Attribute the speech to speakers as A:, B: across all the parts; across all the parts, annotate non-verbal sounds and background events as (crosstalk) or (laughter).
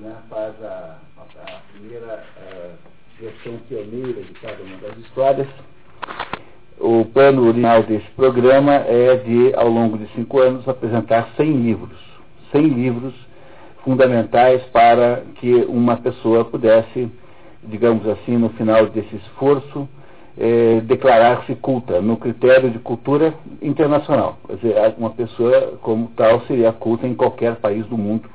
A: né, faz a, a primeira a versão pioneira de cada uma das histórias. O plano original desse programa é de, ao longo de cinco anos, apresentar 100 livros. 100 livros fundamentais para que uma pessoa pudesse, digamos assim, no final desse esforço, eh, declarar-se culta, no critério de cultura internacional. Quer dizer, uma pessoa como tal seria culta em qualquer país do mundo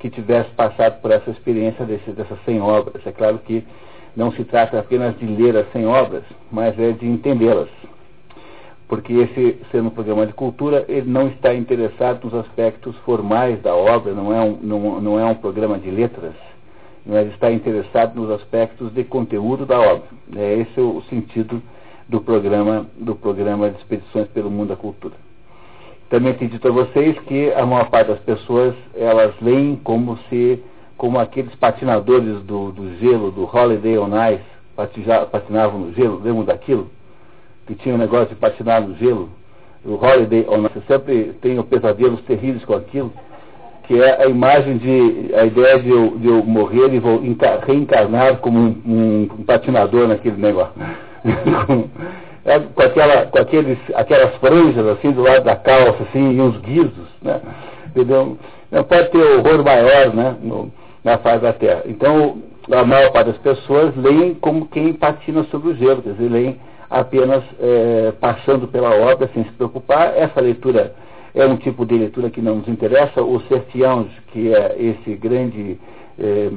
A: que tivesse passado por essa experiência desse, dessas 100 obras. É claro que não se trata apenas de ler as 100 obras, mas é de entendê-las. Porque esse, sendo um programa de cultura, ele não está interessado nos aspectos formais da obra, não é um, não, não é um programa de letras, mas está interessado nos aspectos de conteúdo da obra. É esse o sentido do programa, do programa de expedições pelo mundo da cultura. Também tenho dito a vocês que a maior parte das pessoas elas leem como se como aqueles patinadores do, do gelo, do Holiday on Ice, patinavam no gelo, lembram daquilo? Que tinha um negócio de patinar no gelo, o Holiday on Ice. Eu sempre tenho pesadelos terríveis com aquilo, que é a imagem de, a ideia de eu, de eu morrer e vou reencarnar como um, um, um patinador naquele negócio. (laughs) é, com, aquela, com aqueles, aquelas franjas assim do lado da calça, assim, e uns guizos, né? Entendeu? Não pode ter horror maior, né? No, na face da Terra. Então, a maior parte das pessoas leem como quem patina sobre o gelo, quer dizer, leem apenas é, passando pela obra sem se preocupar. Essa leitura é um tipo de leitura que não nos interessa. O Sertiães, que é esse grande é,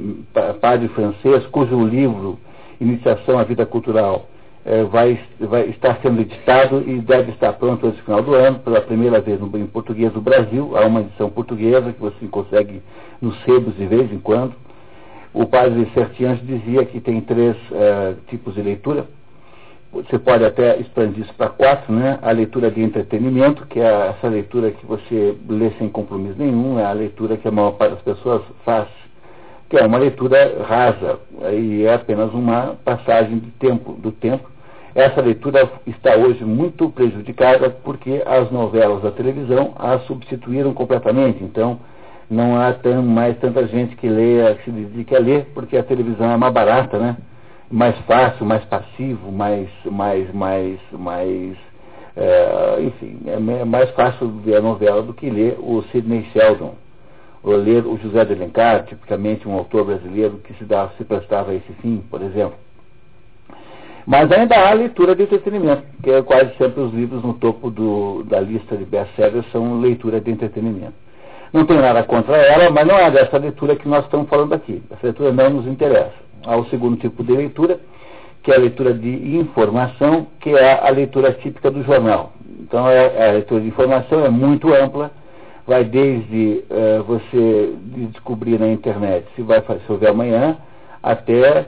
A: padre francês, cujo livro Iniciação à Vida Cultural é, vai, vai estar sendo editado e deve estar pronto antes do final do ano, pela primeira vez no, em português do Brasil. Há uma edição portuguesa que você consegue nos sebos de vez em quando. O padre Sertians dizia que tem três é, tipos de leitura. Você pode até expandir isso para quatro, né? A leitura de entretenimento, que é essa leitura que você lê sem compromisso nenhum, é a leitura que a maior parte das pessoas faz que é uma leitura rasa e é apenas uma passagem de tempo, do tempo essa leitura está hoje muito prejudicada porque as novelas da televisão a substituíram completamente. Então, não há tão, mais tanta gente que leia, que se dedique a ler, porque a televisão é mais barata, né? Mais fácil, mais passivo, mais, mais, mais, mais, é, enfim, é mais fácil ver a novela do que ler o Sidney Sheldon, ou ler o José de Alencar, tipicamente um autor brasileiro que se, dá, se prestava a esse fim, por exemplo. Mas ainda há leitura de entretenimento, que é quase sempre os livros no topo do, da lista de best-sellers são leitura de entretenimento. Não tenho nada contra ela, mas não é dessa leitura que nós estamos falando aqui. Essa leitura não nos interessa. Há o segundo tipo de leitura, que é a leitura de informação, que é a leitura típica do jornal. Então, é, a leitura de informação é muito ampla, vai desde uh, você descobrir na internet se vai chover amanhã, até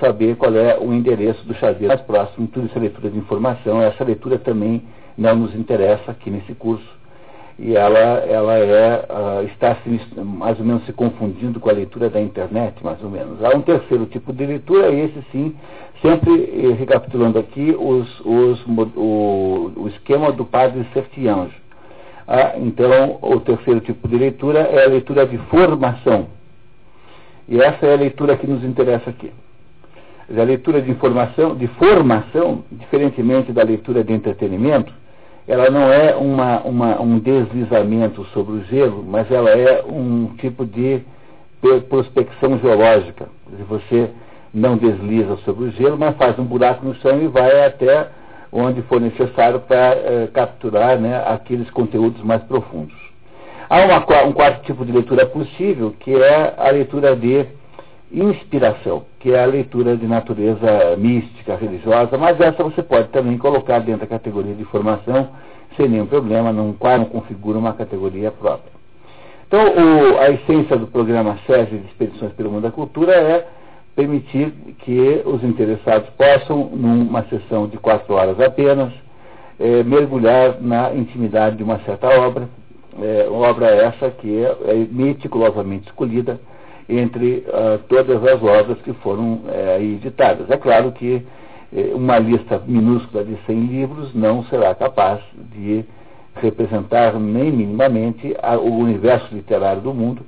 A: saber qual é o endereço do chaveiro mais próximo, tudo isso é leitura de informação. Essa leitura também não nos interessa aqui nesse curso. E ela, ela é, uh, está se, mais ou menos se confundindo com a leitura da internet, mais ou menos. Há um terceiro tipo de leitura, esse sim, sempre eh, recapitulando aqui os, os, o, o esquema do padre Sertianjo. Ah, então, o terceiro tipo de leitura é a leitura de formação. E essa é a leitura que nos interessa aqui. A leitura de informação, de formação, diferentemente da leitura de entretenimento, ela não é uma, uma, um deslizamento sobre o gelo, mas ela é um tipo de prospecção geológica. Você não desliza sobre o gelo, mas faz um buraco no chão e vai até onde for necessário para eh, capturar né, aqueles conteúdos mais profundos. Há uma, um quarto tipo de leitura possível, que é a leitura de inspiração, que é a leitura de natureza mística, religiosa, mas essa você pode também colocar dentro da categoria de formação sem nenhum problema, não, não configura uma categoria própria. Então, o, a essência do programa SESI de Expedições pelo Mundo da Cultura é permitir que os interessados possam, numa sessão de quatro horas apenas, é, mergulhar na intimidade de uma certa obra, é, obra essa que é, é meticulosamente escolhida, entre uh, todas as obras que foram uh, editadas. É claro que uh, uma lista minúscula de 100 livros não será capaz de representar nem minimamente a, o universo literário do mundo,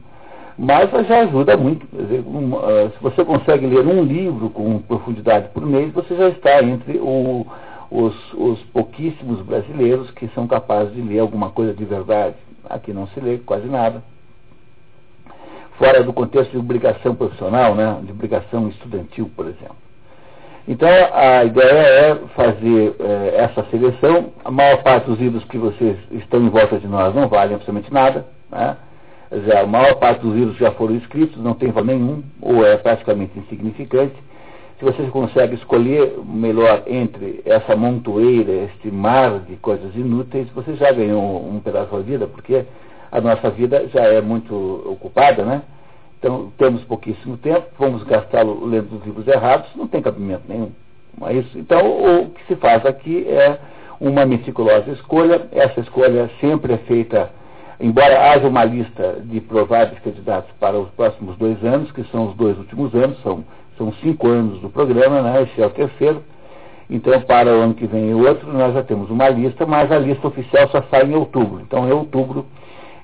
A: Mas já ajuda muito. Dizer, um, uh, se você consegue ler um livro com profundidade por mês, você já está entre o, os, os, pouquíssimos brasileiros que são capazes de ler alguma coisa de verdade. Aqui não se lê quase nada. Fora do contexto de obrigação profissional, né, de obrigação estudantil, por exemplo. Então, a ideia é fazer é, essa seleção. A maior parte dos livros que vocês estão em volta de nós não valem absolutamente nada. Né? Dizer, a maior parte dos livros já foram escritos, não tem valor nenhum, ou é praticamente insignificante. Se vocês conseguem escolher melhor entre essa montoeira, este mar de coisas inúteis, você já ganhou um pedaço da vida, porque a nossa vida já é muito ocupada, né? Então, temos pouquíssimo tempo, vamos gastá-lo lendo os livros errados, não tem cabimento nenhum. Então, o que se faz aqui é uma meticulosa escolha. Essa escolha sempre é feita, embora haja uma lista de prováveis candidatos para os próximos dois anos, que são os dois últimos anos, são, são cinco anos do programa, né? esse é o terceiro. Então, para o ano que vem e outro, nós já temos uma lista, mas a lista oficial só sai em outubro. Então, em outubro,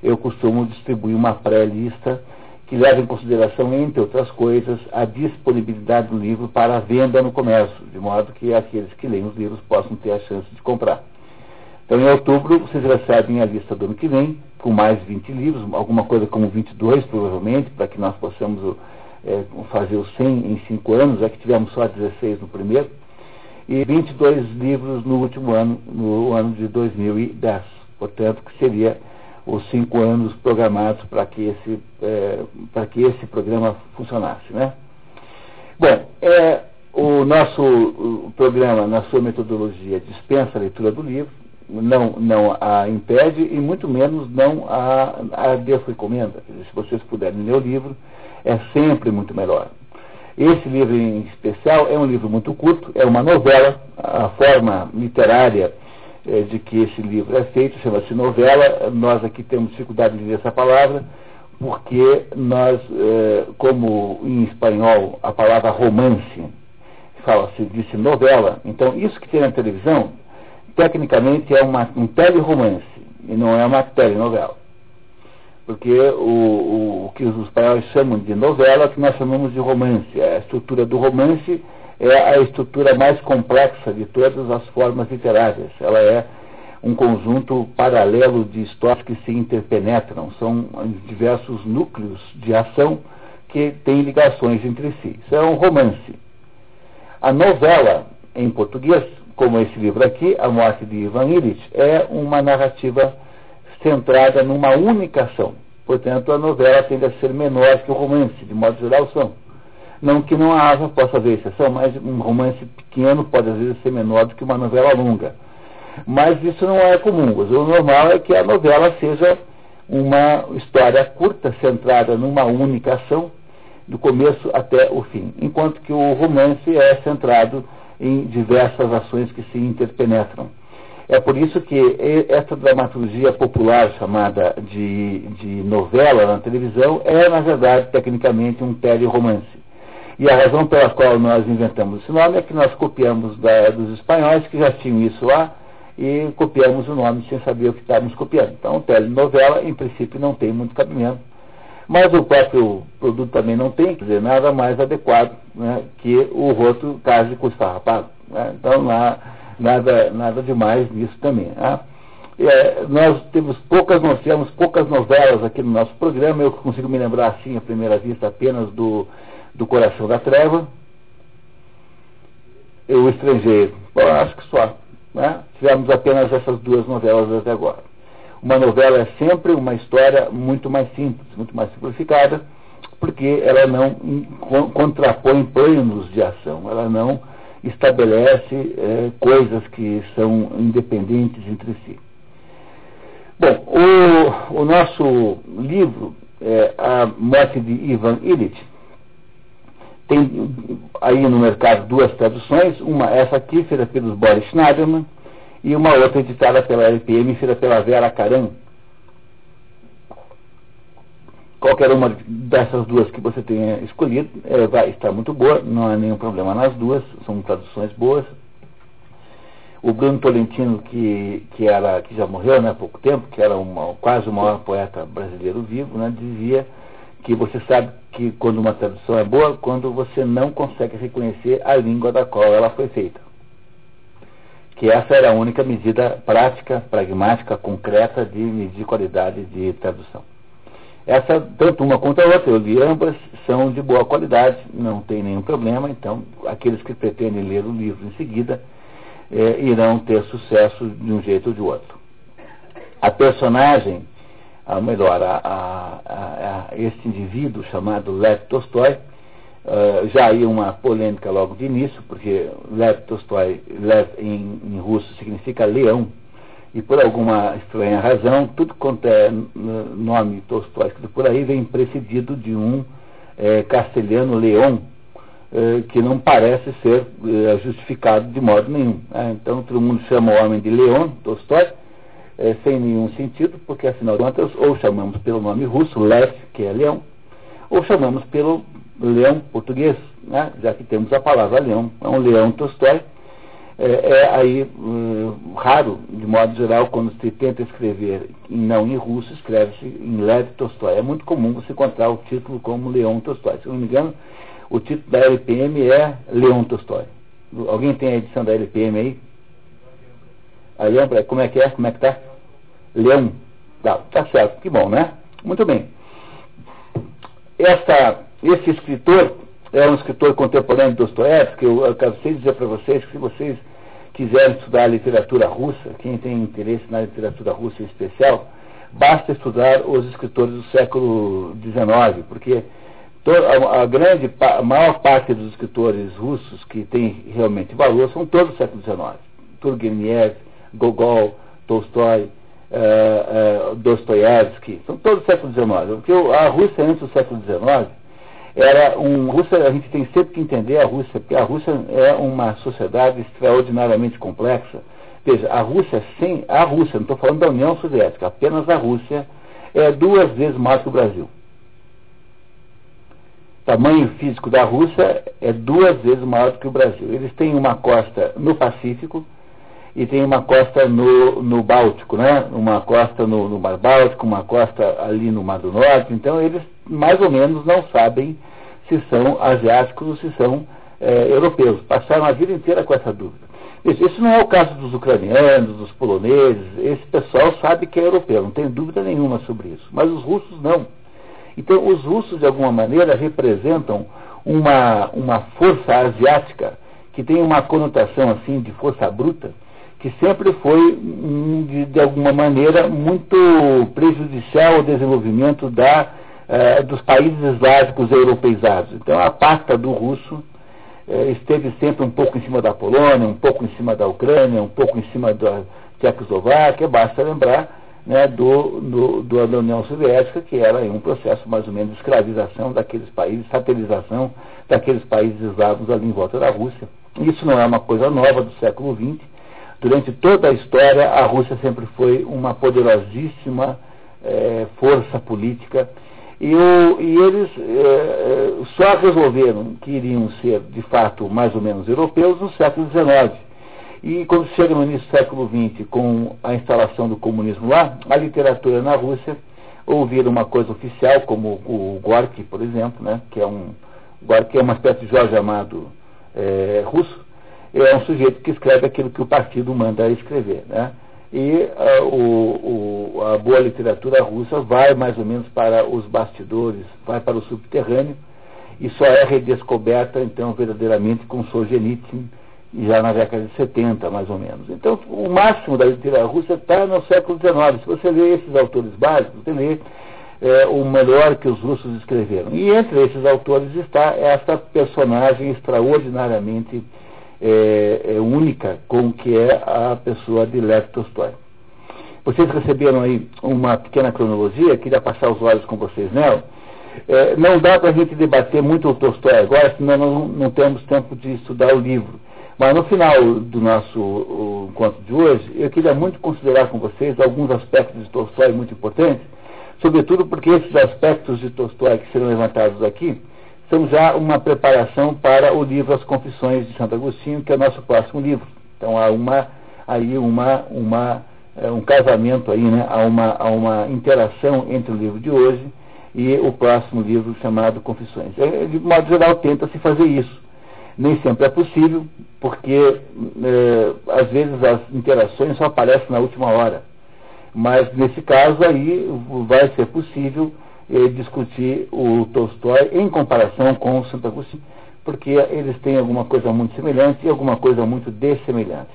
A: eu costumo distribuir uma pré-lista que leva em consideração, entre outras coisas, a disponibilidade do livro para venda no comércio, de modo que aqueles que leem os livros possam ter a chance de comprar. Então, em outubro, vocês recebem a lista do ano que vem, com mais 20 livros, alguma coisa como 22, provavelmente, para que nós possamos é, fazer os 100 em 5 anos, já que tivemos só 16 no primeiro, e 22 livros no último ano, no ano de 2010. Portanto, que seria os cinco anos programados para que esse é, para que esse programa funcionasse, né? Bom, é, o nosso programa, na sua metodologia, dispensa a leitura do livro, não, não a impede e muito menos não a, a desrecomenda. Se vocês puderem ler o livro, é sempre muito melhor. Esse livro em especial é um livro muito curto, é uma novela, a forma literária é, de que esse livro é feito, chama-se novela. Nós aqui temos dificuldade de ler essa palavra, porque nós, é, como em espanhol a palavra romance fala-se disse novela, então isso que tem na televisão, tecnicamente é uma, um teleromance e não é uma telenovela. Porque o, o, o que os espanhóis chamam de novela, é que nós chamamos de romance. A estrutura do romance é a estrutura mais complexa de todas as formas literárias. Ela é um conjunto paralelo de histórias que se interpenetram. São diversos núcleos de ação que têm ligações entre si. Isso é um romance. A novela, em português, como esse livro aqui, A Morte de Ivan Illich, é uma narrativa centrada numa única ação. Portanto, a novela tende a ser menor que o romance, de modo geral são. Não que não haja, possa haver exceção, mas um romance pequeno pode às vezes ser menor do que uma novela longa. Mas isso não é comum. O normal é que a novela seja uma história curta, centrada numa única ação, do começo até o fim. Enquanto que o romance é centrado em diversas ações que se interpenetram. É por isso que essa dramaturgia popular chamada de, de novela na televisão é, na verdade, tecnicamente um tele-romance. E a razão pela qual nós inventamos esse nome é que nós copiamos da, dos espanhóis que já tinham isso lá e copiamos o nome sem saber o que estávamos copiando. Então, telenovela, em princípio, não tem muito cabimento. Mas o próprio produto também não tem, quer dizer, nada mais adequado né, que o roto case com esfarrapado. Né? Então, lá, nada, nada demais nisso também. Né? É, nós temos poucas, nós temos poucas novelas aqui no nosso programa, eu consigo me lembrar assim, à primeira vista, apenas do do Coração da Treva, O Estrangeiro. Bom, acho que só. Né? Tivemos apenas essas duas novelas até agora. Uma novela é sempre uma história muito mais simples, muito mais simplificada, porque ela não contrapõe planos de ação, ela não estabelece é, coisas que são independentes entre si. Bom, o, o nosso livro, é, A Morte de Ivan Illich, tem aí no mercado duas traduções, uma essa aqui, feita pelos Boris Schneiderman, e uma outra editada pela LPM, feita pela Vera Caran. Qualquer uma dessas duas que você tenha escolhido é, vai estar muito boa, não há nenhum problema nas duas, são traduções boas. O Bruno Tolentino, que, que, era, que já morreu né, há pouco tempo, que era uma, quase o maior poeta brasileiro vivo, né, dizia que você sabe que quando uma tradução é boa, quando você não consegue reconhecer a língua da qual ela foi feita. Que essa era a única medida prática, pragmática, concreta de medir qualidade de tradução. Essa, tanto uma quanto a outra, eu li ambas, são de boa qualidade, não tem nenhum problema, então aqueles que pretendem ler o livro em seguida é, irão ter sucesso de um jeito ou de outro. A personagem, ou melhor, a, a, a, a este indivíduo chamado Lev Tolstói, uh, já havia uma polêmica logo de início, porque Lev Tolstói, Lev em, em russo significa leão, e por alguma estranha razão, tudo quanto é nome Tolstói escrito por aí vem precedido de um é, castelhano leão, é, que não parece ser é, justificado de modo nenhum. Né? Então todo mundo chama o homem de Leão, Tolstói, é, sem nenhum sentido, porque afinal de contas, ou chamamos pelo nome russo, Lev, que é leão, ou chamamos pelo leão português, né? já que temos a palavra leão. É um leão Tolstói, é, é aí hum, raro, de modo geral, quando se tenta escrever não em russo, escreve-se em Lev Tolstói. É muito comum você encontrar o título como Leon Tolstói. Se não me engano, o título da LPM é Leon Tolstói. Alguém tem a edição da LPM aí? A Leon, como é que é? Como é que tá? Leão. Tá, tá certo, que bom, né? Muito bem. Esse escritor é um escritor contemporâneo de Dostoiévski, eu, eu quero dizer para vocês que se vocês quiserem estudar a literatura russa, quem tem interesse na literatura russa em especial, basta estudar os escritores do século XIX, porque a, a grande, a maior parte dos escritores russos que tem realmente valor são todos do século XIX. Turgenev, Gogol, Tolstói, uh, uh, Dostoiévski, são todos do século XIX. Porque a Rússia antes do século XIX era um Rússia, a gente tem sempre que entender a Rússia, porque a Rússia é uma sociedade extraordinariamente complexa. Veja, a Rússia sem a Rússia, não estou falando da União Soviética, apenas a Rússia é duas vezes maior que o Brasil. O tamanho físico da Rússia é duas vezes maior do que o Brasil. Eles têm uma costa no Pacífico e tem uma costa no, no Báltico, né? Uma costa no, no Mar Báltico, uma costa ali no Mar do Norte. Então eles mais ou menos não sabem se são asiáticos ou se são é, europeus. Passaram a vida inteira com essa dúvida. Isso não é o caso dos ucranianos, dos poloneses. Esse pessoal sabe que é europeu, não tem dúvida nenhuma sobre isso. Mas os russos não. Então, os russos, de alguma maneira, representam uma, uma força asiática que tem uma conotação assim de força bruta, que sempre foi, de, de alguma maneira, muito prejudicial ao desenvolvimento da, eh, dos países eslávicos europeizados. Então, a pasta do russo eh, esteve sempre um pouco em cima da Polônia, um pouco em cima da Ucrânia, um pouco em cima da Tchecoslováquia, basta lembrar né, do, do, do, da União Soviética, que era um processo mais ou menos de escravização daqueles países, satelização daqueles países eslavos ali em volta da Rússia. Isso não é uma coisa nova do século XX, Durante toda a história, a Rússia sempre foi uma poderosíssima é, força política e, o, e eles é, só resolveram que iriam ser, de fato, mais ou menos europeus no século XIX. E quando chega no início do século XX, com a instalação do comunismo lá, a literatura na Rússia ouvir uma coisa oficial, como o Gorky, por exemplo, né, que é um Gorky é uma espécie de Jorge Amado é, russo, é um sujeito que escreve aquilo que o partido manda escrever. Né? E uh, o, o, a boa literatura russa vai mais ou menos para os bastidores, vai para o subterrâneo, e só é redescoberta, então, verdadeiramente com Solzhenitsyn, já na década de 70, mais ou menos. Então, o máximo da literatura russa está no século XIX. Se você lê esses autores básicos, você lê é, o melhor que os russos escreveram. E entre esses autores está essa personagem extraordinariamente é, é única com que é a pessoa de Lev Tolstói. Vocês receberam aí uma pequena cronologia, queria passar os olhos com vocês nela. É, não dá para a gente debater muito o Tolstói agora, senão não, não temos tempo de estudar o livro. Mas no final do nosso encontro de hoje, eu queria muito considerar com vocês alguns aspectos de Tolstói muito importantes, sobretudo porque esses aspectos de Tolstói que serão levantados aqui então já uma preparação para o livro As Confissões de Santo Agostinho, que é o nosso próximo livro. Então há uma, aí uma, uma, é, um casamento aí, né? há, uma, há uma interação entre o livro de hoje e o próximo livro chamado Confissões. É, de modo geral, tenta-se fazer isso. Nem sempre é possível, porque é, às vezes as interações só aparecem na última hora. Mas nesse caso aí vai ser possível é, discutir o Tolstói em comparação com o Santo Agostinho, porque eles têm alguma coisa muito semelhante e alguma coisa muito dessemelhante.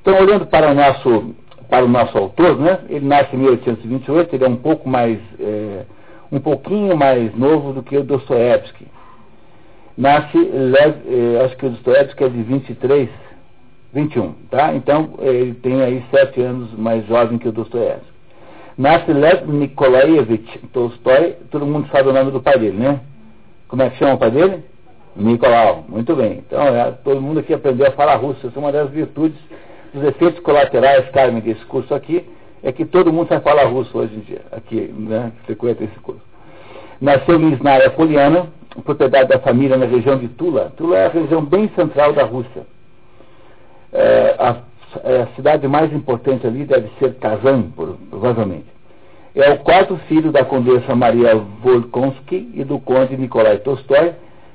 A: Então, olhando para o nosso para o nosso autor, né? Ele nasce em 1828, ele é um pouco mais, é, um pouquinho mais novo do que o Dostoevsky. Nasce, é, acho que o Dostoevsky é de 23, 21, tá? Então ele tem aí sete anos mais jovem que o Dostoevsky. Nasce Lev Nikolaevich Tolstói, todo mundo sabe o nome do pai dele, né? Como é que chama o pai dele? Nicolau, muito bem. Então, é, todo mundo aqui aprendeu a falar russo, essa é uma das virtudes os efeitos colaterais, Carmen, desse curso aqui, é que todo mundo sabe falar russo hoje em dia, aqui, né, que frequenta esse curso. Nasceu em Snaia Poliana, propriedade da família na região de Tula. Tula é a região bem central da Rússia. É, a, a, cidade mais importante ali deve ser Kazan, provavelmente. É o quarto filho da condessa Maria Volkonsky e do conde Nikolai Tolstói,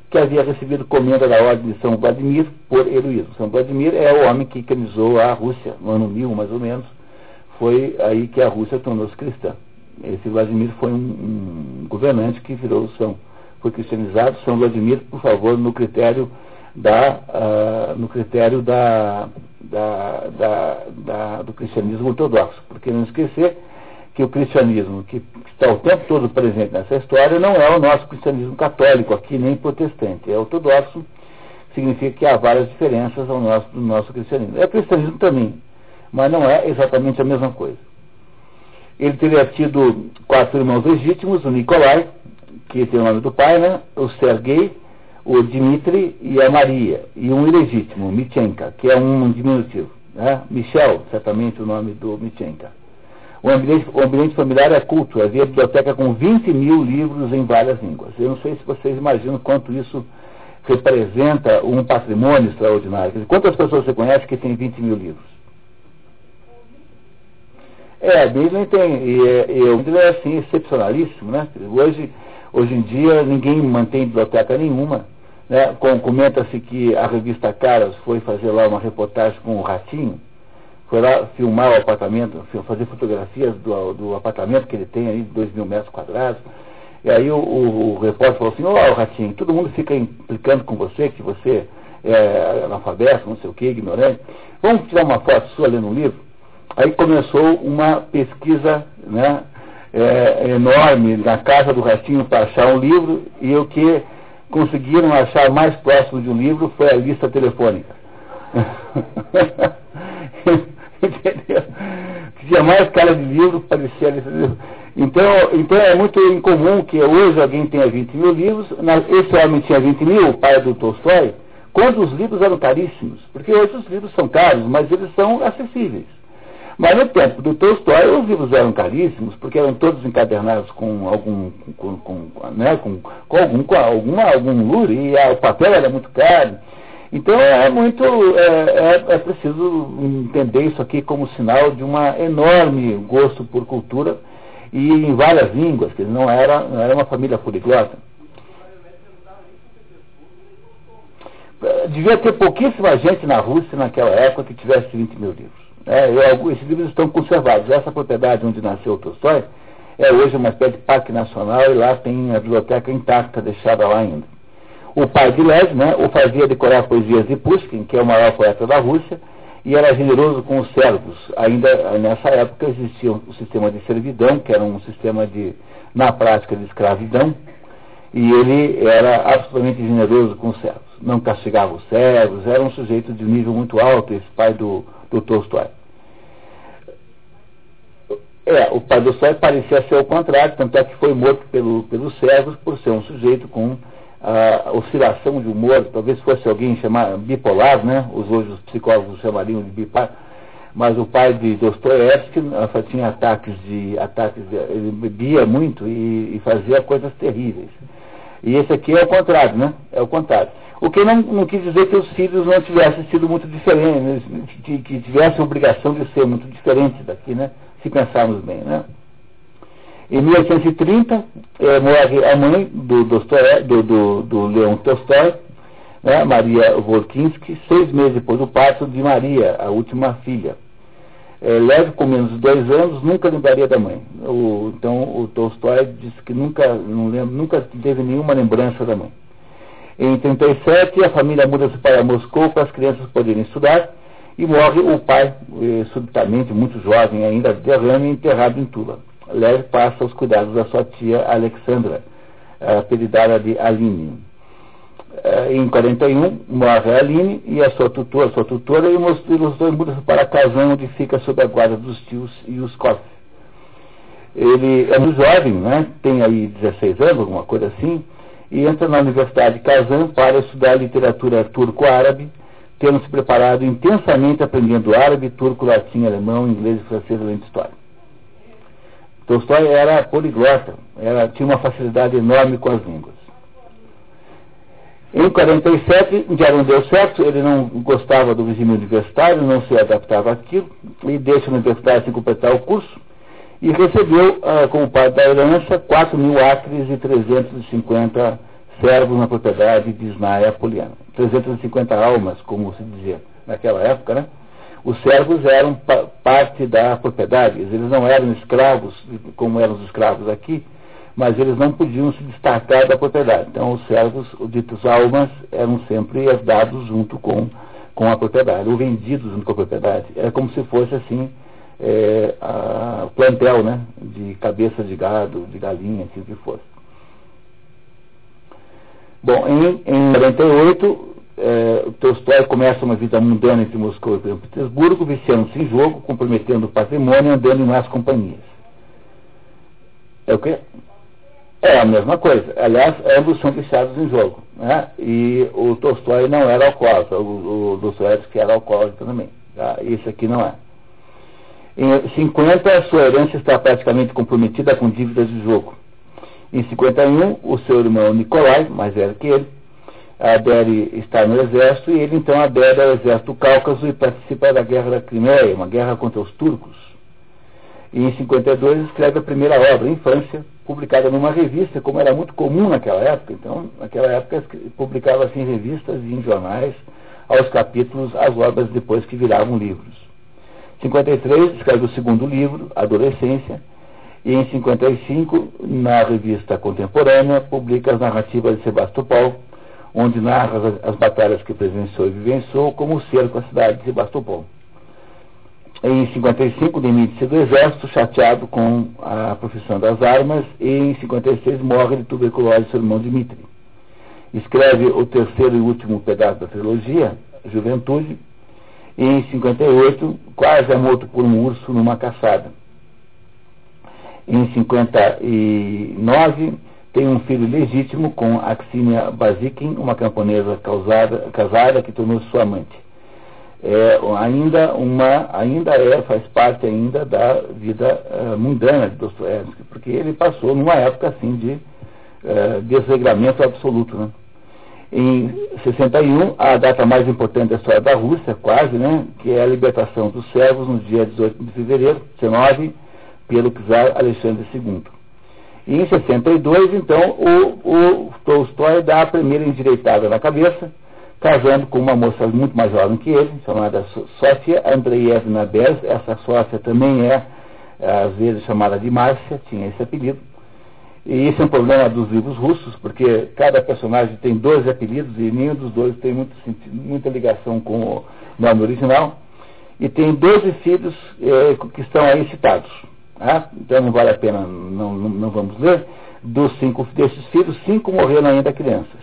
A: que havia recebido comenda da Ordem de São Vladimir por heroísmo. São Vladimir é o homem que canizou a Rússia, no ano 1000 mais ou menos. Foi aí que a Rússia tornou-se cristã. Esse Vladimir foi um, um, governante que virou São, foi cristianizado. São Vladimir, por favor, no critério da, uh, no critério da, da, do cristianismo ortodoxo. Porque não esquecer que o cristianismo que está o tempo todo presente nessa história não é o nosso cristianismo católico aqui, nem protestante. É ortodoxo, significa que há várias diferenças ao nosso, do nosso cristianismo. É cristianismo também, mas não é exatamente a mesma coisa. Ele teria tido quatro irmãos legítimos, o Nicolai, que tem o nome do pai, né? o Sergei, o Dmitri e a Maria, e um ilegítimo, Mitchenka, que é um diminutivo. Né? Michel, certamente o nome do Mitchenka. O ambiente, o ambiente familiar é culto, havia biblioteca com 20 mil livros em várias línguas. Eu não sei se vocês imaginam quanto isso representa um patrimônio extraordinário. Quantas pessoas você conhece que tem 20 mil livros? É, a Bíblia tem, e, e o Bíblia é assim, excepcionalíssimo, né? Hoje, hoje em dia ninguém mantém biblioteca nenhuma. Né? Comenta-se que a revista Caras foi fazer lá uma reportagem com o Ratinho, foi lá filmar o apartamento, fazer fotografias do, do apartamento que ele tem aí, de 2 mil metros quadrados. E aí o, o, o repórter falou assim, ó oh, Ratinho, todo mundo fica implicando com você, que você é analfabeto, não sei o que, ignorante. Vamos tirar uma foto sua lendo um livro? Aí começou uma pesquisa né, é, enorme na casa do Ratinho para achar um livro, e o que conseguiram achar mais próximo de um livro foi a lista telefônica. (laughs) Entendeu? Tinha mais cara de livro, parecia ali. Então, então é muito incomum que hoje alguém tenha 20 mil livros. Esse homem tinha 20 mil, o pai do Tolstói, quando os livros eram caríssimos. Porque hoje os livros são caros, mas eles são acessíveis. Mas no tempo do Tolstói, os livros eram caríssimos, porque eram todos encadernados com algum, com, com, né, com, com algum, com alguma, algum lure, e a, o papel era muito caro. Então é muito, é, é, é, preciso entender isso aqui como sinal de uma enorme gosto por cultura e em várias línguas, que não era, não era uma família poliglota. Devia ter pouquíssima gente na Rússia naquela época que tivesse 20 mil livros. É, eu, esses livros estão conservados. Essa propriedade onde nasceu Tolstói é hoje uma espécie de parque nacional e lá tem a biblioteca intacta, deixada lá ainda. O pai de Lev né, o fazia decorar poesias de Pushkin, que é o maior poeta da Rússia, e era generoso com os servos. Ainda nessa época existia o sistema de servidão, que era um sistema de, na prática, de escravidão, e ele era absolutamente generoso com os servos. Não castigava os servos, era um sujeito de nível muito alto, esse pai do, do Tolstói. É, o Tolstói parecia ser o contrário, tanto é que foi morto pelo, pelos servos por ser um sujeito com a oscilação de humor, talvez fosse alguém chamar bipolar, né? Os hoje os psicólogos chamariam de bipolar, mas o pai de Dostoiévski tinha ataques de ataques, de, ele bebia muito e, e, fazia coisas terríveis. E esse aqui é o contrário, né? É o contrário. O que não, não quis dizer que os filhos não tivessem sido muito diferentes, que, que tivessem obrigação de ser muito diferentes daqui, né? Se pensarmos bem, né? Em 1830, é, morre a mãe do, Dostoiévski, do, do, do Leon Tolstói, né, Maria Volkinsky, seis meses depois do parto de Maria, a última filha. É, leve com menos de dois anos, nunca lembraria da mãe. O, então, o Tolstói disse que nunca, não lembra, nunca teve nenhuma lembrança da mãe. Em 37, a família muda-se para Moscou para as crianças poderem estudar e morre o pai, eh, subitamente, muito jovem ainda, de derrame, enterrado em Tula. Lev passa aos cuidados da sua tia Alexandra, apelidada de Aline. Eh, em 41, morre a Aline e a sua tutora, sua tutora e os, os dois mudam para Kazan, onde fica sob a guarda dos tios e os Koff. Ele é muito jovem, né? tem aí 16 anos, alguma coisa assim, e entra na Universidade de Kazan para estudar literatura turco-árabe, tendo se preparado intensamente aprendendo árabe, turco, latim, alemão, inglês e francês, além de história. Tolstói era poliglota, era, tinha uma facilidade enorme com as línguas. Em 47, já não deu certo, ele não gostava do regime universitário, não se adaptava àquilo, e deixa a universidade sem completar o curso, e recebeu, ah, como parte da herança, 4 mil acres e 350 servos na propriedade de Isnaia Apoliana. 350 almas, como se dizia naquela época, né? os servos eram parte da propriedade, eles não eram escravos, como eram os escravos aqui, mas eles não podiam se destacar da propriedade. Então, os servos, ditos almas, eram sempre herdados junto com, com a propriedade, ou vendidos junto com a propriedade. Era como se fosse assim, é, a plantel, né, de cabeça de gado, de galinha, assim que fosse. Bom, em, em 48, é, Tolstói começa uma vida mundana entre Moscou e Petersburgo, viciando-se em jogo, comprometendo o patrimônio, andando em más companhias. É o quê? É a mesma coisa. Aliás, ambos são viciados em jogo. Né? E o Tolstói não era alcoólatra, o, o Dostoiévski era alcoólatra também. Tá? Isso aqui não é. Em 50, a sua herança está praticamente comprometida com dívidas de jogo. Em 51, o seu irmão Nicolai, mais velho que ele, adere está no exército e ele então adere ao exército do Cáucaso e participa da guerra da Crimeia, uma guerra contra os turcos. E em 52 escreve a primeira obra, Infância, publicada numa revista, como era muito comum naquela época. Então, naquela época publicava-se em revistas e em jornais, aos capítulos, as obras depois que viravam livros. 53 escreve o segundo livro, Adolescência, e em 55, na revista Contemporânea, publica as narrativas de Sebastopol, onde narra as, as batalhas que presenciou e vivenciou, como o cerco à cidade de Sebastopol. Em 55, demite-se do exército, chateado com a profissão das armas, e em 56 morre de tuberculose seu irmão Dimitri. Escreve o terceiro e último pedaço da trilogia, Juventude, em 58, quase é morto por um urso numa caçada. Em 59, tem um filho legítimo com Axinia Basikin, uma camponesa causada, casada que tornou sua amante. É, ainda uma ainda é faz parte ainda da vida uh, mundana de Dostoiévski, porque ele passou numa época assim de uh, desregramento absoluto, né? Em 61, a data mais importante da história da Rússia, quase, né, que é a libertação dos servos no dia 18 de fevereiro, 19, pelo czar Alexandre II. E em 62, então, o, o Tolstói dá a primeira endireitada na cabeça, casando com uma moça muito mais jovem que ele, chamada Sofia Andreevna Bez. Essa Sofia também é, às vezes, chamada de Márcia, tinha esse apelido. E esse é um problema dos livros russos, porque cada personagem tem 12 apelidos e nenhum dos dois tem muito, muita ligação com o nome original. E tem 12 filhos eh, que estão aí citados. Ah, então não vale a pena, não, não, não, vamos ler. Dos cinco desses filhos, cinco morreram ainda crianças.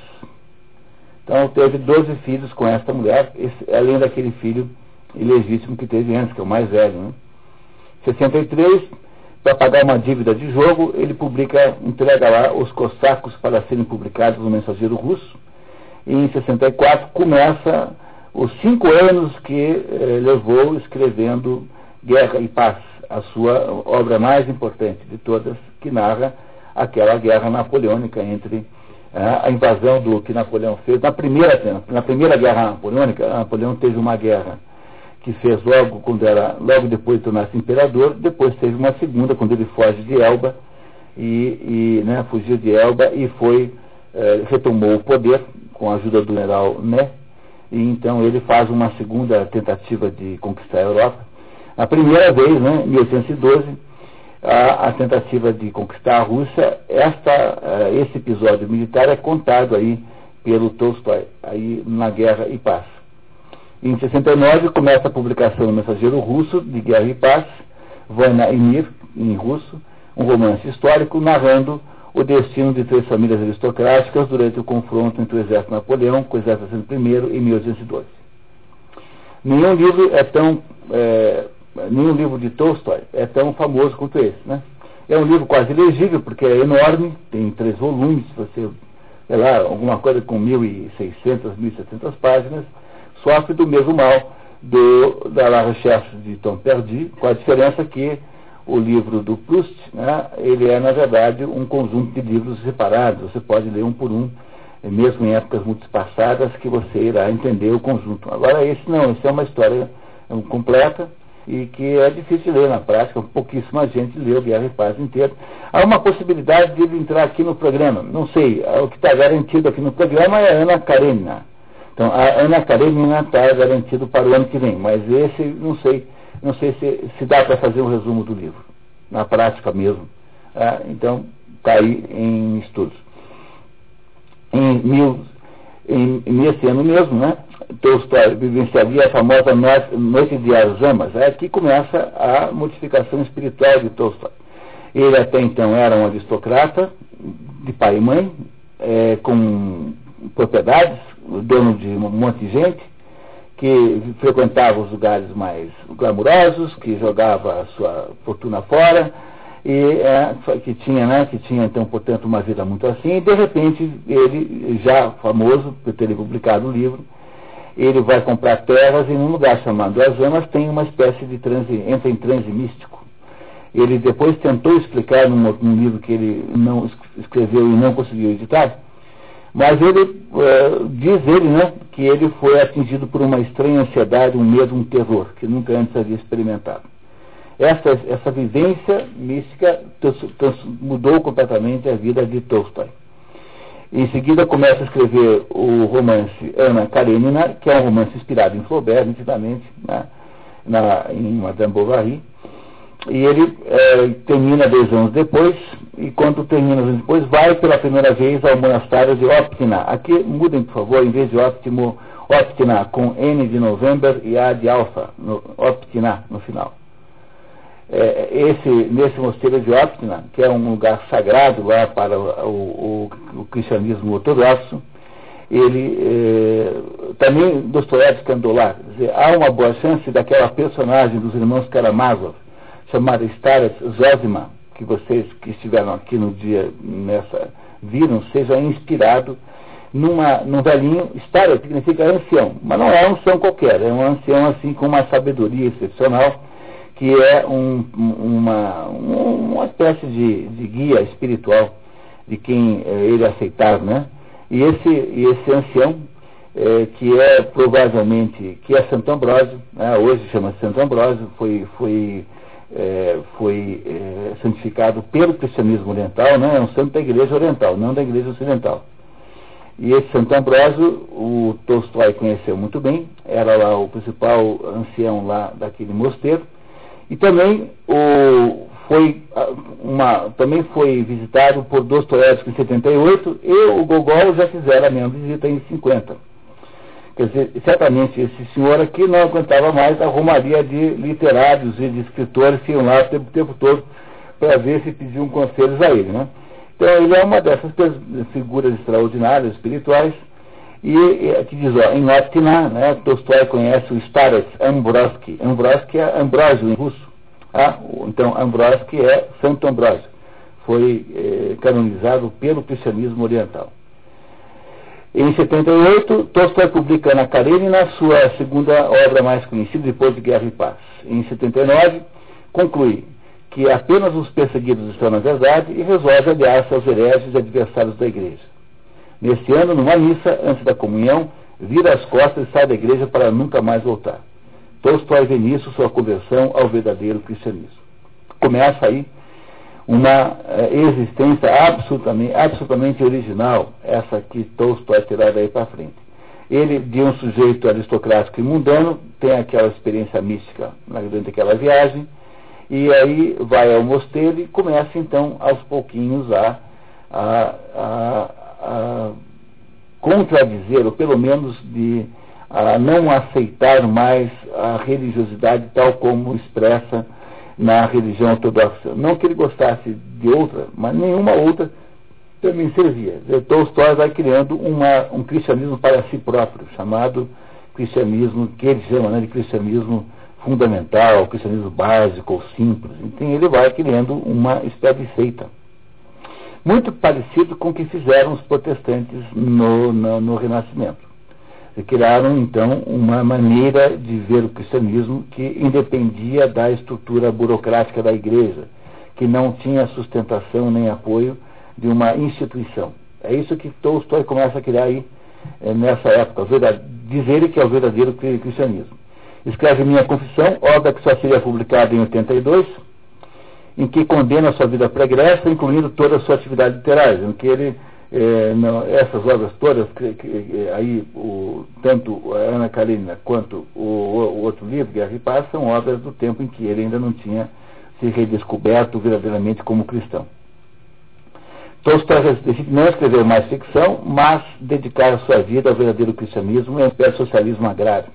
A: Então teve 12 filhos com esta mulher, esse, além daquele filho ilegítimo que teve antes, que é o mais velho. Né? 63, para pagar uma dívida de jogo, ele publica, entrega lá os cossacos para serem publicados no mensageiro russo. E em 64 começa os cinco anos que eh, levou escrevendo Guerra e Paz a sua obra mais importante de todas, que narra aquela guerra napoleônica entre é, a invasão do que Napoleão fez. Na primeira, na primeira guerra napoleônica, Napoleão teve uma guerra que fez logo quando era logo depois de tornar-se imperador, depois teve uma segunda quando ele foge de Elba e, e né, fugiu de Elba e foi, eh, retomou o poder com a ajuda do general Né, e então ele faz uma segunda tentativa de conquistar a Europa. A primeira vez, né, em 1812, a, a tentativa de conquistar a Rússia, esta, uh, esse episódio militar é contado aí pelo Tolstói, aí na Guerra e Paz. Em 69 começa a publicação do Mensageiro Russo de Guerra e Paz, Vana e Mir, em russo, um romance histórico narrando o destino de três famílias aristocráticas durante o confronto entre o exército Napoleão com o exército I em 1812. Nenhum livro é tão é, nenhum livro de Tolstói é tão famoso quanto esse, né? É um livro quase legível porque é enorme, tem três volumes, você, sei lá, alguma coisa com 1.600, 1.700 páginas, sofre do mesmo mal do, da La Recherche de Tom Perdy, com a diferença que o livro do Proust, né, ele é, na verdade, um conjunto de livros separados. Você pode ler um por um, mesmo em épocas muito passadas, que você irá entender o conjunto. Agora, esse não, esse é uma história completa e que é difícil ler na prática, pouquíssima gente leu Guerra e Paz inteiro. Há uma possibilidade de ele entrar aqui no programa, não sei, o que está garantido aqui no programa é a Ana Karenina. Então, a Ana Karenina está garantido para o ano que vem, mas esse, não sei, não sei se, se dá para fazer um resumo do livro, na prática mesmo. Ah, então, está aí em estudos. Em, mil, em, nesse ano mesmo, né, Tolstói vivenciaria a famosa Noite de Arzamas. É aqui começa a modificação espiritual de Tolstói. Ele até então era um aristocrata, de pai e mãe, é, com propriedades, dono de um monte de gente, que frequentava os lugares mais glamurosos, que jogava a sua fortuna fora, e é, que tinha, né, que tinha então, portanto, uma vida muito assim, e de repente ele, já famoso por ter publicado o livro, ele vai comprar terras e num lugar chamado Azamas tem uma espécie de transe, entra em transe místico. Ele depois tentou explicar num, num livro que ele não escreveu e não conseguiu editar, mas ele, é, diz ele, né, que ele foi atingido por uma estranha ansiedade, um medo, um terror, que nunca antes havia experimentado. Essa, essa vivência mística mudou completamente a vida de Tolstói. Em seguida começa a escrever o romance Ana Karenina, que é um romance inspirado em Flaubert, nitidamente, né, na, em Madame Bovary, e ele é, termina dois anos depois, e quando termina dois anos depois, vai pela primeira vez ao monastério de Optina. Aqui, mudem, por favor, em vez de Optimo, Optina, com N de November e A de Alfa, no, Optina, no final. É, esse, nesse mosteiro de Optina, que é um lugar sagrado lá para o, o, o cristianismo ortodoxo, ele é, também Dostoiévski andou lá. Dizer, há uma boa chance daquela personagem dos irmãos Karamazov, chamada Staras Zosima, que vocês que estiveram aqui no dia nessa viram, seja inspirado numa, num velhinho, Staras significa ancião, mas não é um ancião qualquer, é um ancião assim com uma sabedoria excepcional, que é um, uma, uma espécie de, de guia espiritual de quem é, ele aceitar, né? E esse, esse ancião, é, que é provavelmente, que é Santo Ambrósio, né? hoje chama Santo Ambrósio, foi, foi é, foi é, santificado pelo cristianismo oriental, né? é um santo da igreja oriental, não da igreja ocidental. E esse Santo Ambrósio, o Tolstói conheceu muito bem, era lá o principal ancião lá daquele mosteiro, e também o, foi, uma, também foi visitado por Dostoiévski em 78 e o Gogol já fizeram a mesma visita em 50. Quer dizer, certamente esse senhor aqui não aguentava mais a romaria de literários e de escritores que iam lá o tempo, o tempo todo para ver se pediam conselhos a ele. Né? Então ele é uma dessas figuras extraordinárias, espirituais, e, e aqui diz, ó, em Latina, né, Tolstói conhece o Staras Ambroski. Ambroski é Ambrósio em russo. Ah, então Ambroski é Santo Ambrósio. Foi eh, canonizado pelo cristianismo oriental. Em 78, Tolstói publica na Karenina sua segunda obra mais conhecida depois de Guerra e Paz. Em 79, conclui que apenas os perseguidos estão na verdade e resolve aliar-se aos hereges e adversários da igreja. Neste ano, numa missa, antes da comunhão, vira as costas e sai da igreja para nunca mais voltar. Tolstói vê nisso sua conversão ao verdadeiro cristianismo. Começa aí uma eh, existência absolutamente, absolutamente original, essa que Tolstói terá daí para frente. Ele, de um sujeito aristocrático e mundano, tem aquela experiência mística durante aquela viagem, e aí vai ao mosteiro e começa então aos pouquinhos a, a, a, a contradizer, ou pelo menos de a não aceitar mais a religiosidade tal como expressa na religião ortodoxa. Não que ele gostasse de outra, mas nenhuma outra também servia. Tolstói vai criando uma, um cristianismo para si próprio, chamado cristianismo, que ele chama né, de cristianismo fundamental, cristianismo básico ou simples. Então ele vai criando uma espécie de seita. Muito parecido com o que fizeram os protestantes no, no, no Renascimento criaram então uma maneira de ver o cristianismo que independia da estrutura burocrática da igreja, que não tinha sustentação nem apoio de uma instituição. É isso que Tolstói começa a criar aí é, nessa época, dizer que é o verdadeiro cristianismo. Escreve Minha Confissão, obra que só seria publicada em 82, em que condena a sua vida pregressa, incluindo toda a sua atividade literária, em que ele é, não, essas obras todas, que, que, aí o, tanto a Ana Karenina quanto o, o, outro livro, Guerra e Paz, são obras do tempo em que ele ainda não tinha se redescoberto verdadeiramente como cristão. Tolstói decide não escrever mais ficção, mas dedicar a sua vida ao verdadeiro cristianismo e ao socialismo agrário.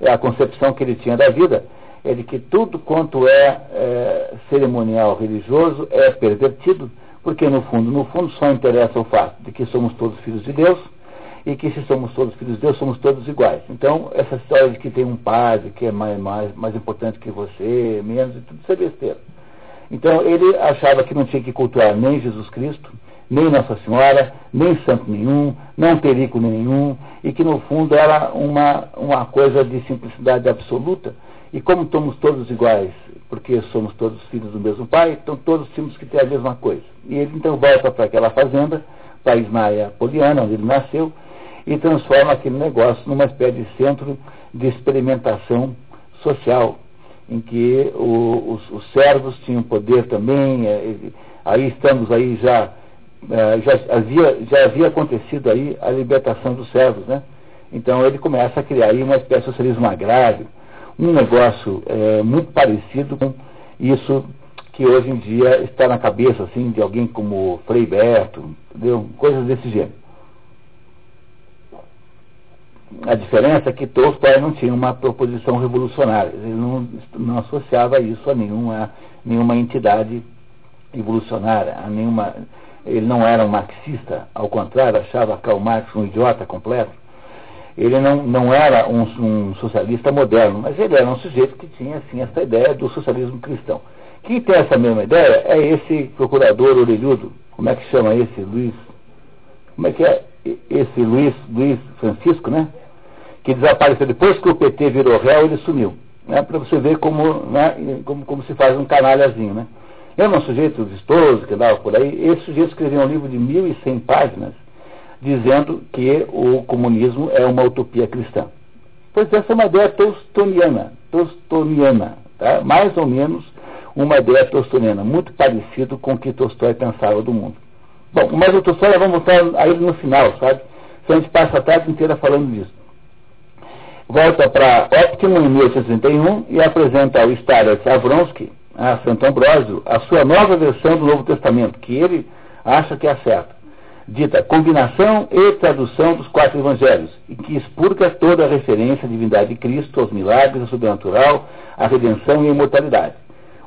A: É a concepção que ele tinha da vida é de que tudo quanto é, é cerimonial religioso é pervertido porque no fundo, no fundo só interessa o fato de que somos todos filhos de Deus e que se somos todos filhos de Deus, somos todos iguais. Então, essa história de que tem um padre que é mais, mais, mais importante que você, menos, tudo isso é besteira. Então, ele achava que não tinha que cultuar nem Jesus Cristo, nem Nossa Senhora, nem santo nenhum, não perigo nenhum, e que no fundo era uma, uma coisa de simplicidade absoluta. E como somos todos iguais porque somos todos filhos do mesmo pai, então todos temos que ter a mesma coisa. E ele então volta para aquela fazenda, país Maia Poliana, onde ele nasceu, e transforma aquele negócio numa espécie de centro de experimentação social, em que o, os, os, servos tinham poder também, é, aí estamos aí já, é, já, havia, já havia acontecido aí a libertação dos servos, né? Então ele começa a criar aí uma espécie de socialismo agrário, um negócio é, muito parecido com isso que hoje em dia está na cabeça assim de alguém como Frei Berto, entendeu? coisas desse gênero. A diferença é que Tolstói não tinha uma proposição revolucionária, ele não, não associava isso a nenhuma, nenhuma entidade evolucionária, a nenhuma, ele não era um marxista, ao contrário, achava Karl Marx um idiota completo ele não, não era um, um, socialista moderno, mas ele era um sujeito que tinha assim, essa ideia do socialismo cristão. Quem tem essa mesma ideia é esse procurador orelhudo, como é que chama esse Luiz? Como é que é esse Luiz, Luiz Francisco, né? Que desapareceu depois que o PT virou réu, ele sumiu. Né? Para você ver como, né, como, como se faz um canalhazinho, né? Era um sujeito vistoso que dava por aí. Esse sujeito escreveu um livro de 1.100 páginas dizendo que o comunismo é uma utopia cristã. Pois essa é uma ideia tolstoniana, tolstoniana tá? mais ou menos uma ideia tolstoniana, muito parecido com o que Tolstói pensava do mundo. Bom, mas o Tolstói vamos voltar a ele no final, sabe? Então a gente passa a tarde inteira falando disso. Volta para Optimum em 1861 e apresenta ao Staret Avronsky, a Santo Ambrósio, a sua nova versão do Novo Testamento, que ele acha que é certa dita combinação e tradução dos quatro evangelhos, e que expurga toda a referência à divindade de Cristo, aos milagres, ao sobrenatural, à redenção e à imortalidade.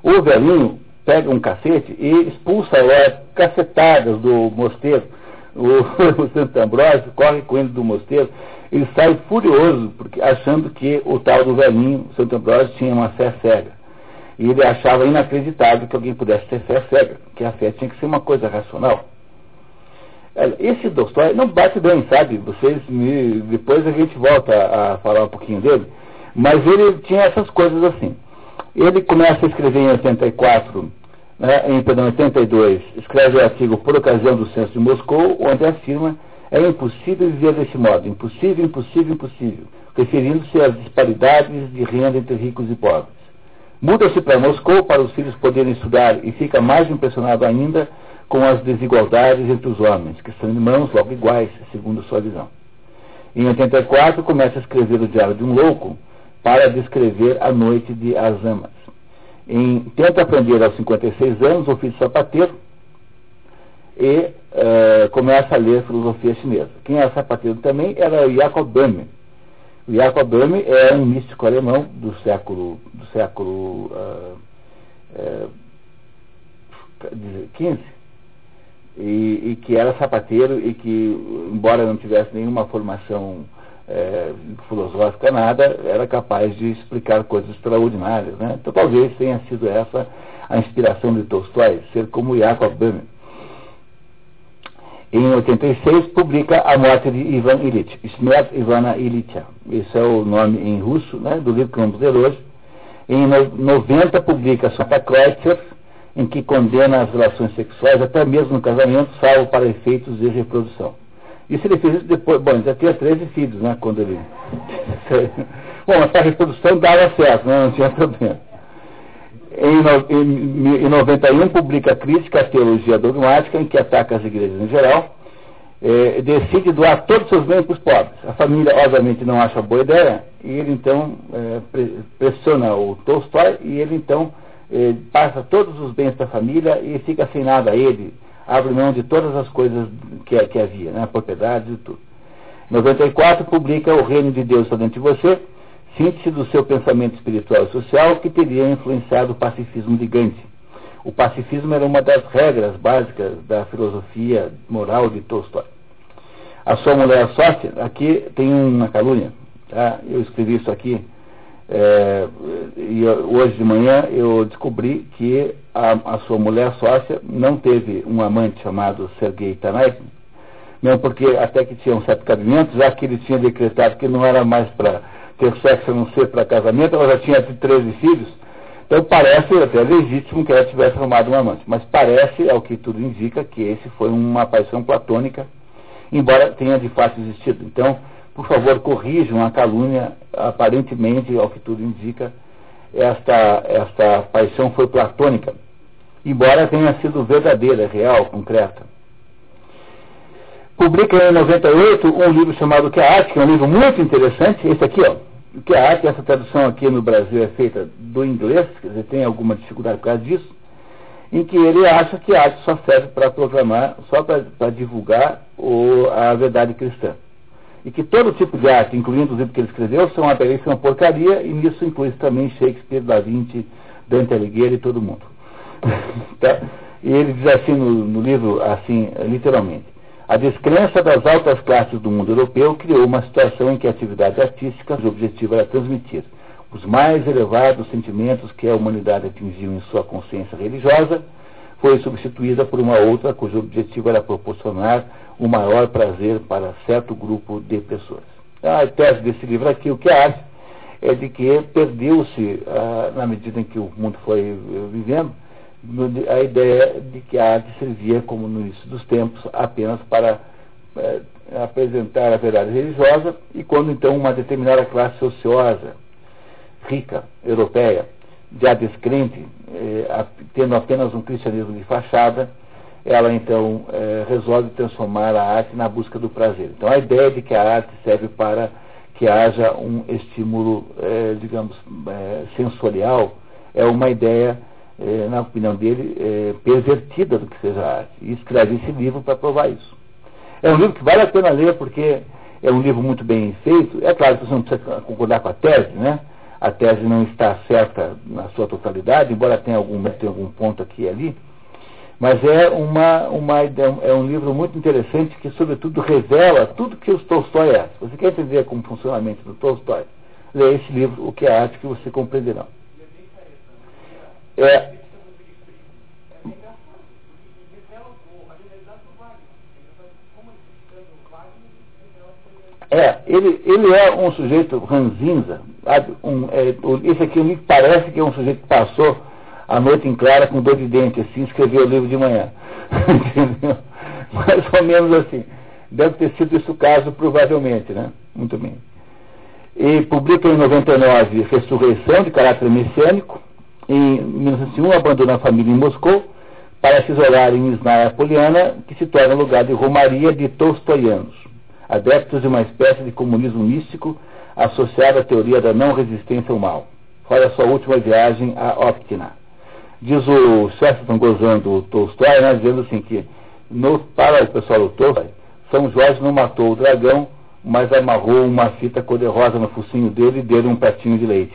A: O velhinho pega um cacete e expulsa as cacetadas do mosteiro. O, (laughs) o Santo Ambrósio corre com ele do mosteiro, ele sai furioso, porque, achando que o tal do velhinho, Santo Ambrósio, tinha uma fé cega. E ele achava inacreditável que alguém pudesse ter fé cega, que a fé tinha que ser uma coisa racional. Esse Dostoiévski não bate bem, sabe? Vocês me, depois a gente volta a, falar um pouquinho dele, mas ele tinha essas coisas assim. Ele começa a escrever em 84, né, em perdão, 82, escreve o artigo por ocasião do censo de Moscou, onde afirma é impossível viver desse modo, impossível, impossível, impossível, referindo-se às disparidades de renda entre ricos e pobres. Muda-se para Moscou para os filhos poderem estudar e fica mais impressionado ainda com as desigualdades entre os homens, que são irmãos logo iguais, segundo sua visão. Em 84, começa a escrever o Diário de um Louco para descrever a noite de Azamas. Em, tenta aprender aos 56 anos o ofício sapateiro e uh, começa a ler filosofia chinesa. Quem era sapateiro também era o Jacob Böhme, o Jacob Böhme é um místico alemão do século do século uh, uh, e, e, que era sapateiro e que, embora não tivesse nenhuma formação é, filosófica, nada, era capaz de explicar coisas extraordinárias. Né? Então talvez tenha sido essa a inspiração de Tolstói, ser como Jacob Böhme. Em 86, publica A Morte de Ivan Ilitch, Smert Ivana Ilitcha. Esse é o nome em russo né, do livro que vamos ler hoje. Em 90, publica Santa Kreutzer, em que condena as relações sexuais, até mesmo no casamento, salvo para efeitos de reprodução. Isso ele fez depois, bom, ele já tinha 13 filhos, né, quando ele... (laughs) bom, mas para a reprodução dava certo, né, não tinha problema. Em, em, em 91, publica Crítica à Teologia Dogmática, em que ataca as igrejas em geral, é, decide doar todos os seus bens para os pobres. A família, obviamente, não acha boa ideia, e ele então é, pressiona o Tolstói, e ele então passa todos os bens para a família e fica sem nada. Ele abre mão de todas as coisas que, que havia, né, propriedades e tudo. Em 94, publica O Reino de Deus está dentro de você, síntese do seu pensamento espiritual e social que teria influenciado o pacifismo de Gandhi. O pacifismo era uma das regras básicas da filosofia moral de Tolstói. A sua mulher sócia, aqui tem uma calúnia, tá? eu escrevi isso aqui, é, e hoje de manhã eu descobri que a, a, sua mulher sócia não teve um amante chamado Sergei Tanaik, mesmo porque até que tinha um certo cabimento, já que ele tinha decretado que não era mais para ter sexo a não ser para casamento, ela já tinha 13 filhos. Então parece até legítimo que ela tivesse arrumado um amante. Mas parece, ao que tudo indica, que esse foi uma paixão platônica, embora tenha de fato existido. Então, por favor, corrijam a calúnia, aparentemente, ao que tudo indica, esta, esta paixão foi platônica, embora tenha sido verdadeira, real, concreta. Publica em 98 um livro chamado Que a Arte, que é um livro muito interessante, esse aqui, ó, que a arte, essa tradução aqui no Brasil é feita do inglês, quer dizer, tem alguma dificuldade por causa disso, em que ele acha que a arte só serve para proclamar, só para divulgar o, a verdade cristã. E que todo tipo de arte, incluindo os livros que ele escreveu, são uma belíssima porcaria, e nisso inclui também Shakespeare, Da Vinci, Dante Alighieri e todo mundo. (laughs) tá? E ele diz assim no, no livro, assim, literalmente, a descrença das altas classes do mundo europeu criou uma situação em que a atividade artística, cujo objetivo era transmitir os mais elevados sentimentos que a humanidade atingiu em sua consciência religiosa, foi substituída por uma outra cujo objetivo era proporcionar o maior prazer para certo grupo de pessoas. A tese desse livro aqui, o que é arte, é de que perdeu-se, ah, na medida em que o mundo foi eh, vivendo, a ideia de que a arte servia, como no início dos tempos, apenas para é, apresentar a verdade religiosa, e quando então uma determinada classe ociosa, rica, europeia, já descrente, é, tendo apenas um cristianismo de fachada, ela então é, resolve transformar a arte na busca do prazer. Então a ideia de que a arte serve para que haja um estímulo, é, digamos, é, sensorial, é uma ideia é, na opinião dele, é, pervertida do que seja arte. E escreve esse livro para provar isso. É um livro que vale a pena ler porque é um livro muito bem feito. É claro que você não precisa concordar com a tese, né? A tese não está certa na sua totalidade, embora tenha algum, tenha algum ponto aqui e ali. Mas é, uma, uma, é um livro muito interessante que, sobretudo, revela tudo que o Tolstói é. Se você quer entender como funciona a mente do Tolstói, leia esse livro, O que é arte, que você compreenderá. É, é ele, ele é um sujeito ranzinza. Um, é, esse aqui me parece que é um sujeito que passou a noite em clara com dor de dente, assim, escreveu o livro de manhã. (laughs) Mais ou menos assim. Deve ter sido isso o caso, provavelmente, né? Muito bem. E publica em 99 Ressurreição, de caráter messiânico, Em 1901, abandona a família em Moscou para se isolar em Isnaya Poliana, que se torna lugar de romaria de tolstoianos, adeptos de uma espécie de comunismo místico associado à teoria da não resistência ao mal. Fora sua última viagem a Optina. Diz o Chesterton gozando o Tolstói, né, dizendo assim que no, para o pessoal do Tolstói, São Jorge não matou o dragão, mas amarrou uma fita cor-de-rosa no focinho dele e deu um pratinho de leite.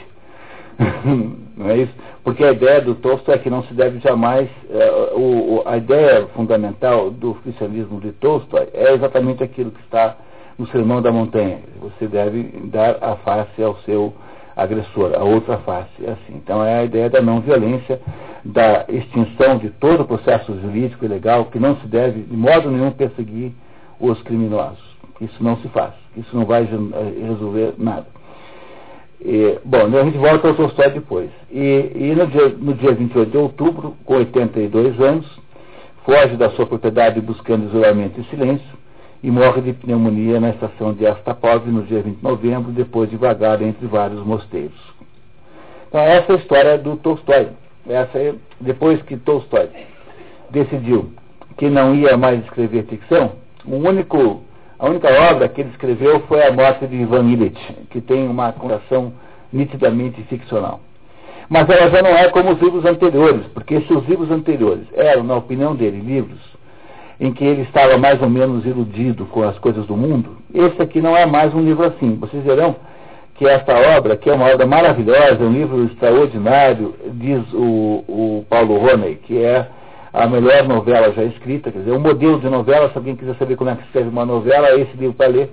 A: (laughs) não é isso? Porque a ideia do Tolstói é que não se deve jamais. É, o, a ideia fundamental do cristianismo de Tolstói é exatamente aquilo que está no Sermão da Montanha. Você deve dar a face ao seu agressor, a outra face. Assim. Então é a ideia da não violência, da extinção de todo o processo jurídico e legal, que não se deve de modo nenhum perseguir os criminosos. Isso não se faz. Isso não vai eh, resolver nada. E, bom, a gente volta ao Tolstói depois. E, e no, dia, no dia 28 de outubro, com 82 anos, foge da sua propriedade buscando isolamento e silêncio e morre de pneumonia na estação de Astapov no dia 20 de novembro, depois de vagar entre vários mosteiros. Então, essa é a história do Tolstói. Essa é, depois que Tolstói decidiu que não ia mais escrever ficção, único a única obra que ele escreveu foi A Morte de Ivan Illich, que tem uma conotação nitidamente ficcional. Mas ela já não é como os livros anteriores, porque se os livros anteriores eram, na opinião dele, livros em que ele estava mais ou menos iludido com as coisas do mundo, esse aqui não é mais um livro assim. Vocês verão que esta obra, que é uma obra maravilhosa, um livro extraordinário, diz o, o Paulo Roney, que é a melhor novela já escrita, quer dizer, um modelo de novela, se alguém quiser saber como é que escreve uma novela, é esse livro para ler.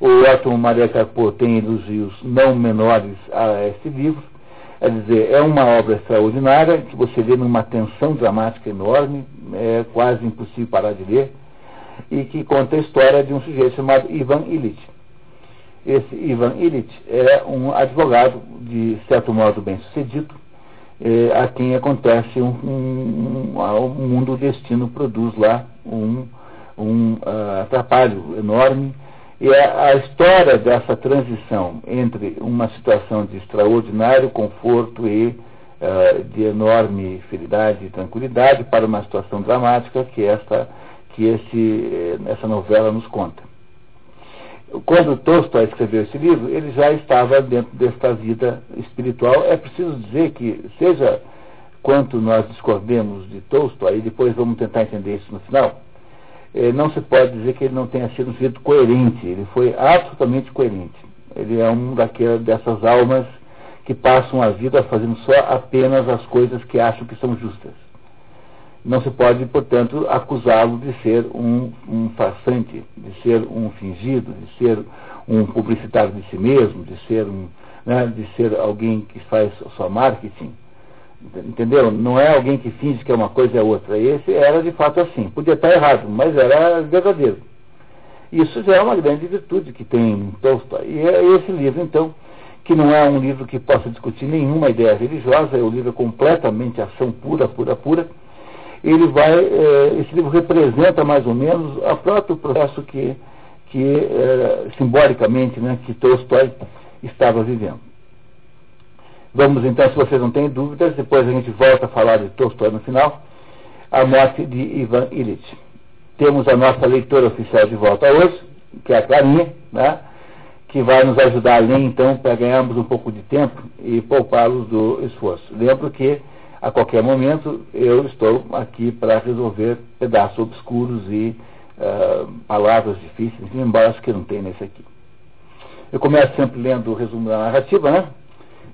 A: O Otto Maria Carpo tem elogios não menores a esse livro. É dizer, é uma obra extraordinária, que você lê numa tensão dramática enorme, é quase impossível parar de ler, e que conta a história de um sujeito chamado Ivan Illich. Esse Ivan Illich é um advogado, de certo modo bem sucedido, é, a quem acontece um, um, um, um mundo destino produz lá um, um uh, atrapalho enorme. E a, a, história dessa transição entre uma situação de extraordinário conforto e uh, de enorme felicidade e tranquilidade para uma situação dramática que esta que esse, eh, essa novela nos conta quando Tolstói escreveu esse livro, ele já estava dentro desta vida espiritual. É preciso dizer que, seja quanto nós discordemos de Tolstói, e depois vamos tentar entender isso no final, não se pode dizer que ele não tenha sido um sujeito coerente. Ele foi absolutamente coerente. Ele é um daquelas, dessas almas que passam a vida fazendo só apenas as coisas que acham que são justas não se pode, portanto, acusá-lo de ser um, um farsante, de ser um fingido, de ser um publicitário de si mesmo, de ser, um, né, de ser alguém que faz só marketing. Entendeu? Não é alguém que finge que é uma coisa e é outra. Esse era de fato assim. Podia estar errado, mas era verdadeiro. Isso já é uma grande virtude que tem Tolstói. E é esse livro, então, que não é um livro que possa discutir nenhuma ideia religiosa, é um livro completamente ação pura, pura, pura ele vai, é, esse livro representa mais ou menos o próprio processo que, que é, simbolicamente, né, que Tolstói estava vivendo. Vamos então, se vocês não têm dúvidas, depois a gente volta a falar de Tolstói no final, a morte de Ivan Illich. Temos a nossa leitora oficial de volta hoje, que é a Clarinha, né, que vai nos ajudar a ler então para ganharmos um pouco de tempo e poupá-los do esforço. Lembro que a qualquer momento eu estou aqui para resolver pedaços obscuros e uh, palavras difíceis, embora acho que não tem nesse aqui. Eu começo sempre lendo o resumo da narrativa, né?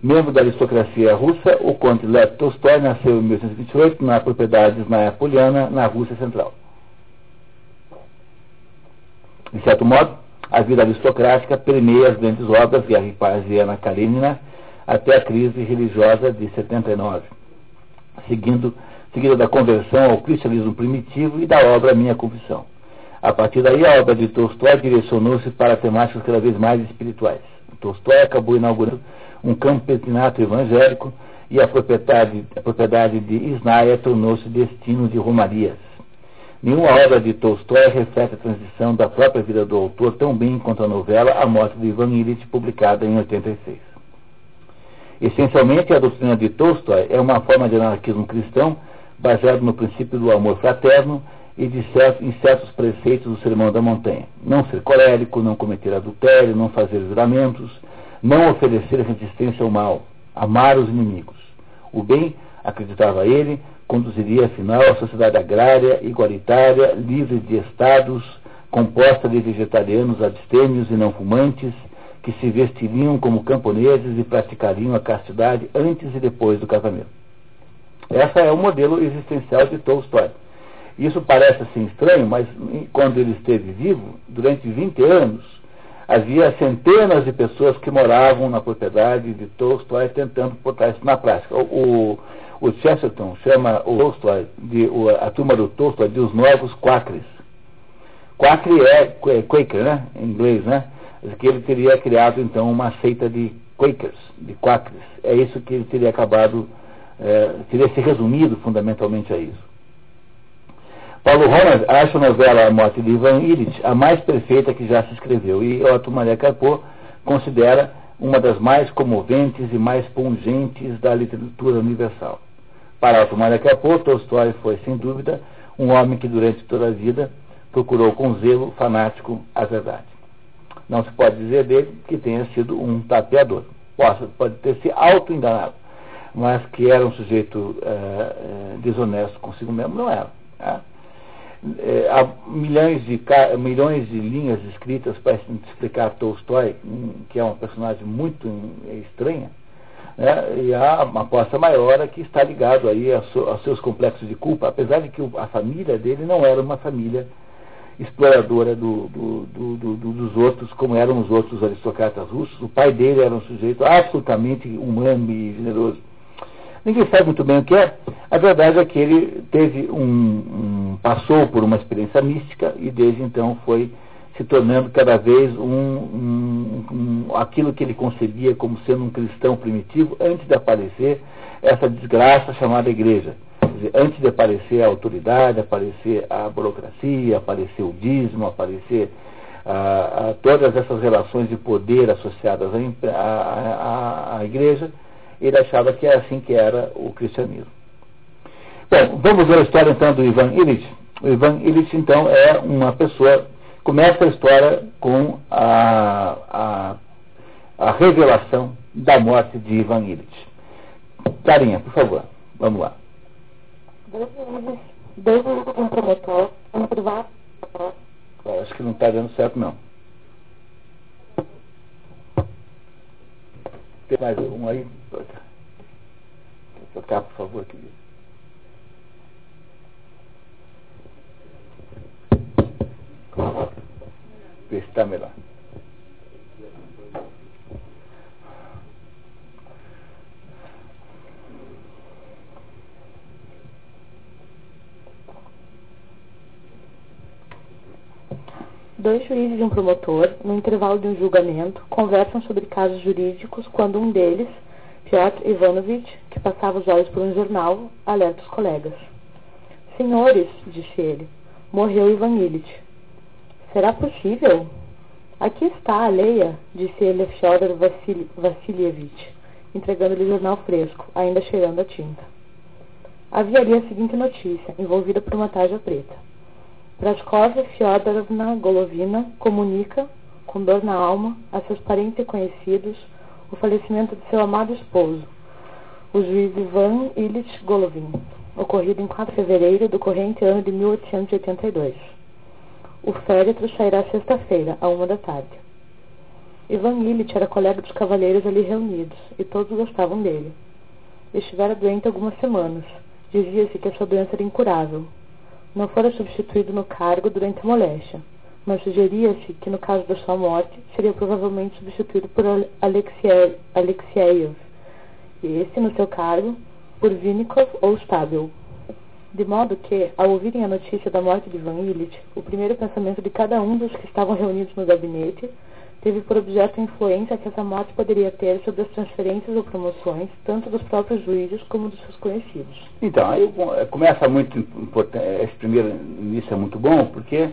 A: Membro da aristocracia russa, o conde Lev Tolstói nasceu em 1828 na propriedade Poliana, na Rússia Central. De certo modo, a vida aristocrática permeia as grandes obras Guerra e Paz e Ana Karenina até a crise religiosa de 79 seguindo, seguida da conversão ao cristianismo primitivo e da obra Minha Confissão. A partir daí, a obra de Tolstói direcionou-se para temáticas cada vez mais espirituais. Tolstói acabou inaugurando um campesinato evangélico e a propriedade, a propriedade de Isnaia tornou-se destino de romarias. Nenhuma obra de Tolstói reflete a transição da própria vida do autor tão bem quanto a novela A Morte de Ivan Illich, publicada em 86. Essencialmente, a doutrina de Tolstói é uma forma de anarquismo cristão baseado no princípio do amor fraterno e de certo, em certos preceitos do Sermão da Montanha. Não ser colérico, não cometer adultério, não fazer juramentos, não oferecer resistência ao mal, amar os inimigos. O bem, acreditava ele, conduziria afinal a sociedade agrária, igualitária, livre de estados, composta de vegetarianos abstêmios e não fumantes, que se vestiriam como camponeses e praticariam a castidade antes e depois do casamento. Esse é o modelo existencial de Tolstói. Isso parece assim estranho, mas quando ele esteve vivo, durante 20 anos, havia centenas de pessoas que moravam na propriedade de Tolstói tentando botar isso na prática. O, o, o Chesterton chama o Tolstói, de, o, a turma do Tolstói de os novos quacres. Quacre é Quaker, né? Em inglês, né? Que ele teria criado então uma seita de Quakers, de quacres. É isso que ele teria acabado é, teria se resumido fundamentalmente a isso. Paulo Ronald acha a novela A Morte de Ivan Illich a mais perfeita que já se escreveu e Otto Maria Carpo considera uma das mais comoventes e mais pungentes da literatura universal. Para Otto Maria Carpo, Tolstói foi, sem dúvida, um homem que durante toda a vida procurou com zelo fanático a verdade. Não se pode dizer dele que tenha sido um tapeador. Pode, pode ter se auto-enganado mas que era um sujeito é, é, desonesto consigo mesmo, não era. Né? É, há milhões de, milhões de linhas escritas para explicar Tolstói, que é um personagem muito estranha, né? e há uma aposta maior que está ligado aí aos seus complexos de culpa, apesar de que a família dele não era uma família exploradora do, do, do, dos outros, como eram os outros aristocratas russos. O pai dele era um sujeito absolutamente humano e generoso. Ninguém sabe muito bem o que é. A verdade é que ele teve um, um, passou por uma experiência mística e desde então foi se tornando cada vez um, um, um, aquilo que ele concebia como sendo um cristão primitivo antes de aparecer essa desgraça chamada igreja. Antes de aparecer a autoridade, aparecer a burocracia, aparecer o dízimo, aparecer a, a todas essas relações de poder associadas à igreja, ele achava que era assim que era o cristianismo. Bom, vamos ver a história então do Ivan Illich. O Ivan Illich, então, é uma pessoa. Começa a história com a, a, a revelação da morte de Ivan Illich. Carinha, por favor, vamos lá.
B: Um privado.
A: Acho que não está dando certo, não. Tem mais um aí? Tocar, por favor, querido. Está melhor.
B: Dois juízes e um promotor, no intervalo de um julgamento, conversam sobre casos jurídicos quando um deles, Piotr Ivanovich, que passava os olhos por um jornal, alerta os colegas. Senhores, disse ele, morreu Ivan Illich. Será possível? Aqui está a leia, disse ele a Fyodor Vassilievich, entregando-lhe o jornal fresco, ainda cheirando a tinta. Havia ali a seguinte notícia, envolvida por uma tarja preta. Praskovia Fyodorovna Golovina comunica, com dor na alma, a seus parentes e conhecidos o falecimento de seu amado esposo, o juiz Ivan Ilyich Golovin, ocorrido em 4 de fevereiro do corrente ano de 1882. O féretro sairá sexta-feira, à uma da tarde. Ivan Illich era colega dos cavalheiros ali reunidos, e todos gostavam dele. Estivera doente algumas semanas. Dizia-se que a sua doença era incurável, não fora substituído no cargo durante a moléstia, mas sugeria-se que no caso da sua morte seria provavelmente substituído por Alexeyev, e esse no seu cargo por Vinnikov ou Stabel. De modo que, ao ouvirem a notícia da morte de Van Illich, o primeiro pensamento de cada um dos que estavam reunidos no gabinete teve por objeto a influência que essa morte poderia ter sobre as transferências ou promoções, tanto dos próprios juízes como dos seus conhecidos.
A: Então, aí começa muito importante, esse primeiro início é muito bom, porque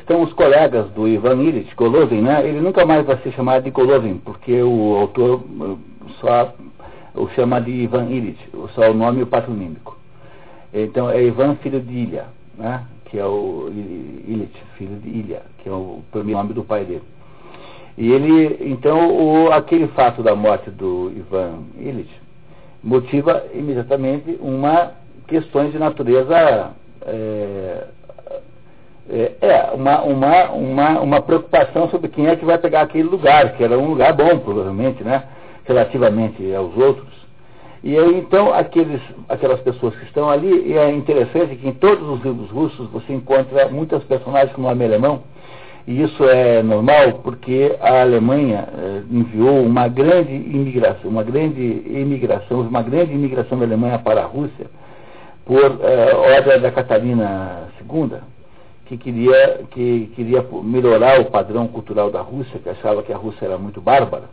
A: estão os colegas do Ivan Illich, Golovin, né? Ele nunca mais vai ser chamado de Golovin, porque o autor uh, só o chama de Ivan Illich, só o nome e o patronímico. Então é Ivan, filho de Ilha, né? que é o Illich, filho de Ilha, que é o primeiro nome do pai dele. E ele, então, o, aquele fato da morte do Ivan Illich motiva imediatamente uma questões de natureza é, é, é, uma, uma, uma, uma preocupação sobre quem é que vai pegar aquele lugar, que era um lugar bom, provavelmente, né, relativamente aos outros. E aí, então, aqueles, aquelas pessoas que estão ali, e é interessante que em todos os livros russos você encontra muitas personagens com nome alemão, e isso é normal porque a Alemanha eh, enviou uma grande imigração, uma grande imigração, uma grande imigração da Alemanha para a Rússia, por eh, ordem da Catarina II, que queria, que queria melhorar o padrão cultural da Rússia, que achava que a Rússia era muito bárbara.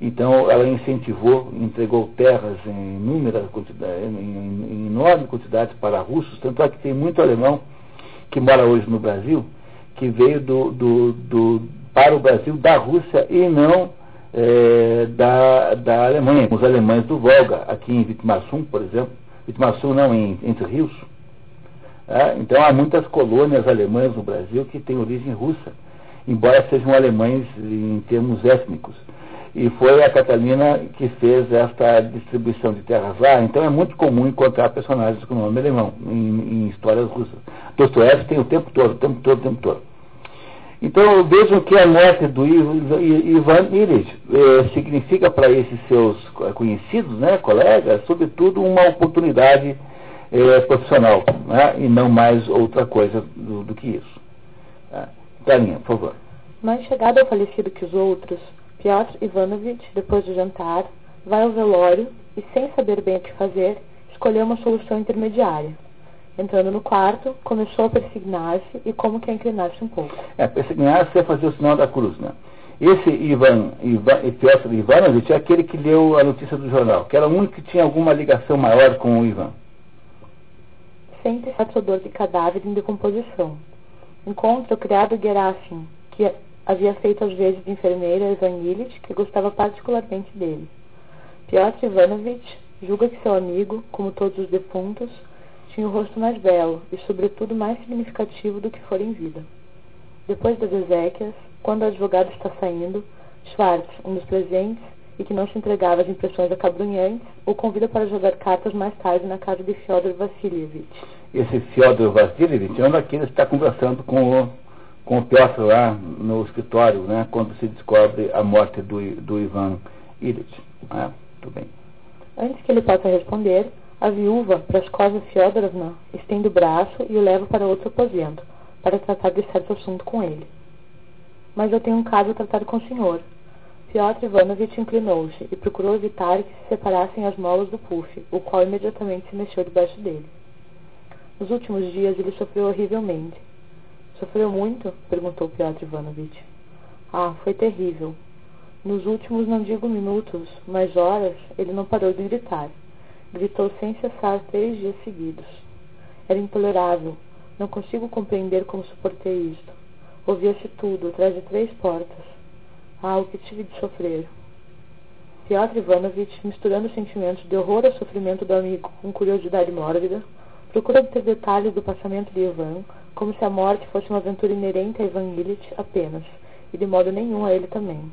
A: Então ela incentivou, entregou terras em, inúmeras quantidades, em, em enorme quantidade para russos, tanto é que tem muito alemão que mora hoje no Brasil, que veio do, do, do para o Brasil da Rússia e não é, da, da Alemanha. Os alemães do Volga, aqui em Vitmarsum, por exemplo, Vitmarsum não, em, Entre Rios, é, então há muitas colônias alemãs no Brasil que têm origem russa, embora sejam alemães em termos étnicos. E foi a Catalina que fez esta distribuição de terras lá, então é muito comum encontrar personagens com nome alemão em, em histórias russas. Dostoiévski tem o tempo todo, o tempo todo, o tempo todo. Então vejam que a morte do Ivan Illich eh, significa para esses seus conhecidos, né, colegas, sobretudo uma oportunidade é, profissional, né? e não mais outra coisa do, do que isso. Tá? Dalinha, por favor.
B: Mais chegado ao falecido que os outros, Piotr Ivanovich, depois do jantar, vai ao velório e, sem saber bem o que fazer, escolheu uma solução intermediária. Entrando no quarto, começou a persignar-se e como que a inclinar-se um pouco.
A: É, persignar-se é fazer o sinal da cruz, né? Esse Ivan, Ivan Piotr Ivanovich é aquele que leu a notícia do jornal, que era o único que tinha alguma ligação maior com o Ivan
B: sente certo odor de cadáver em decomposição. Encontra o criado Gerasim, que havia feito às vezes de enfermeira Ivan Illich, que gostava particularmente dele. Piotr Ivanovich julga que seu amigo, como todos os defuntos, tinha o rosto mais belo e, sobretudo, mais significativo do que for em vida. Depois das exéquias, quando o advogado está saindo, Schwartz, um dos presentes, e que não se entregava às impressões acabrunhantes, o convida para jogar cartas mais tarde na casa de Fyodor Vassilievich.
A: Esse Fyodor Vassilievich um daqueles que está conversando com o, com o Piotr lá no escritório, né, quando se descobre a morte do, do Ivan Illich. Né? Tudo bem.
B: Antes que ele possa responder, a viúva, Praskova Fyodorovna, estende o braço e o leva para outro aposento, para tratar de certo assunto com ele. Mas eu tenho um caso a tratar com o senhor, Piotr Ivanovich inclinou-se e procurou evitar que se separassem as molas do puff, o qual imediatamente se mexeu debaixo dele. Nos últimos dias ele sofreu horrivelmente. Sofreu muito? perguntou Piotr Ivanovich. Ah, foi terrível. Nos últimos, não digo minutos, mas horas, ele não parou de gritar. Gritou sem cessar três dias seguidos. Era intolerável. Não consigo compreender como suportei isto. Ouvia-se tudo, atrás de três portas. Ah, o que tive de sofrer. Piotr Ivanovich, misturando sentimentos de horror ao sofrimento do amigo com curiosidade mórbida, procura obter detalhes do passamento de Ivan, como se a morte fosse uma aventura inerente a Ivan Illich apenas, e de modo nenhum a ele também.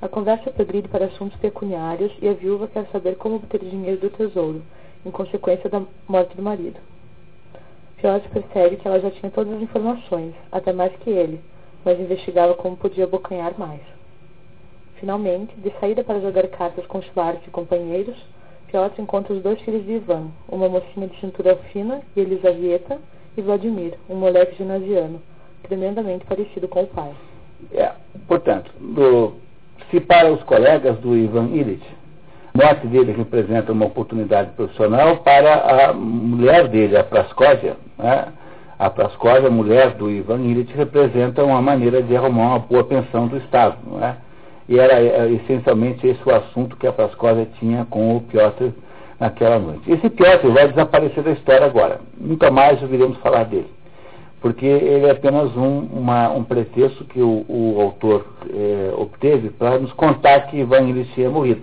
B: A conversa progride para assuntos pecuniários e a viúva quer saber como obter dinheiro do tesouro, em consequência da morte do marido. Piotr percebe que ela já tinha todas as informações, até mais que ele, mas investigava como podia abocanhar mais. Finalmente, de saída para jogar cartas com Schwartz e companheiros, Piotr encontra os dois filhos de Ivan, uma mocinha de cintura fina e Elisaveta, e Vladimir, um moleque ginasiano, tremendamente parecido com o pai.
A: É, portanto, do, se para os colegas do Ivan Illich, a morte dele representa uma oportunidade profissional para a mulher dele, a Praskovia, né? A Praskovia, a mulher do Ivan Illich, representa uma maneira de arrumar uma boa pensão do Estado. Não é? E era é, essencialmente esse o assunto que a Praskovia tinha com o Piotr naquela noite. Esse Piotr vai desaparecer da história agora. Nunca mais ouviremos falar dele. Porque ele é apenas um, uma, um pretexto que o, o autor é, obteve para nos contar que Ivan Illich tinha morrido.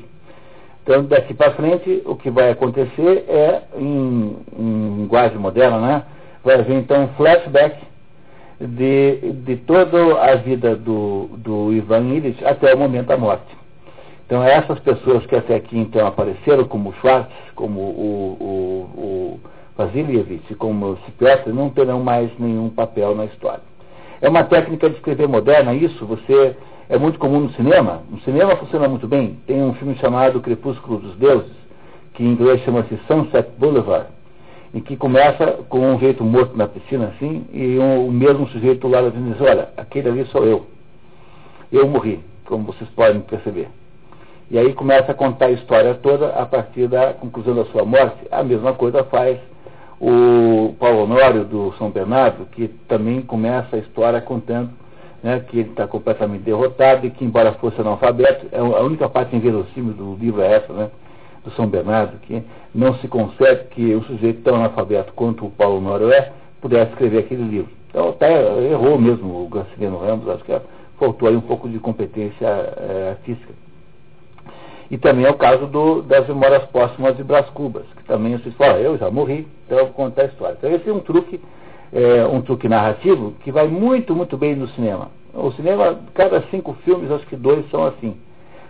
A: Então, daqui para frente, o que vai acontecer é, em, em linguagem moderna, né? Vai haver então um flashback de, de toda a vida do, do Ivan Illich até o momento da morte. Então, essas pessoas que até aqui então apareceram, como o Schwartz, como o, o, o Vasilievich, como o não terão mais nenhum papel na história. É uma técnica de escrever moderna, isso você é muito comum no cinema. No cinema funciona muito bem. Tem um filme chamado Crepúsculo dos Deuses, que em inglês chama-se Sunset Boulevard, em que começa com um jeito morto na piscina assim, e um, o mesmo sujeito lá diz, olha, aquele ali sou eu. Eu morri, como vocês podem perceber. E aí começa a contar a história toda a partir da conclusão da sua morte. A mesma coisa faz o Paulo Honório do São Bernardo, que também começa a história contando né, que ele está completamente derrotado e que, embora fosse analfabeto, é a única parte inverossímil do livro é essa, né, do São Bernardo, que não se concebe que um sujeito tão analfabeto quanto o Paulo Honório é, pudesse escrever aquele livro. Então até errou mesmo o Graciliano Ramos, acho que faltou aí um pouco de competência é, artística. E também é o caso do, das memórias póstumas de Brás Cubas, que também você fala, eu já morri, então eu vou contar a história. Então esse é um truque, é, um truque narrativo que vai muito, muito bem no cinema. O cinema, cada cinco filmes, acho que dois são assim.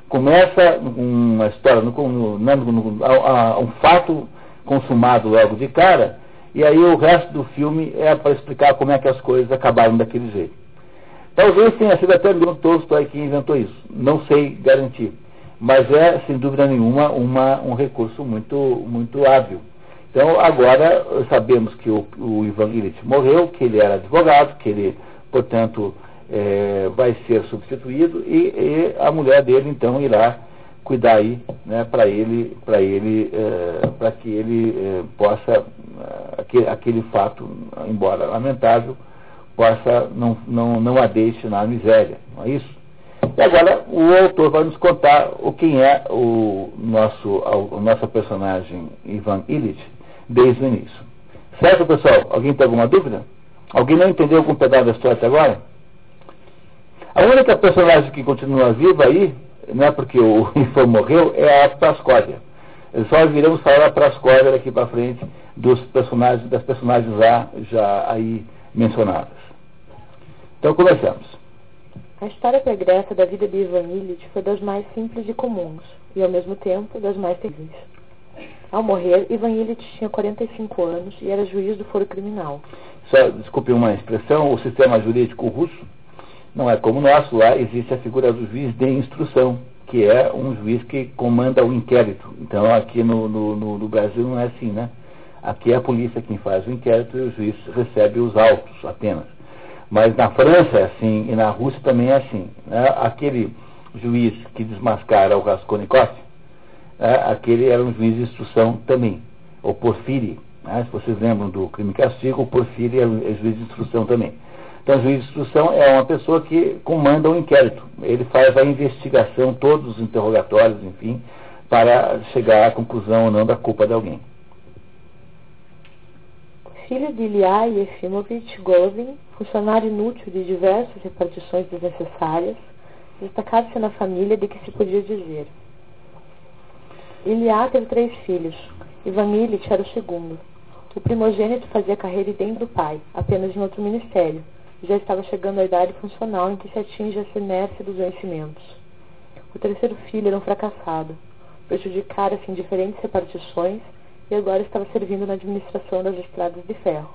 A: Começa uma história, no, no, no, a, a, um fato consumado logo de cara, e aí o resto do filme é para explicar como é que as coisas acabaram daquele jeito. Talvez tenha sido até Leon Tolstói que inventou isso, não sei garantir mas é, sem dúvida nenhuma, uma, um recurso muito, muito hábil. Então, agora sabemos que o, o Ivan Illich morreu, que ele era advogado, que ele, portanto, é, vai ser substituído e, e, a mulher dele, então, irá cuidar aí né, para ele, para ele, é, para que ele é, possa, é, aquele, aquele fato, embora lamentável, possa, não, não, não a deixe na miséria, não é isso? E agora o autor vai nos contar o quem é o nosso, o nosso personagem Ivan Illich desde o início. Certo, pessoal? Alguém tem alguma dúvida? Alguém não entendeu algum pedaço da história até agora? A única personagem que continua viva aí, não é porque o (laughs) Ivan morreu, é a Prascóvia. Só viremos falar da Prascóvia daqui para frente dos personagens, das personagens já, já aí mencionadas. Então começamos.
B: A história pregressa da vida de Ivan Illich foi das mais simples e comuns, e ao mesmo tempo das mais terríveis. Ao morrer, Ivan Illich tinha 45 anos e era juiz do foro criminal.
A: Só, desculpe uma expressão, o sistema jurídico russo não é como o nosso, lá existe a figura do juiz de instrução, que é um juiz que comanda o inquérito. Então aqui no, no, no Brasil não é assim, né? Aqui é a polícia quem faz o inquérito e o juiz recebe os autos apenas. Mas na França é assim e na Rússia também é assim. Né? Aquele juiz que desmascara o Raskolnikov, né? aquele era um juiz de instrução também, o Porfiri. Né? Se vocês lembram do crime castigo, o Porfiri é, é juiz de instrução também. Então, o juiz de instrução é uma pessoa que comanda o um inquérito. Ele faz a investigação, todos os interrogatórios, enfim, para chegar à conclusão ou não da culpa de alguém
B: filho de Ilya Yefimovich Govin, funcionário inútil de diversas repartições desnecessárias, destacava-se na família de que se podia dizer. Ilya teve três filhos. Ivan Illich era o segundo. O primogênito fazia carreira dentro do pai, apenas em outro ministério, já estava chegando à idade funcional em que se atinge a inércia dos vencimentos. O terceiro filho era um fracassado. Prejudicara-se em diferentes repartições e agora estava servindo na administração das estradas de ferro.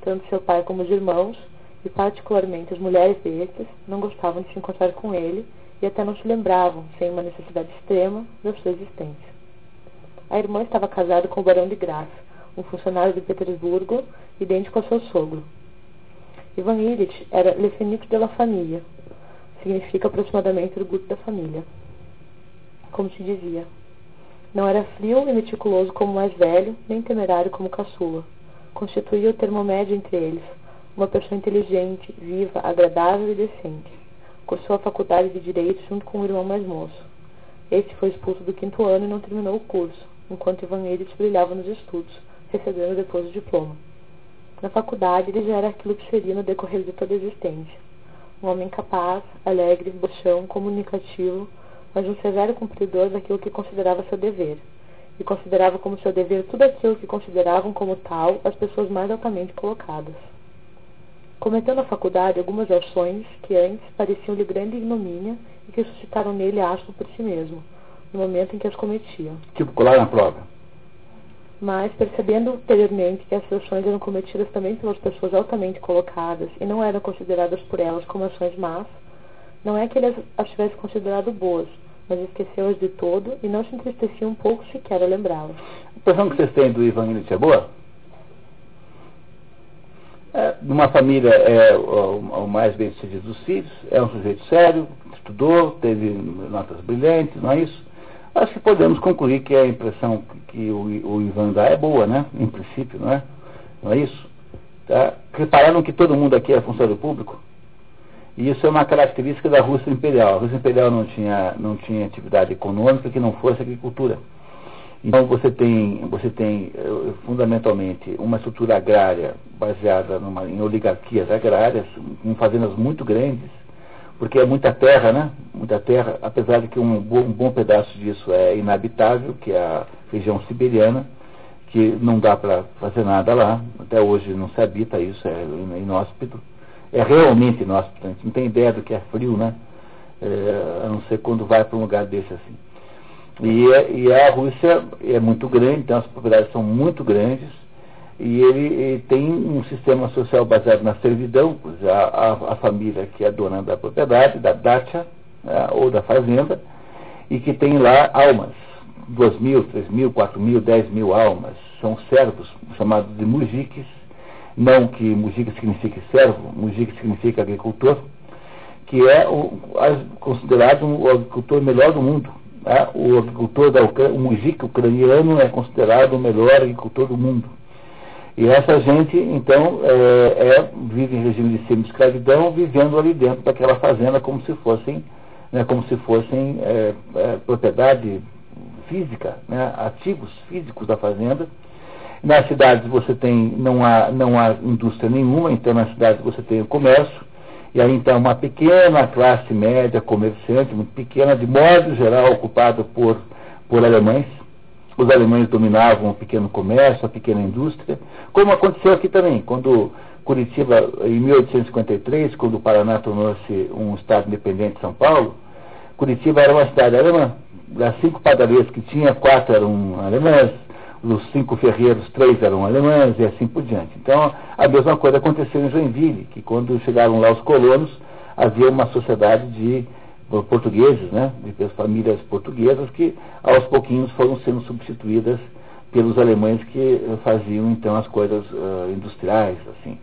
B: Tanto seu pai como os irmãos, e particularmente as mulheres destes, não gostavam de se encontrar com ele e até não se lembravam, sem uma necessidade extrema, da sua existência. A irmã estava casada com o barão de Graça, um funcionário de Petersburgo, idêntico ao seu sogro. Ivan Illich era Le Fenix de la Família, significa aproximadamente orgulho da família. Como se dizia, não era frio e meticuloso como o mais velho, nem temerário como o caçula. Constituía o termo médio entre eles, uma pessoa inteligente, viva, agradável e decente. Cursou a faculdade de Direito junto com o irmão mais moço. Este foi expulso do quinto ano e não terminou o curso, enquanto Ivan Edith brilhava nos estudos, recebendo depois o diploma. Na faculdade, ele já era aquilo que seria no decorrer de toda a existência. Um homem capaz, alegre, bochão, comunicativo, mas um severo cumpridor daquilo que considerava seu dever, e considerava como seu dever tudo aquilo que consideravam como tal as pessoas mais altamente colocadas. Cometeu na faculdade algumas ações que antes pareciam-lhe grande ignomínia e que suscitaram nele asco por si mesmo, no momento em que as cometia.
A: Tipo colar na prova.
B: Mas, percebendo ulteriormente que essas ações eram cometidas também pelas pessoas altamente colocadas e não eram consideradas por elas como ações más, não é que ele as tivesse considerado boas, mas esqueceu-as de todo e não se entristecia um pouco sequer a lembrá-las.
A: A impressão que vocês têm do Ivan Illich é boa? É, numa família é o, o mais bem sucedido dos filhos, é um sujeito sério, estudou, teve notas brilhantes, não é isso? Acho que podemos concluir que a impressão que o, o Ivan dá é boa, né? Em princípio, não é? Não é isso? Tá? Repararam que todo mundo aqui é funcionário público? E isso é uma característica da Rússia Imperial. A Rússia Imperial não tinha, não tinha atividade econômica que não fosse agricultura. Então você tem, você tem eh, fundamentalmente uma estrutura agrária baseada numa, em oligarquias agrárias, com fazendas muito grandes, porque é muita terra, né? Muita terra, apesar de que um bom, um bom pedaço disso é inabitável, que é a região siberiana, que não dá para fazer nada lá, até hoje não se habita isso, é inóspito. É realmente inóspito, a gente não tem ideia do que é frio, né? É, a não ser quando vai para um lugar desse assim. E, é, e a Rússia é muito grande, então as propriedades são muito grandes, e ele, tem um sistema social baseado na servidão, a, a, a, família que é dona da propriedade, da dacha, né, ou da fazenda, e que tem lá almas, duas mil, três mil, quatro mil, dez mil almas, são servos, chamados de mujiques, não que mujik signifique servo, mujik significa agricultor, que é o, considerado o agricultor melhor do mundo. Né? O agricultor da Ucrânia, o mujik ucraniano é considerado o melhor agricultor do mundo. E essa gente, então, é, é, vive em regime de semi-escravidão, vivendo ali dentro daquela fazenda como se fossem, né, como se fossem é, é, propriedade física, né, ativos físicos da fazenda. Nas cidades você tem, não há, não há indústria nenhuma, então nas cidades você tem o comércio, e aí então uma pequena classe média, comerciante, muito pequena, de modo geral ocupada por, por alemães, os alemães dominavam o pequeno comércio, a pequena indústria, como aconteceu aqui também, quando Curitiba, em 1853, quando o Paraná tornou-se um estado independente de São Paulo, Curitiba era uma cidade alemã. Das cinco padarias que tinha, quatro eram alemãs, dos cinco ferreiros, três eram alemães e assim por diante. Então, a mesma coisa aconteceu em Joinville, que quando chegaram lá os colonos, havia uma sociedade de portugueses, né, de famílias portuguesas que aos pouquinhos foram sendo substituídas pelos alemães que faziam então as coisas uh, industriais, assim.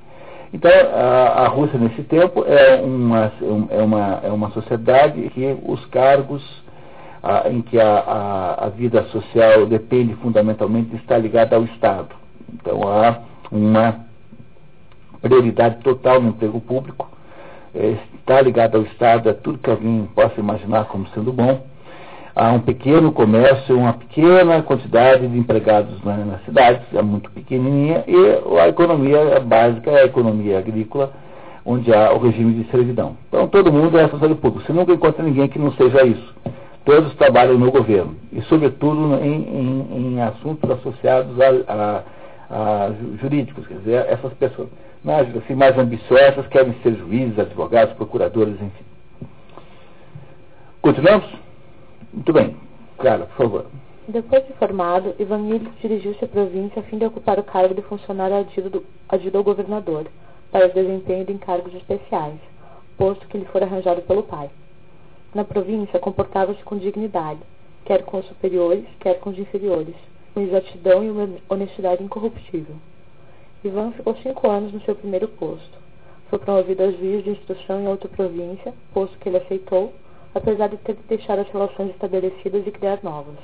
A: Então a, a, Rússia nesse tempo é uma, é uma, é uma sociedade que os cargos uh, em que a, a, a, vida social depende fundamentalmente estar ligada ao Estado. Então há uma prioridade total no emprego público está ligado ao Estado, é tudo que alguém possa imaginar como sendo bom. Há um pequeno comércio, uma pequena quantidade de empregados na, na cidade, é muito pequenininha, e a economia básica é a economia agrícola, onde há o regime de servidão. Então todo mundo é funcionário público. Você nunca encontra ninguém que não seja isso. Todos trabalham no governo, e sobretudo em, em, em assuntos associados a, a, jurídicos, quer dizer, essas pessoas mais, assim, mais ambiciosas, querem ser juízes, advogados, procuradores, enfim. Continuamos? Muito bem. Cara, por favor.
B: Depois de formado, Ivan Illich dirigiu-se à província a fim de ocupar o cargo de funcionário adido ao governador, para o desempenho de encargos especiais, posto que lhe for arranjado pelo pai. Na província, comportava-se com dignidade, quer com os superiores, quer com os inferiores, com exatidão e uma honestidade incorruptível. Ivan ficou cinco anos no seu primeiro posto. Foi promovido a juiz de instrução em outra província, posto que ele aceitou, apesar de ter de deixar as relações estabelecidas e criar novas.